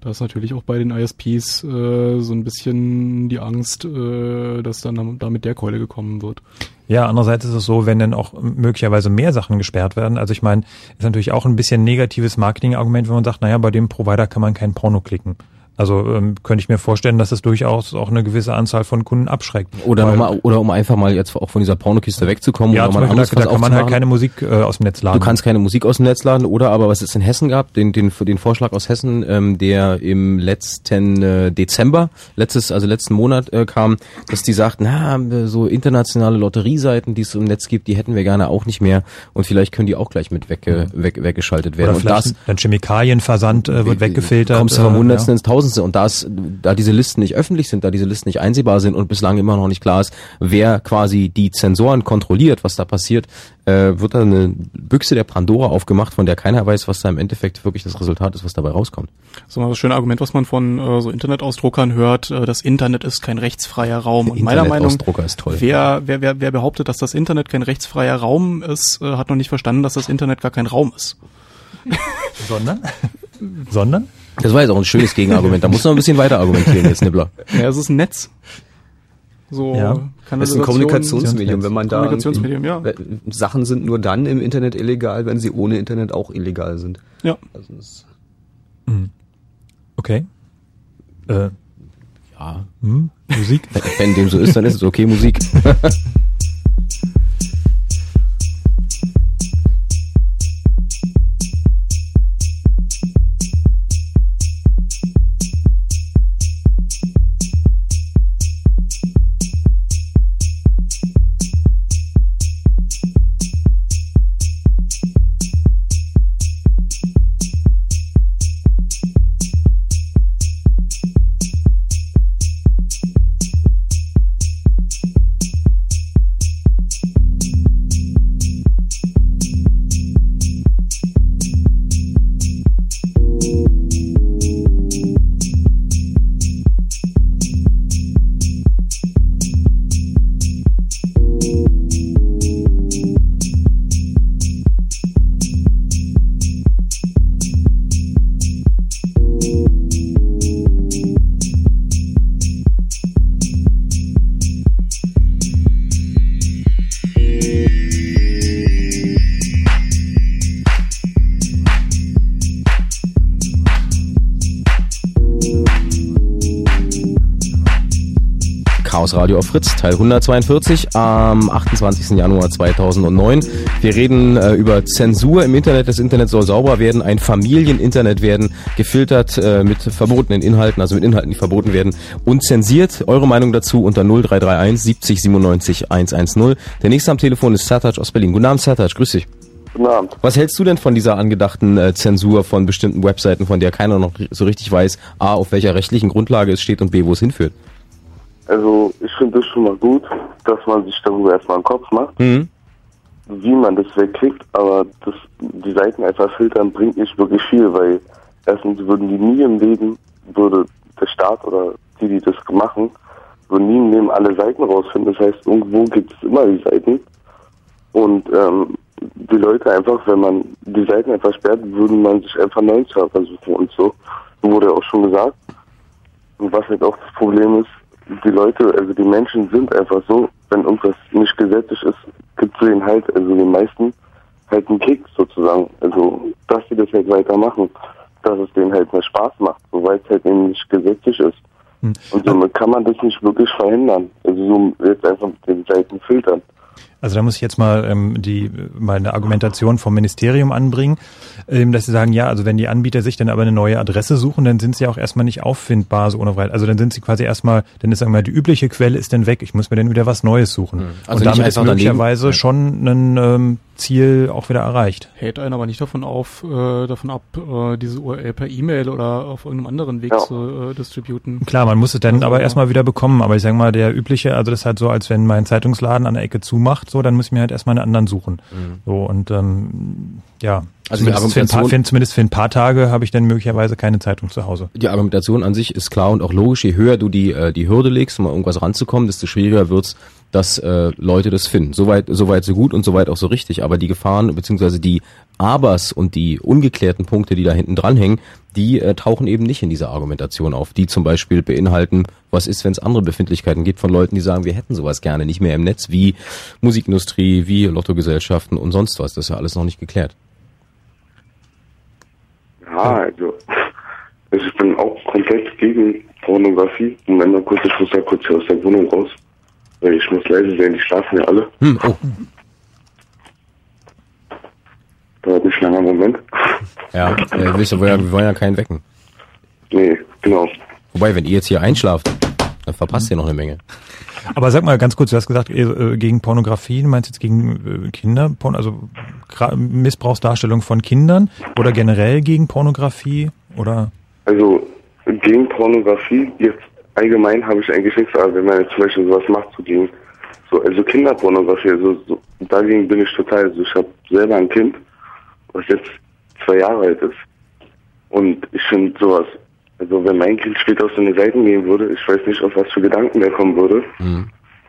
[SPEAKER 6] Da ist natürlich auch bei den ISPs äh, so ein bisschen die Angst, äh, dass dann da mit der Keule gekommen wird.
[SPEAKER 2] Ja, andererseits ist es so, wenn dann auch möglicherweise mehr Sachen gesperrt werden. Also ich meine, ist natürlich auch ein bisschen negatives Marketingargument, wenn man sagt, naja, bei dem Provider kann man kein Porno klicken. Also ähm, könnte ich mir vorstellen, dass es durchaus auch eine gewisse Anzahl von Kunden abschreckt.
[SPEAKER 1] Oder nochmal, oder um einfach mal jetzt auch von dieser Pornokiste wegzukommen
[SPEAKER 2] Ja,
[SPEAKER 1] oder mal anderes
[SPEAKER 2] da, da kann man halt keine Musik äh, aus dem Netz laden.
[SPEAKER 1] Du kannst keine Musik aus dem Netz laden oder aber was es in Hessen gab, den den den Vorschlag aus Hessen, ähm, der im letzten äh, Dezember, letztes also letzten Monat äh, kam, dass die sagten, na äh, so internationale Lotterieseiten, die es im Netz gibt, die hätten wir gerne auch nicht mehr und vielleicht können die auch gleich mit wegge, weg, weggeschaltet werden.
[SPEAKER 2] Oder
[SPEAKER 1] und das
[SPEAKER 2] dann Chemikalienversand äh, wird weggefiltert.
[SPEAKER 1] kommst du
[SPEAKER 2] äh,
[SPEAKER 1] vom Hundertsten
[SPEAKER 2] ja.
[SPEAKER 1] ins Tausendste und da ist, da diese Listen nicht öffentlich sind, da diese Listen nicht einsehbar sind und bislang immer noch nicht klar ist, wer quasi die Zensoren kontrolliert, was da passiert, äh, wird da eine Büchse der Pandora aufgemacht, von der keiner weiß, was da im Endeffekt wirklich das Resultat ist, was dabei rauskommt.
[SPEAKER 6] Das ist immer das schöne Argument, was man von äh, so Internetausdruckern hört, äh, das Internet ist kein rechtsfreier Raum. Und meiner Meinung
[SPEAKER 1] Internetausdrucker ist toll.
[SPEAKER 6] wer, wer, wer, wer behauptet, dass das Internet kein rechtsfreier Raum ist, äh, hat noch nicht verstanden, dass das Internet gar kein Raum ist.
[SPEAKER 2] Sondern? Sondern?
[SPEAKER 1] Das war jetzt auch ein schönes Gegenargument. Da muss noch ein bisschen weiter argumentieren jetzt, Nibbler.
[SPEAKER 6] Ja, es ist ein Netz. So
[SPEAKER 5] Ja. Das ist ein Kommunikationsmedium, wenn man da
[SPEAKER 6] Kommunikationsmedium, ja.
[SPEAKER 5] Sachen sind nur dann im Internet illegal, wenn sie ohne Internet auch illegal sind.
[SPEAKER 6] Ja.
[SPEAKER 5] Also das
[SPEAKER 2] Mhm. Okay. Äh,
[SPEAKER 1] ja.
[SPEAKER 2] Hm? Musik? [LAUGHS]
[SPEAKER 1] Wenn dem so ist, dann ist es okay Musik. [LAUGHS] Teil 142 am 28. Januar 2009. Wir reden äh, über Zensur im Internet. Das Internet soll sauber werden, ein Familieninternet werden, gefiltert äh, mit verbotenen Inhalten, also mit Inhalten, die verboten werden und zensiert. Eure Meinung dazu unter 0331 70 97 110. Der nächste am Telefon ist Sertac aus Berlin. Guten Abend, Sertac, grüß dich.
[SPEAKER 16] Guten Abend.
[SPEAKER 1] Was hältst du denn von dieser angedachten äh, Zensur von bestimmten Webseiten, von der keiner noch so richtig weiß, a, auf welcher rechtlichen Grundlage es steht und b, wo es hinführt?
[SPEAKER 16] Also ich finde es schon mal gut, dass man sich darüber erstmal einen Kopf macht,
[SPEAKER 1] Mhm.
[SPEAKER 16] wie man das wegkriegt, aber das, die Seiten einfach filtern bringt nicht wirklich viel, weil erstens würden die nie im Leben, würde der Staat oder die, die das machen, würden nie im Leben alle Seiten rausfinden. Das heißt, irgendwo gibt es immer die Seiten. Und ähm, die Leute einfach, wenn man die Seiten einfach sperrt, würden man sich einfach neuen Server suchen und so. Wurde auch schon gesagt. Und was halt auch das Problem ist, die Leute, also die Menschen sind einfach so, wenn irgendwas nicht gesetzlich ist, gibt es denen halt, also den meisten, halt einen Kick sozusagen. Also, dass sie das halt weitermachen, dass es denen halt mehr Spaß macht, soweit es halt eben nicht gesetzlich ist. Und somit kann man das nicht wirklich verhindern. Also so jetzt einfach mit den Seiten filtern.
[SPEAKER 2] Also da muss ich jetzt mal ähm, die mal eine Argumentation vom Ministerium anbringen, ähm, dass sie sagen, ja, also wenn die Anbieter sich dann aber eine neue Adresse suchen, dann sind sie auch erstmal nicht auffindbar so ohne Freiheit. Also dann sind sie quasi erstmal, dann ist sagen wir mal, die übliche Quelle ist dann weg. Ich muss mir dann wieder was Neues suchen.
[SPEAKER 1] Also
[SPEAKER 2] Und damit ist
[SPEAKER 1] einfach daneben-
[SPEAKER 2] möglicherweise schon ein ähm, Ziel auch wieder erreicht.
[SPEAKER 6] Hält einen aber nicht davon auf, äh, davon ab, äh, diese URL per E-Mail oder auf irgendeinem anderen Weg
[SPEAKER 2] Ja.
[SPEAKER 6] zu äh, distributen.
[SPEAKER 2] Klar, man muss es dann aber erstmal wieder bekommen. Aber ich sage mal, der übliche, also das ist halt so, als wenn mein Zeitungsladen an der Ecke zumacht, so, dann muss ich mir halt erstmal einen anderen suchen.
[SPEAKER 1] Mhm.
[SPEAKER 2] So und ähm, ja,
[SPEAKER 1] Also
[SPEAKER 2] zumindest, für ein paar, für, zumindest für ein paar Tage habe ich dann möglicherweise keine Zeitung zu Hause.
[SPEAKER 1] Die Argumentation an sich ist klar und auch logisch. Je höher du die, äh, die Hürde legst, um an irgendwas ranzukommen, desto schwieriger wird's, dass äh, Leute das finden. Soweit, soweit so gut und soweit auch so richtig. Aber die Gefahren beziehungsweise die Abers und die ungeklärten Punkte, die da hinten dranhängen, die äh, tauchen eben nicht in dieser Argumentation auf. Die zum Beispiel beinhalten, was ist, wenn es andere Befindlichkeiten gibt von Leuten, die sagen, wir hätten sowas gerne nicht mehr im Netz, wie Musikindustrie, wie Lottogesellschaften und sonst was. Das ist ja alles noch nicht geklärt.
[SPEAKER 16] Ja, also, also ich bin auch komplett gegen Pornografie. Moment mal kurz, ich muss da kurz hier aus der Wohnung raus. Ich muss leise sein, die schlafen ja alle.
[SPEAKER 1] Hm, oh.
[SPEAKER 16] Dauert nicht lange, Moment.
[SPEAKER 1] Ja, äh, wisst ihr, wir, wir wollen ja keinen wecken.
[SPEAKER 16] Nee, genau.
[SPEAKER 1] Wobei, wenn ihr jetzt hier einschlaft, dann verpasst ihr noch eine Menge.
[SPEAKER 2] Aber sag mal ganz kurz, du hast gesagt, äh, gegen Pornografie, du meinst jetzt gegen äh, Kinderporn, also Missbrauchsdarstellung von Kindern oder generell gegen Pornografie oder?
[SPEAKER 16] Also gegen Pornografie, jetzt allgemein habe ich eigentlich nichts, aber wenn man jetzt zum Beispiel sowas macht, so gegen so, also Kinderpornografie, also so, dagegen bin ich total, also ich habe selber ein Kind, was jetzt zwei Jahre alt ist. Und ich finde sowas, also wenn mein Kind später auf so eine Seiten gehen würde, ich weiß nicht, auf was für Gedanken der kommen würde.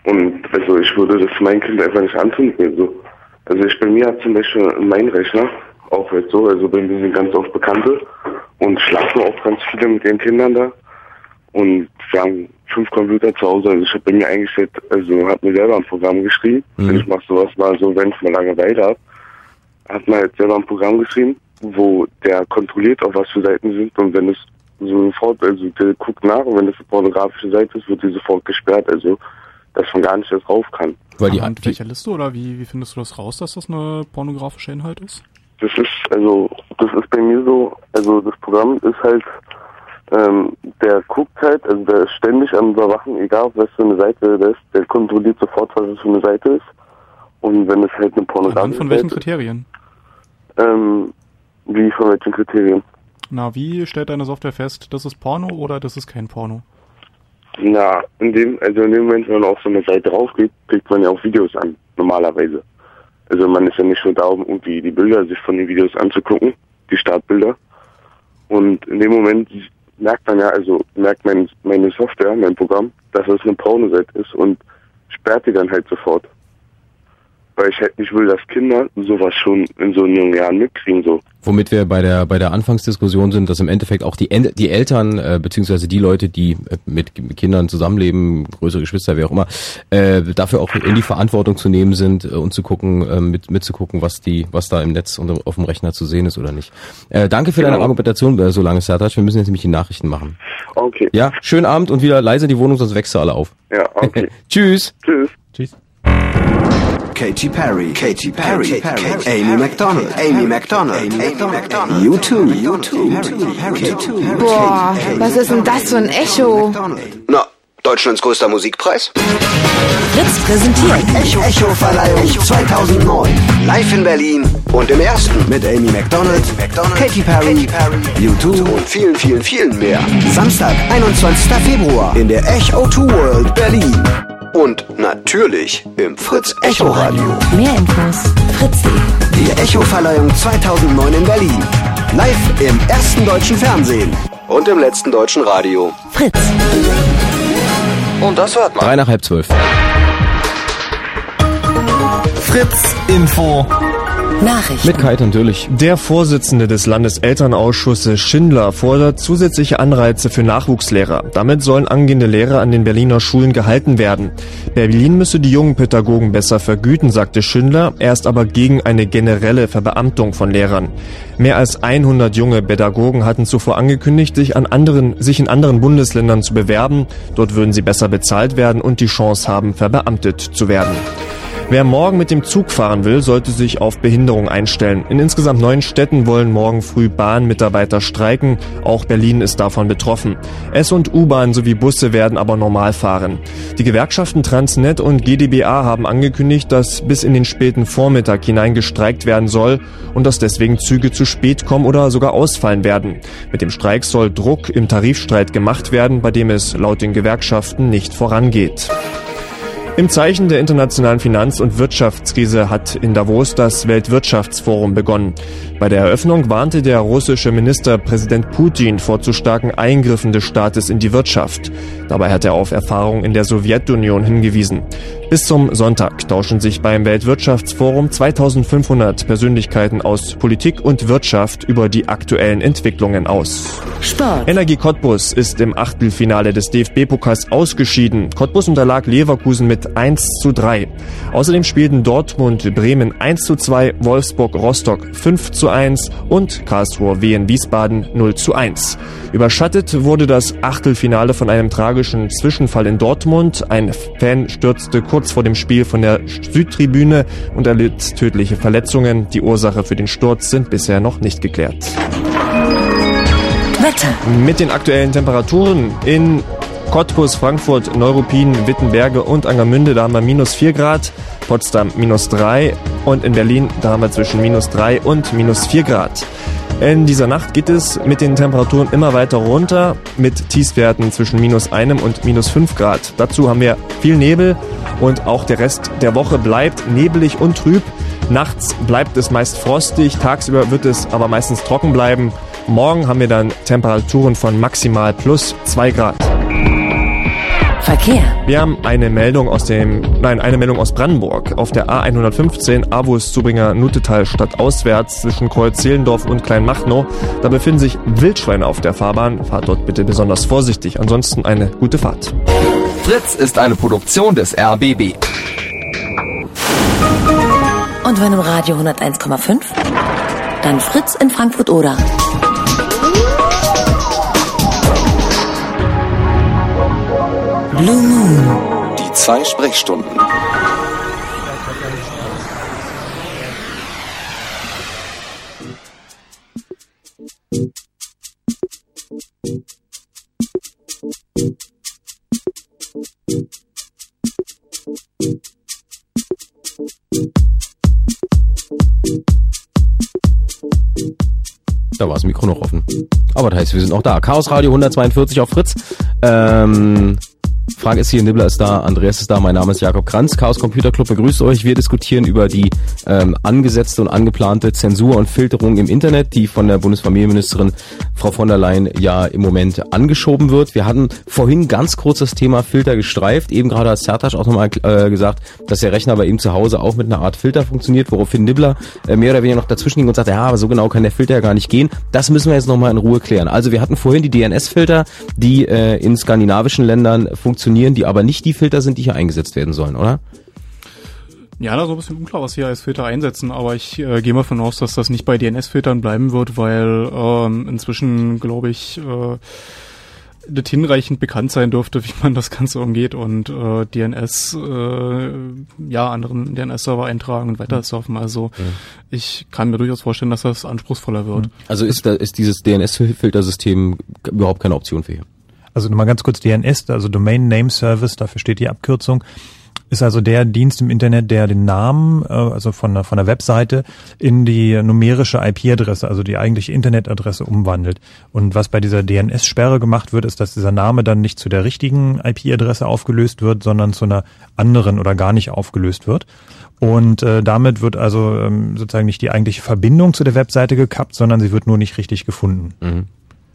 [SPEAKER 16] Und also ich würde das meinem Kind einfach nicht antun. Also, also ich bei mir hat zum Beispiel mein Rechner auch halt so, also bei mir sind ganz oft Bekannte und schlafen auch ganz viele mit ihren Kindern da. Und wir haben fünf Computer zu Hause. Also ich habe bei mir eingestellt, also habe mir selber ein Programm geschrieben.
[SPEAKER 1] Mhm.
[SPEAKER 16] Ich mache sowas mal so, wenn ich mal Langeweile habe. Hat man halt selber ein Programm geschrieben, wo der kontrolliert, auf was für Seiten sind. Und wenn es sofort, also der guckt nach und wenn es eine pornografische Seite ist, wird die sofort gesperrt. Also dass man gar nicht erst rauf kann.
[SPEAKER 1] Weil die,
[SPEAKER 6] Anhand welcher Liste oder wie, wie findest du das raus, dass das eine pornografische Inhalt ist?
[SPEAKER 16] Das ist, also, das ist bei mir so, also das Programm ist halt, ähm, der guckt halt, also der ist ständig am Überwachen, egal was für eine Seite das ist, der kontrolliert sofort, was es für eine Seite ist. Und wenn es halt eine
[SPEAKER 6] Anhand
[SPEAKER 16] pornografische
[SPEAKER 6] von welchen
[SPEAKER 16] Seite
[SPEAKER 6] Kriterien?
[SPEAKER 16] ähm, wie von welchen Kriterien?
[SPEAKER 6] Na, wie stellt deine Software fest, das ist Porno oder das ist kein Porno?
[SPEAKER 16] Na, in dem, also in dem Moment, wenn man auf so eine Seite raufgeht, kriegt man ja auch Videos an, normalerweise. Also man ist ja nicht nur da, um irgendwie die Bilder sich von den Videos anzugucken, die Startbilder. Und in dem Moment merkt man ja, also merkt mein, meine Software, mein Programm, dass es eine Pornoseite ist und sperrt die dann halt sofort. Weil ich halt nicht will, dass Kinder sowas schon in so jungen Jahren mitkriegen, so.
[SPEAKER 1] Womit wir bei der bei der Anfangsdiskussion sind, dass im Endeffekt auch die die Eltern äh, beziehungsweise die Leute, die äh, mit Kindern zusammenleben, größere Geschwister, wer auch immer, äh, dafür auch in die Verantwortung zu nehmen sind äh, und zu gucken, äh, mit mitzugucken, was die was da im Netz und auf dem Rechner zu sehen ist oder nicht. Äh, danke für deine
[SPEAKER 16] Genau.
[SPEAKER 1] Argumentation, äh, so lange Sertac. Wir müssen jetzt nämlich die Nachrichten machen.
[SPEAKER 17] Okay.
[SPEAKER 1] Ja, schönen Abend und wieder leise in die Wohnung, sonst wächst du alle auf.
[SPEAKER 17] Ja, okay. [LAUGHS]
[SPEAKER 1] Tschüss.
[SPEAKER 17] Tschüss.
[SPEAKER 2] Tschüss.
[SPEAKER 7] Katy Perry, Katy Perry, Amy McDonald, Amy McDonald, Amy McDonald, U2, U2,
[SPEAKER 18] Boah, was ist denn das für ein Echo?
[SPEAKER 7] Na, Deutschlands größter Musikpreis?
[SPEAKER 8] Fritz präsentiert
[SPEAKER 7] Echo, Echo Verleihung 2009. Live in Berlin und im ersten. Mit Amy McDonald, Katy Perry, U2 und vielen, vielen, vielen mehr. Samstag, 21. Februar in der Echo 2 World Berlin. Und natürlich im Fritz Echo Radio.
[SPEAKER 8] Mehr Infos fritz.de.
[SPEAKER 7] Die Echo-Verleihung 2009 in Berlin. Live im ersten deutschen Fernsehen und im letzten deutschen Radio.
[SPEAKER 8] Fritz.
[SPEAKER 7] Und das hört man.
[SPEAKER 1] Drei nach halb zwölf.
[SPEAKER 19] Fritz Info.
[SPEAKER 8] Nachrichten.
[SPEAKER 1] Mit Kite natürlich.
[SPEAKER 9] Der Vorsitzende des Landeselternausschusses Schindler fordert zusätzliche Anreize für Nachwuchslehrer. Damit sollen angehende Lehrer an den Berliner Schulen gehalten werden. Berlin müsse die jungen Pädagogen besser vergüten, sagte Schindler. Er ist aber gegen eine generelle Verbeamtung von Lehrern. Mehr als 100 junge Pädagogen hatten zuvor angekündigt, sich, an anderen, sich in anderen Bundesländern zu bewerben. Dort würden sie besser bezahlt werden und die Chance haben, verbeamtet zu werden. Wer morgen mit dem Zug fahren will, sollte sich auf Behinderung einstellen. In insgesamt neun Städten wollen morgen früh Bahnmitarbeiter streiken. Auch Berlin ist davon betroffen. S- und U-Bahn sowie Busse werden aber normal fahren. Die Gewerkschaften Transnet und GdBA haben angekündigt, dass bis in den späten Vormittag hinein gestreikt werden soll und dass deswegen Züge zu spät kommen oder sogar ausfallen werden. Mit dem Streik soll Druck im Tarifstreit gemacht werden, bei dem es laut den Gewerkschaften nicht vorangeht. Im Zeichen der internationalen Finanz- und Wirtschaftskrise hat in Davos das Weltwirtschaftsforum begonnen. Bei der Eröffnung warnte der russische Ministerpräsident Putin vor zu starken Eingriffen des Staates in die Wirtschaft. Dabei hat er auf Erfahrungen in der Sowjetunion hingewiesen. Bis zum Sonntag tauschen sich beim Weltwirtschaftsforum 2500 Persönlichkeiten aus Politik und Wirtschaft über die aktuellen Entwicklungen aus.
[SPEAKER 8] Sport.
[SPEAKER 9] Energie Cottbus ist im Achtelfinale des DFB-Pokals ausgeschieden. Cottbus unterlag Leverkusen mit 1 zu 3. Außerdem spielten Dortmund Bremen 1 zu 2, Wolfsburg Rostock 5 zu 1 und Karlsruhe Wien Wiesbaden 0 zu 1. Überschattet wurde das Achtelfinale von einem tragischen Zwischenfall in Dortmund. Ein Fan stürzte kurz vor dem Spiel von der Südtribüne und erlitt tödliche Verletzungen. Die Ursache für den Sturz sind bisher noch nicht geklärt.
[SPEAKER 8] Wetter.
[SPEAKER 9] Mit den aktuellen Temperaturen in Cottbus, Frankfurt, Neuruppin, Wittenberge und Angermünde, da haben wir minus 4 Grad, Potsdam minus 3 und in Berlin, da haben wir zwischen minus 3 und minus 4 Grad. In dieser Nacht geht es mit den Temperaturen immer weiter runter, mit Tiefstwerten zwischen minus 1 und minus 5 Grad. Dazu haben wir viel Nebel und auch der Rest der Woche bleibt nebelig und trüb. Nachts bleibt es meist frostig, tagsüber wird es aber meistens trocken bleiben. Morgen haben wir dann Temperaturen von maximal plus 2 Grad.
[SPEAKER 8] Verkehr.
[SPEAKER 9] Wir haben eine Meldung aus dem, nein, eine Meldung aus Brandenburg. Auf der A115 Avus Zubringer Nutetal Stadt auswärts zwischen Kreuz Zehlendorf und Kleinmachnow. Da befinden sich Wildschweine auf der Fahrbahn. Fahrt dort bitte besonders vorsichtig. Ansonsten eine gute Fahrt.
[SPEAKER 19] Fritz ist eine Produktion des RBB.
[SPEAKER 8] Und wenn im Radio 101,5? Dann Fritz in Frankfurt oder. Blue Moon.
[SPEAKER 19] Die zwei Sprechstunden.
[SPEAKER 1] Da war das Mikro noch offen. Aber das heißt, wir sind auch da. Chaos Radio 142 auf Fritz. Ähm, Frank ist hier, Nibbler ist da, Andreas ist da, mein Name ist Jakob Kranz. Chaos Computer Club begrüßt euch. Wir diskutieren über die ähm, angesetzte und angeplante Zensur und Filterung im Internet, die von der Bundesfamilienministerin Frau von der Leyen ja im Moment angeschoben wird. Wir hatten vorhin ganz kurz das Thema Filter gestreift. Eben gerade hat Sertasch auch nochmal äh, gesagt, dass der Rechner bei ihm zu Hause auch mit einer Art Filter funktioniert, woraufhin Nibbler äh, mehr oder weniger noch dazwischen ging und sagte, ja, aber so genau kann der Filter ja gar nicht gehen. Das müssen wir jetzt nochmal in Ruhe klären. Also wir hatten vorhin die DNS-Filter, die äh, in skandinavischen Ländern funktionieren, die aber nicht die Filter sind, die hier eingesetzt werden sollen, oder?
[SPEAKER 6] Ja, da so ein bisschen unklar, was hier als Filter einsetzen, aber ich äh, gehe mal von aus, dass das nicht bei DNS-Filtern bleiben wird, weil ähm, inzwischen, glaube ich, äh, das hinreichend bekannt sein dürfte, [LAUGHS] wie man das Ganze umgeht und äh, DNS, äh, ja, anderen DNS-Server eintragen und weiter surfen. Also ja. ich kann mir durchaus vorstellen, dass das anspruchsvoller wird.
[SPEAKER 1] Also ist da ist dieses DNS-Filtersystem überhaupt keine Option für hier?
[SPEAKER 2] Also nochmal ganz kurz DNS, also Domain Name Service, dafür steht die Abkürzung ist also der Dienst im Internet, der den Namen, äh, also von der, von der Webseite in die numerische IP-Adresse, also die eigentliche Internetadresse umwandelt. Und was bei dieser DNS-Sperre gemacht wird, ist, dass dieser Name dann nicht zu der richtigen IP-Adresse aufgelöst wird, sondern zu einer anderen oder gar nicht aufgelöst wird. Und äh, damit wird also ähm, sozusagen nicht die eigentliche Verbindung zu der Webseite gekappt, sondern sie wird nur nicht richtig gefunden.
[SPEAKER 1] Mhm.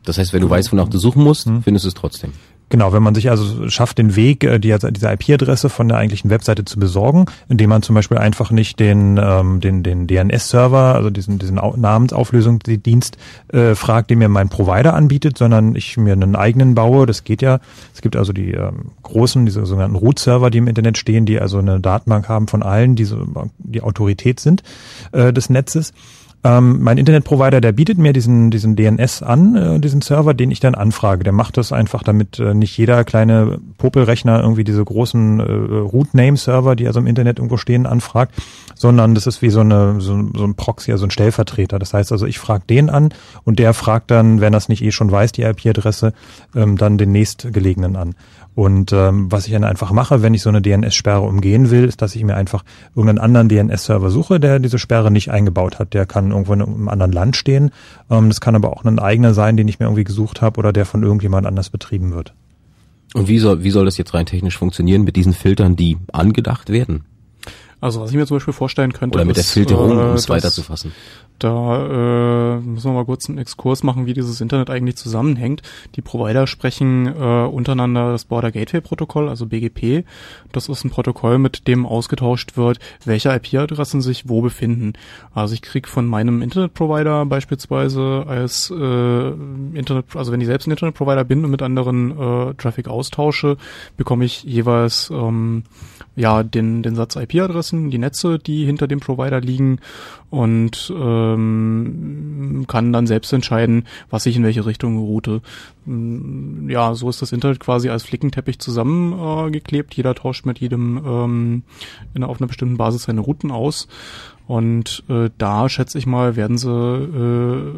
[SPEAKER 1] Das heißt, wenn du weißt, wonach du suchen musst, mhm. findest du es trotzdem.
[SPEAKER 2] Genau, wenn man sich also schafft, den Weg, äh, die, diese IP-Adresse von der eigentlichen Webseite zu besorgen, indem man zum Beispiel einfach nicht den, ähm, den, den DNS-Server, also diesen, diesen Namensauflösungsdienst äh, fragt, den mir mein Provider anbietet, sondern ich mir einen eigenen baue. Das geht ja. Es gibt also die ähm, großen, diese sogenannten Root-Server, die im Internet stehen, die also eine Datenbank haben von allen, die, so, die Autorität sind äh, des Netzes. Ähm, mein Internetprovider, der bietet mir diesen, diesen DNS an, äh, diesen Server, den ich dann anfrage. Der macht das einfach, damit äh, nicht jeder kleine Popelrechner irgendwie diese großen äh, Root-Name-Server, die also im Internet irgendwo stehen, anfragt, sondern das ist wie so, eine, so, so ein Proxy, also ein Stellvertreter. Das heißt also, ich frage den an und der fragt dann, wenn das nicht eh schon weiß, die IP-Adresse, ähm, dann den nächstgelegenen an. Und ähm, was ich dann einfach mache, wenn ich so eine DNS-Sperre umgehen will, ist, dass ich mir einfach irgendeinen anderen DNS-Server suche, der diese Sperre nicht eingebaut hat. Der kann irgendwo in einem anderen Land stehen. Ähm, das kann aber auch ein eigener sein, den ich mir irgendwie gesucht habe oder der von irgendjemand anders betrieben wird.
[SPEAKER 1] Und wie soll, wie soll das jetzt rein technisch funktionieren mit diesen Filtern, die angedacht werden?
[SPEAKER 6] Also was ich mir zum Beispiel vorstellen könnte,
[SPEAKER 1] oder mit
[SPEAKER 6] ist,
[SPEAKER 1] der Filterung, äh, um es weiterzufassen.
[SPEAKER 6] Da äh, müssen wir mal kurz einen Exkurs machen, wie dieses Internet eigentlich zusammenhängt. Die Provider sprechen äh, untereinander das Border Gateway Protokoll, also BGP. Das ist ein Protokoll, mit dem ausgetauscht wird, welche IP-Adressen sich wo befinden. Also ich krieg von meinem Internetprovider beispielsweise als äh, Internet, also wenn ich selbst ein Internetprovider bin und mit anderen äh, Traffic austausche, bekomme ich jeweils ähm, ja den den Satz IP-Adressen, die Netze, die hinter dem Provider liegen und ähm, kann dann selbst entscheiden, was ich in welche Richtung route. Mm, ja, so ist das Internet quasi als Flickenteppich zusammengeklebt. Äh, Jeder tauscht mit jedem ähm, in, auf einer bestimmten Basis seine Routen aus. Und äh, da schätze ich mal, werden sie äh,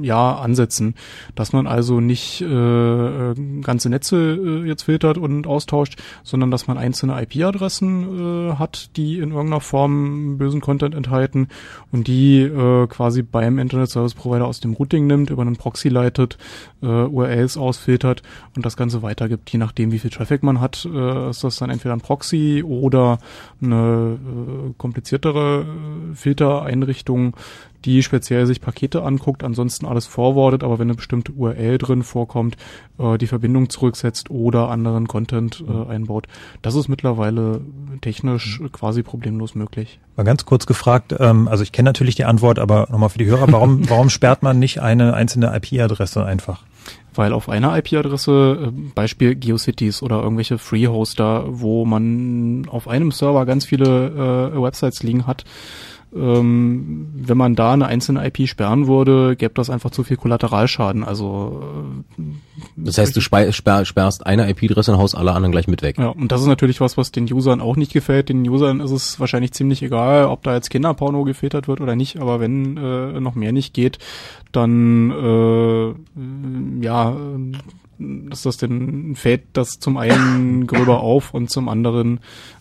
[SPEAKER 6] ja ansetzen, dass man also nicht äh, äh, ganze Netze äh, jetzt filtert und austauscht, sondern dass man einzelne IP-Adressen äh, hat, die in irgendeiner Form bösen Content enthalten und die äh, quasi beim Internet Service Provider aus dem Routing nimmt, über einen Proxy leitet, äh, URLs ausfiltert und das Ganze weitergibt. Je nachdem, wie viel Traffic man hat, äh, ist das dann entweder ein Proxy oder eine äh, kompliziertere äh, Filtereinrichtung, die speziell sich Pakete anguckt, ansonsten alles forwardet, aber wenn eine bestimmte URL drin vorkommt, äh, die Verbindung zurücksetzt oder anderen Content äh, einbaut. Das ist mittlerweile technisch quasi problemlos möglich.
[SPEAKER 2] Mal ganz kurz gefragt, ähm, also ich kenne natürlich die Antwort, aber nochmal für die Hörer, warum, [LAUGHS] warum sperrt man nicht eine einzelne IP-Adresse einfach?
[SPEAKER 6] weil auf einer IP-Adresse, äh, Beispiel GeoCities oder irgendwelche Free-Hoster, wo man auf einem Server ganz viele äh, Websites liegen hat, wenn man da eine einzelne IP sperren würde, gäbe das einfach zu viel Kollateralschaden. Also
[SPEAKER 1] äh, das heißt, du sper sperrst eine IP-Adresse und haust alle anderen gleich mit weg.
[SPEAKER 6] Ja, und das ist natürlich was, was den Usern auch nicht gefällt. Den Usern ist es wahrscheinlich ziemlich egal, ob da jetzt Kinderporno gefiltert wird oder nicht. Aber wenn äh, noch mehr nicht geht, dann äh, ja ist das denn fällt das zum einen gröber auf und zum anderen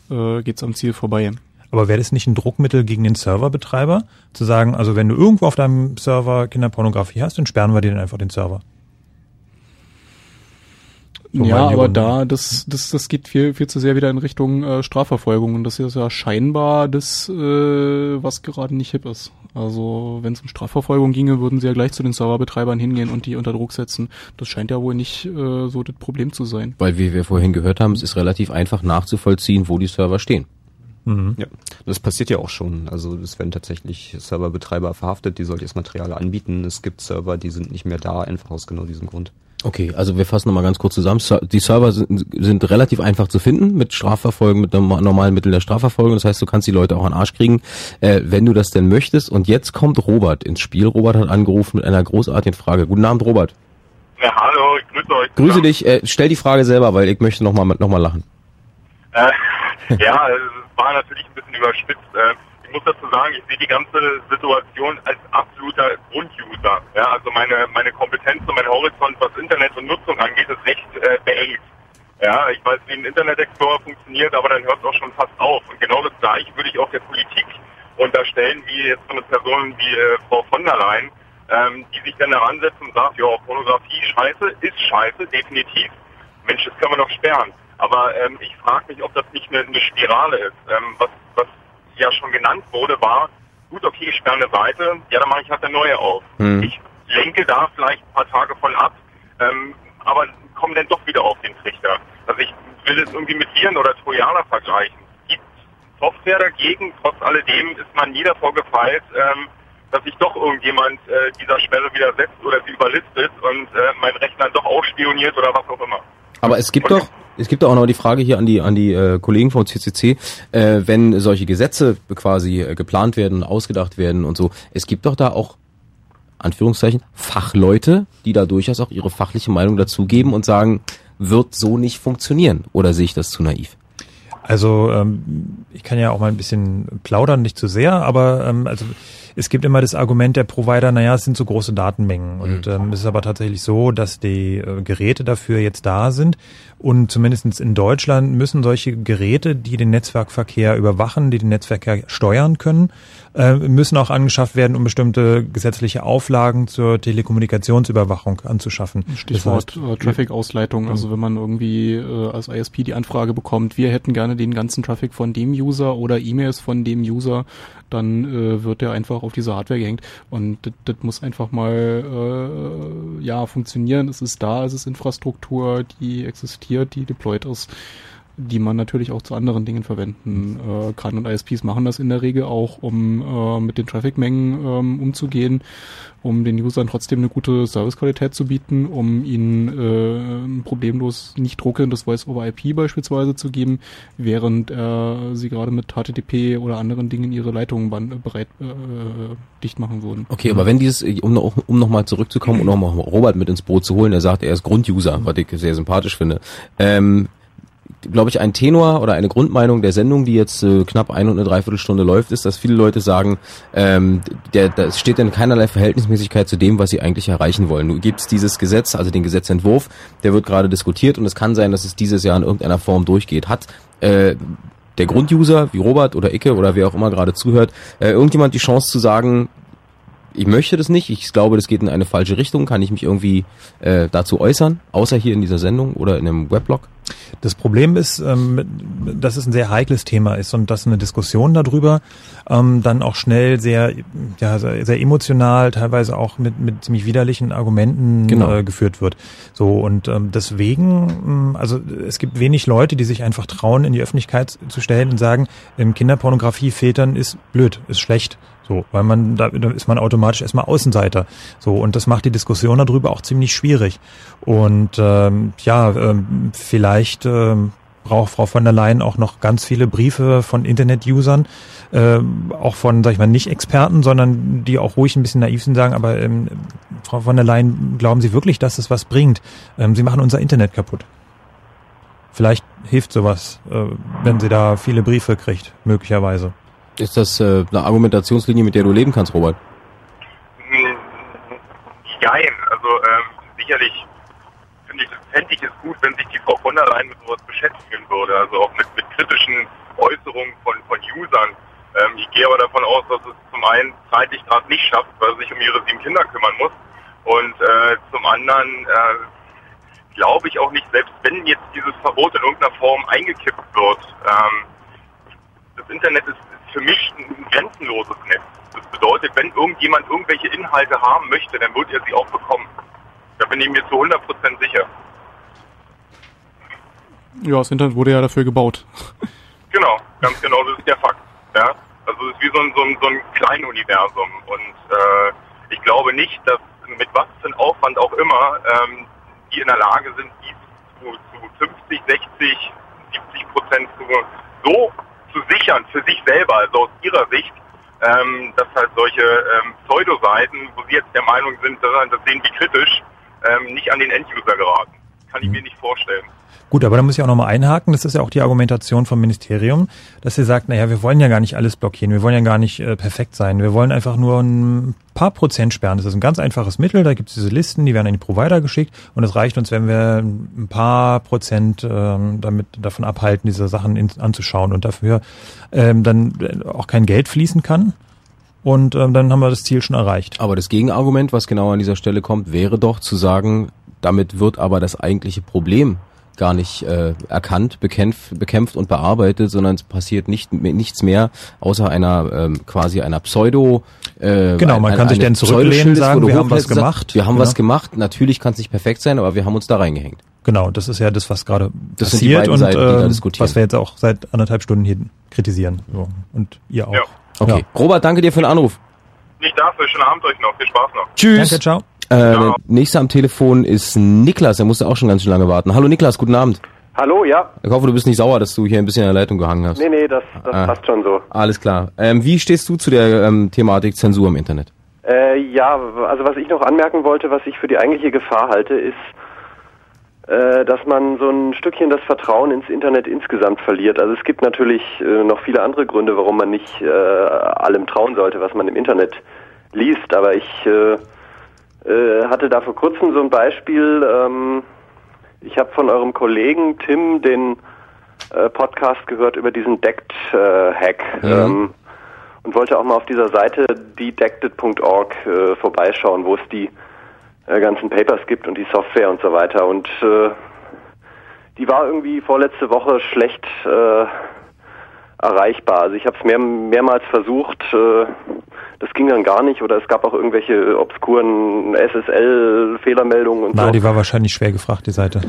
[SPEAKER 6] äh, geht's am Ziel vorbei.
[SPEAKER 2] Aber wäre das nicht ein Druckmittel gegen den Serverbetreiber, zu sagen, also wenn du irgendwo auf deinem Server Kinderpornografie hast, dann sperren wir dir dann einfach den Server?
[SPEAKER 6] So ja, aber da, das, das, das geht viel, viel zu sehr wieder in Richtung äh, Strafverfolgung und das ist ja scheinbar das, äh, was gerade nicht hip ist. Also wenn es um Strafverfolgung ginge, würden sie ja gleich zu den Serverbetreibern hingehen und die unter Druck setzen. Das scheint ja wohl nicht äh, so das Problem zu sein.
[SPEAKER 1] Weil wie wir vorhin gehört haben, es ist relativ einfach nachzuvollziehen, wo die Server stehen.
[SPEAKER 5] Mhm. Ja, das passiert ja auch schon. Also es werden tatsächlich Serverbetreiber verhaftet, die solches Material anbieten. Es gibt Server, die sind nicht mehr da, einfach aus genau diesem Grund.
[SPEAKER 1] Okay, also wir fassen nochmal ganz kurz zusammen. Die Server sind, sind relativ einfach zu finden mit Strafverfolgen, mit normalen Mittel der Strafverfolgung. Das heißt, du kannst die Leute auch an Arsch kriegen, äh, wenn du das denn möchtest. Und jetzt kommt Robert ins Spiel. Robert hat angerufen mit einer großartigen Frage. Guten Abend, Robert.
[SPEAKER 17] Ja, hallo, ich grüße euch.
[SPEAKER 1] Grüße dich, äh, stell die Frage selber, weil ich möchte nochmal noch mal lachen.
[SPEAKER 17] Äh, [LAUGHS] ja, war natürlich ein bisschen überspitzt. Äh, ich muss dazu sagen, ich sehe die ganze Situation als absoluter Grunduser. Ja, also meine, meine Kompetenz und mein Horizont, was Internet und Nutzung angeht, ist recht äh, beengt. Ja, ich weiß, wie ein Internet Explorer funktioniert, aber dann hört es auch schon fast auf. Und genau das gleiche würde ich auch der Politik unterstellen, wie jetzt so eine Person wie äh, Frau von der Leyen, ähm, die sich dann daran setzt und sagt, ja, Pornografie scheiße, ist scheiße, definitiv. Mensch, das kann man doch sperren. Aber ähm, ich frage mich, ob das nicht eine, eine Spirale ist. Ähm, was, was ja schon genannt wurde, war, gut, okay, ich sperre eine Seite, ja, dann mache ich halt eine neue auf.
[SPEAKER 1] Hm.
[SPEAKER 17] Ich lenke da vielleicht ein paar Tage von ab, ähm, aber komme dann doch wieder auf den Trichter. Also ich will es irgendwie mit Viren oder Trojaner vergleichen. Es gibt Software dagegen, trotz alledem ist man nie davor gefeilt, ähm, dass sich doch irgendjemand äh, dieser Sperre widersetzt oder sie überlistet und äh, mein Rechner doch ausspioniert oder was auch immer.
[SPEAKER 1] Aber es gibt doch, es gibt auch noch die Frage hier an die an die äh, Kollegen vom CCC, äh, wenn solche Gesetze quasi äh, geplant werden, ausgedacht werden und so. Es gibt doch da auch Anführungszeichen Fachleute, die da durchaus auch ihre fachliche Meinung dazugeben und sagen, wird so nicht funktionieren. Oder sehe ich das zu naiv?
[SPEAKER 2] Also ähm, ich kann ja auch mal ein bisschen plaudern, nicht zu sehr, aber ähm, also es gibt immer das Argument der Provider, naja, es sind so große Datenmengen. Und
[SPEAKER 1] Mhm.
[SPEAKER 2] ähm, es ist aber tatsächlich so, dass die äh, Geräte dafür jetzt da sind. Und zumindestens in Deutschland müssen solche Geräte, die den Netzwerkverkehr überwachen, die den Netzverkehr steuern können, äh, müssen auch angeschafft werden, um bestimmte gesetzliche Auflagen zur Telekommunikationsüberwachung anzuschaffen.
[SPEAKER 6] Stichwort
[SPEAKER 2] Das heißt,
[SPEAKER 6] äh, Traffic-Ausleitung. Also wenn man irgendwie äh, als ISP die Anfrage bekommt, wir hätten gerne den ganzen Traffic von dem User oder E-Mails von dem User, dann äh, wird der einfach auf diese Hardware gehängt. Und das- muss einfach mal äh, ja funktionieren. Es ist da, es ist Infrastruktur, die existiert, die deployed ist die man natürlich auch zu anderen Dingen verwenden äh, kann. Und ISPs machen das in der Regel auch, um äh, mit den Traffic-Mengen ähm, umzugehen, um den Usern trotzdem eine gute Servicequalität zu bieten, um ihnen äh, problemlos nicht ruckelndes Voice-over-IP beispielsweise zu geben, während äh, sie gerade mit HTTP oder anderen Dingen ihre Leitungen bereit äh, dicht machen würden.
[SPEAKER 1] Okay, aber wenn dieses, um, noch- um nochmal zurückzukommen und nochmal Robert mit ins Boot zu holen, der sagt, er ist Grunduser, was ich sehr sympathisch finde. Ähm, glaube ich, ein Tenor oder eine Grundmeinung der Sendung, die jetzt äh, knapp eine und eine Dreiviertelstunde läuft, ist, dass viele Leute sagen, ähm, der, da steht in keinerlei Verhältnismäßigkeit zu dem, was sie eigentlich erreichen wollen. Nun gibt's dieses Gesetz, also den Gesetzentwurf, der wird gerade diskutiert und es kann sein, dass es dieses Jahr in irgendeiner Form durchgeht. Hat äh, der Grunduser, wie Robert oder Icke oder wer auch immer gerade zuhört, äh, irgendjemand die Chance zu sagen, ich möchte das nicht, ich glaube, das geht in eine falsche Richtung, kann ich mich irgendwie äh, dazu äußern, außer hier in dieser Sendung oder in einem Weblog?
[SPEAKER 2] Das Problem ist, ähm, dass es ein sehr heikles Thema ist und dass eine Diskussion darüber ähm, dann auch schnell sehr, ja, sehr, sehr emotional, teilweise auch mit, mit ziemlich widerlichen Argumenten
[SPEAKER 1] Genau.
[SPEAKER 2] äh, geführt wird. So und ähm, deswegen, ähm, also es gibt wenig Leute, die sich einfach trauen, in die Öffentlichkeit zu stellen und sagen, ähm, Kinderpornografie vätern ist blöd, ist schlecht. So, weil man, da, da ist man automatisch erstmal Außenseiter. So, und das macht die Diskussion darüber auch ziemlich schwierig. Und ähm, ja, ähm, vielleicht ähm, braucht Frau von der Leyen auch noch ganz viele Briefe von Internet-Usern, ähm, auch von, sag ich mal, nicht Experten, sondern die auch ruhig ein bisschen naiv sind, sagen, aber ähm, Frau von der Leyen, glauben Sie wirklich, dass es was bringt? Ähm, Sie machen unser Internet kaputt. Vielleicht hilft sowas, äh, wenn sie da viele Briefe kriegt, möglicherweise.
[SPEAKER 1] Ist das äh, eine Argumentationslinie, mit der du leben kannst, Robert?
[SPEAKER 17] Jein, also ähm, sicherlich finde ich, fände ich es gut, wenn sich die Frau von der Leyen mit sowas beschäftigen würde, also auch mit, mit kritischen Äußerungen von, von Usern. Ähm, ich gehe aber davon aus, dass es zum einen zeitlich gerade nicht schafft, weil sie sich um ihre sieben Kinder kümmern muss und äh, zum anderen äh, glaube ich auch nicht, selbst wenn jetzt dieses Verbot in irgendeiner Form eingekippt wird, ähm, das Internet ist für mich ein grenzenloses Netz. Das bedeutet, wenn irgendjemand irgendwelche Inhalte haben möchte, dann wird er sie auch bekommen. Da bin ich mir zu 100% sicher.
[SPEAKER 6] Ja, das Internet wurde ja dafür gebaut.
[SPEAKER 17] Genau, ganz genau, das ist der Fakt. Ja? Also es ist wie so ein, so ein, so ein Kleinuniversum. Und äh, ich glaube nicht, dass mit was für einem Aufwand auch immer ähm, die in der Lage sind, die zu, zu 50, 60, 70 Prozent zu, so zu sichern für sich selber, also aus ihrer Sicht, ähm, dass halt solche ähm, Pseudo-Seiten, wo sie jetzt der Meinung sind, das, sehen die kritisch, ähm, nicht an den Enduser geraten. Kann ich
[SPEAKER 2] Mhm.
[SPEAKER 17] mir nicht vorstellen.
[SPEAKER 2] Gut, aber da muss ich auch nochmal einhaken. Das ist ja auch die Argumentation vom Ministerium, dass sie sagt, naja, wir wollen ja gar nicht alles blockieren, wir wollen ja gar nicht äh, perfekt sein. Wir wollen einfach nur ein paar Prozent sperren. Das ist ein ganz einfaches Mittel. Da gibt es diese Listen, die werden an die Provider geschickt und es reicht uns, wenn wir ein paar Prozent ähm, damit davon abhalten, diese Sachen in, anzuschauen und dafür ähm, dann äh, auch kein Geld fließen kann. Und ähm, dann haben wir das Ziel schon erreicht.
[SPEAKER 1] Aber das Gegenargument, was genau an dieser Stelle kommt, wäre doch zu sagen, damit wird aber das eigentliche Problem gar nicht äh, erkannt, bekämpft, bekämpft und bearbeitet, sondern es passiert nicht, nichts mehr außer einer ähm, quasi einer Pseudo. Äh,
[SPEAKER 2] Genau, man kann sich dann zurücklehnen, sagen, wir haben was gemacht.
[SPEAKER 1] Wir haben
[SPEAKER 2] Genau.
[SPEAKER 1] was gemacht. Natürlich kann es nicht perfekt sein, aber wir haben uns da reingehängt.
[SPEAKER 2] Genau, das ist ja das, was gerade passiert und
[SPEAKER 1] Seiten, diskutieren.
[SPEAKER 2] was wir jetzt auch seit anderthalb Stunden hier kritisieren. So. Und ihr auch.
[SPEAKER 1] Okay. Robert, danke dir für den Anruf.
[SPEAKER 17] Nicht dafür, schönen Abend euch noch. Viel Spaß noch.
[SPEAKER 1] Tschüss.
[SPEAKER 2] Danke, ciao.
[SPEAKER 1] Äh, der nächste am Telefon ist Niklas. Er musste auch schon ganz schön lange warten. Hallo Niklas, guten Abend.
[SPEAKER 20] Hallo, ja.
[SPEAKER 1] Ich hoffe, du bist nicht sauer, dass du hier ein bisschen in der Leitung gehangen hast.
[SPEAKER 20] Nee, nee, das, das
[SPEAKER 1] Ah.
[SPEAKER 20] passt schon so.
[SPEAKER 1] Alles klar. Ähm, wie stehst du zu der ähm, Thematik Zensur im Internet?
[SPEAKER 20] Äh, ja, also was ich noch anmerken wollte, was ich für die eigentliche Gefahr halte, ist, äh, dass man so ein Stückchen das Vertrauen ins Internet insgesamt verliert. Also es gibt natürlich äh, noch viele andere Gründe, warum man nicht äh, allem trauen sollte, was man im Internet liest. Aber ich äh, äh, hatte da vor kurzem so ein Beispiel. Ähm, ich habe von eurem Kollegen Tim den äh, Podcast gehört über diesen Decked-Hack.
[SPEAKER 1] Mhm.
[SPEAKER 20] Ähm, und wollte auch mal auf dieser Seite dedected.org äh, vorbeischauen, wo es die äh, ganzen Papers gibt und die Software und so weiter. Und äh, die war irgendwie vorletzte Woche schlecht äh, erreichbar. Also ich habe es mehr, mehrmals versucht, äh, das ging dann gar nicht oder es gab auch irgendwelche obskuren SSL-Fehlermeldungen und
[SPEAKER 2] Na,
[SPEAKER 20] so.
[SPEAKER 2] die war wahrscheinlich schwer gefragt, die Seite.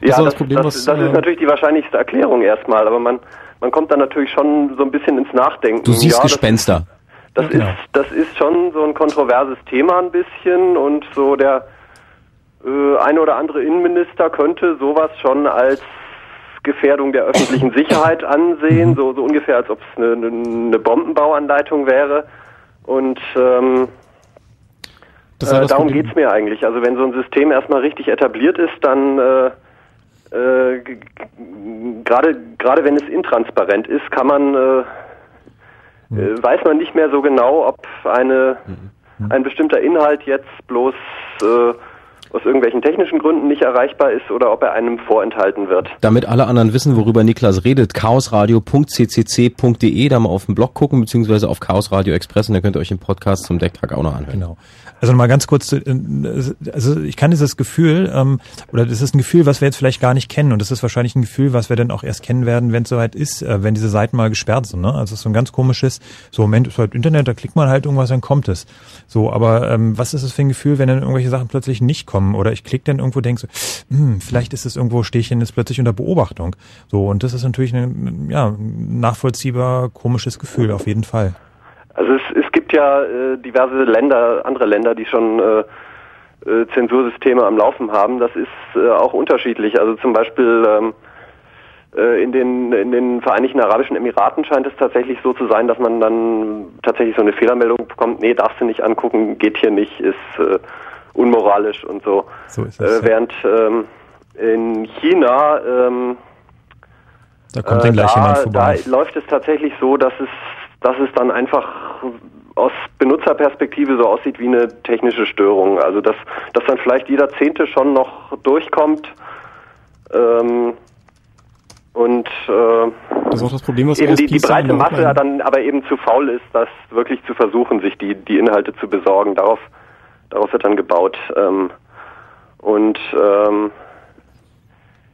[SPEAKER 20] Ja, das,
[SPEAKER 6] das Problem,
[SPEAKER 20] das,
[SPEAKER 6] was,
[SPEAKER 20] das
[SPEAKER 6] äh,
[SPEAKER 20] ist natürlich die wahrscheinlichste Erklärung erstmal, aber man, man kommt dann natürlich schon so ein bisschen ins Nachdenken.
[SPEAKER 1] Du siehst
[SPEAKER 20] ja, das-
[SPEAKER 1] Gespenster.
[SPEAKER 20] das ist, das ist schon so ein kontroverses Thema ein bisschen und so der äh, eine oder andere Innenminister könnte sowas schon als Gefährdung der öffentlichen [COUGHS] Sicherheit ansehen, so, so ungefähr als ob es eine, eine- eine Bombenbauanleitung wäre. Und ähm, äh, darum
[SPEAKER 6] Problem.
[SPEAKER 20] geht's mir eigentlich. Also wenn so ein System erstmal richtig etabliert ist, dann äh, äh, gerade gerade wenn es intransparent ist, kann man äh, äh, weiß man nicht mehr so genau, ob eine ein bestimmter Inhalt jetzt bloß äh, aus irgendwelchen technischen Gründen nicht erreichbar ist oder ob er einem vorenthalten wird.
[SPEAKER 1] Damit alle anderen wissen, worüber Niklas redet, chaosradio.ccc.de, da mal auf den Blog gucken, beziehungsweise auf Chaos Radio Express und da könnt ihr euch den Podcast zum Decktag auch noch anhören.
[SPEAKER 2] Genau. Also mal ganz kurz, äh, also ich kann dieses Gefühl, ähm, oder das ist ein Gefühl, was wir jetzt vielleicht gar nicht kennen und das ist wahrscheinlich ein Gefühl, was wir dann auch erst kennen werden, wenn es soweit ist, äh, wenn diese Seiten mal gesperrt sind. Ne? Also es ist so ein ganz komisches, so Moment ist halt Internet, da klickt man halt irgendwas, dann kommt es. So, aber ähm, was ist das für ein Gefühl, wenn dann irgendwelche Sachen plötzlich nicht kommen oder ich klicke dann irgendwo, denke so, hm, vielleicht ist es irgendwo, stehe ich jetzt plötzlich unter Beobachtung. So, und das ist natürlich ein, ja, nachvollziehbar komisches Gefühl, auf jeden Fall.
[SPEAKER 20] Also es, es gibt ja äh, diverse Länder, andere Länder, die schon äh, äh, Zensursysteme am Laufen haben. Das ist äh, auch unterschiedlich. Also zum Beispiel ähm, äh, in, den, in den Vereinigten Arabischen Emiraten scheint es tatsächlich so zu sein, dass man dann tatsächlich so eine Fehlermeldung bekommt, nee, darfst du nicht angucken, geht hier nicht, ist äh, unmoralisch und so.
[SPEAKER 2] So ist es.
[SPEAKER 20] Äh, während ähm, in China ähm,
[SPEAKER 2] Da kommt dann gleich
[SPEAKER 20] da,
[SPEAKER 2] jemand vorbei.
[SPEAKER 20] Da läuft es tatsächlich so, dass es, dass es dann einfach aus Benutzerperspektive so aussieht wie eine technische Störung. Also dass, dass dann vielleicht jeder Zehnte schon noch durchkommt. Ähm, und äh,
[SPEAKER 6] Das ist auch das Problem, was
[SPEAKER 20] eben die, die
[SPEAKER 6] Dienstag
[SPEAKER 20] breite Masse
[SPEAKER 6] Hotline-
[SPEAKER 20] dann aber eben zu faul ist, das wirklich zu versuchen, sich die, die Inhalte zu besorgen. Darauf, darauf wird dann gebaut. Ähm, und ähm,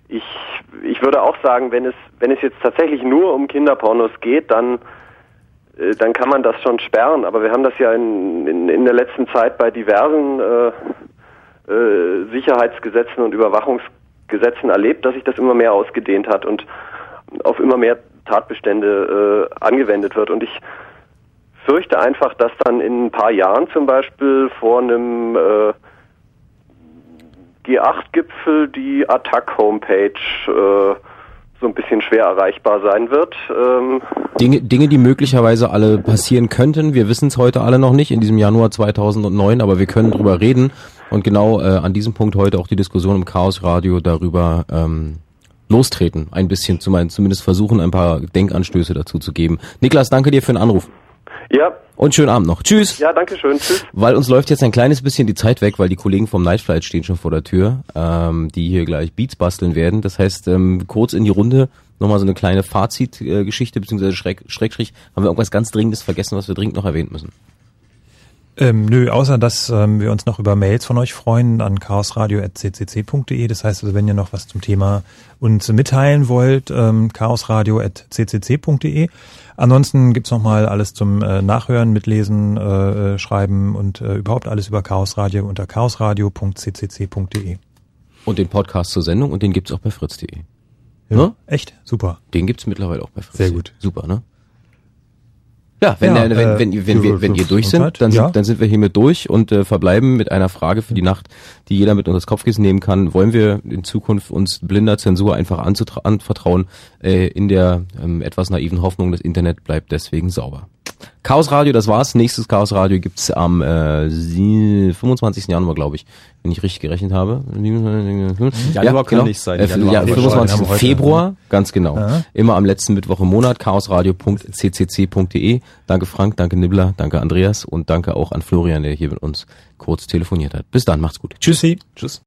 [SPEAKER 20] ich, ich würde auch sagen, wenn es, wenn es jetzt tatsächlich nur um Kinderpornos geht, dann, äh, dann kann man das schon sperren. Aber wir haben das ja in, in, in der letzten Zeit bei diversen äh, äh, Sicherheitsgesetzen und Überwachungsgesetzen erlebt, dass sich das immer mehr ausgedehnt hat und auf immer mehr Tatbestände äh, angewendet wird. Und ich fürchte einfach, dass dann in ein paar Jahren zum Beispiel vor einem äh, G8-Gipfel die Attack-Homepage äh, so ein bisschen schwer erreichbar sein wird. Ähm,
[SPEAKER 1] Dinge, Dinge, die möglicherweise alle passieren könnten. Wir wissen es heute alle noch nicht in diesem Januar 2009, aber wir können drüber reden. Und genau äh, an diesem Punkt heute auch die Diskussion im Chaos Radio darüber ähm, lostreten. Ein bisschen, zumindest versuchen, ein paar Denkanstöße dazu zu geben. Niklas, danke dir für den Anruf.
[SPEAKER 20] Ja.
[SPEAKER 1] Und schönen Abend noch. Tschüss.
[SPEAKER 20] Ja, danke schön. Tschüss.
[SPEAKER 1] Weil uns läuft jetzt ein kleines bisschen die Zeit weg, weil die Kollegen vom Nightflight stehen schon vor der Tür, ähm, die hier gleich Beats basteln werden. Das heißt, ähm, kurz in die Runde nochmal so eine kleine Fazitgeschichte, äh, beziehungsweise Schreck, Schrägstrich, haben wir irgendwas ganz Dringendes vergessen, was wir dringend noch erwähnen müssen?
[SPEAKER 2] Ähm, nö, außer dass ähm, wir uns noch über Mails von euch freuen an chaosradio.ccc.de. Das heißt also, wenn ihr noch was zum Thema uns mitteilen wollt, ähm, chaosradio.ccc.de. Ansonsten gibt's noch mal alles zum äh, Nachhören, Mitlesen, äh, äh, Schreiben und äh, überhaupt alles über Chaos Radio unter chaosradio.ccc.de.
[SPEAKER 1] Und den Podcast zur Sendung und den gibt's auch bei fritz.de.
[SPEAKER 2] Ja, ne? Echt? Super.
[SPEAKER 1] Den gibt's mittlerweile auch bei Fritz.
[SPEAKER 2] Sehr gut.
[SPEAKER 1] Super, ne? Ja, wenn, ja, äh, wenn, wenn, wenn, wenn, wir, wenn ihr durch sind, dann, ja. sind, dann sind wir hiermit durch und äh, verbleiben mit einer Frage für die Nacht, die jeder mit uns das Kopfkissen nehmen kann. Wollen wir in Zukunft uns blinder Zensur einfach anvertrauen, äh, in der ähm, etwas naiven Hoffnung, das Internet bleibt deswegen sauber. Chaos Radio, das war's. Nächstes Chaos Radio gibt's am äh, 25. Januar, glaube ich, wenn ich richtig gerechnet habe.
[SPEAKER 5] Januar ja, kann
[SPEAKER 1] genau.
[SPEAKER 5] nicht sein.
[SPEAKER 1] Äh, ja, 25. Februar, ganz genau. Ja. Immer am letzten Mittwoch im Monat, chaosradio.ccc.de. Danke Frank, danke Nibbler, danke Andreas und danke auch an Florian, der hier mit uns kurz telefoniert hat. Bis dann, macht's gut.
[SPEAKER 2] Tschüssi.
[SPEAKER 1] Tschüss.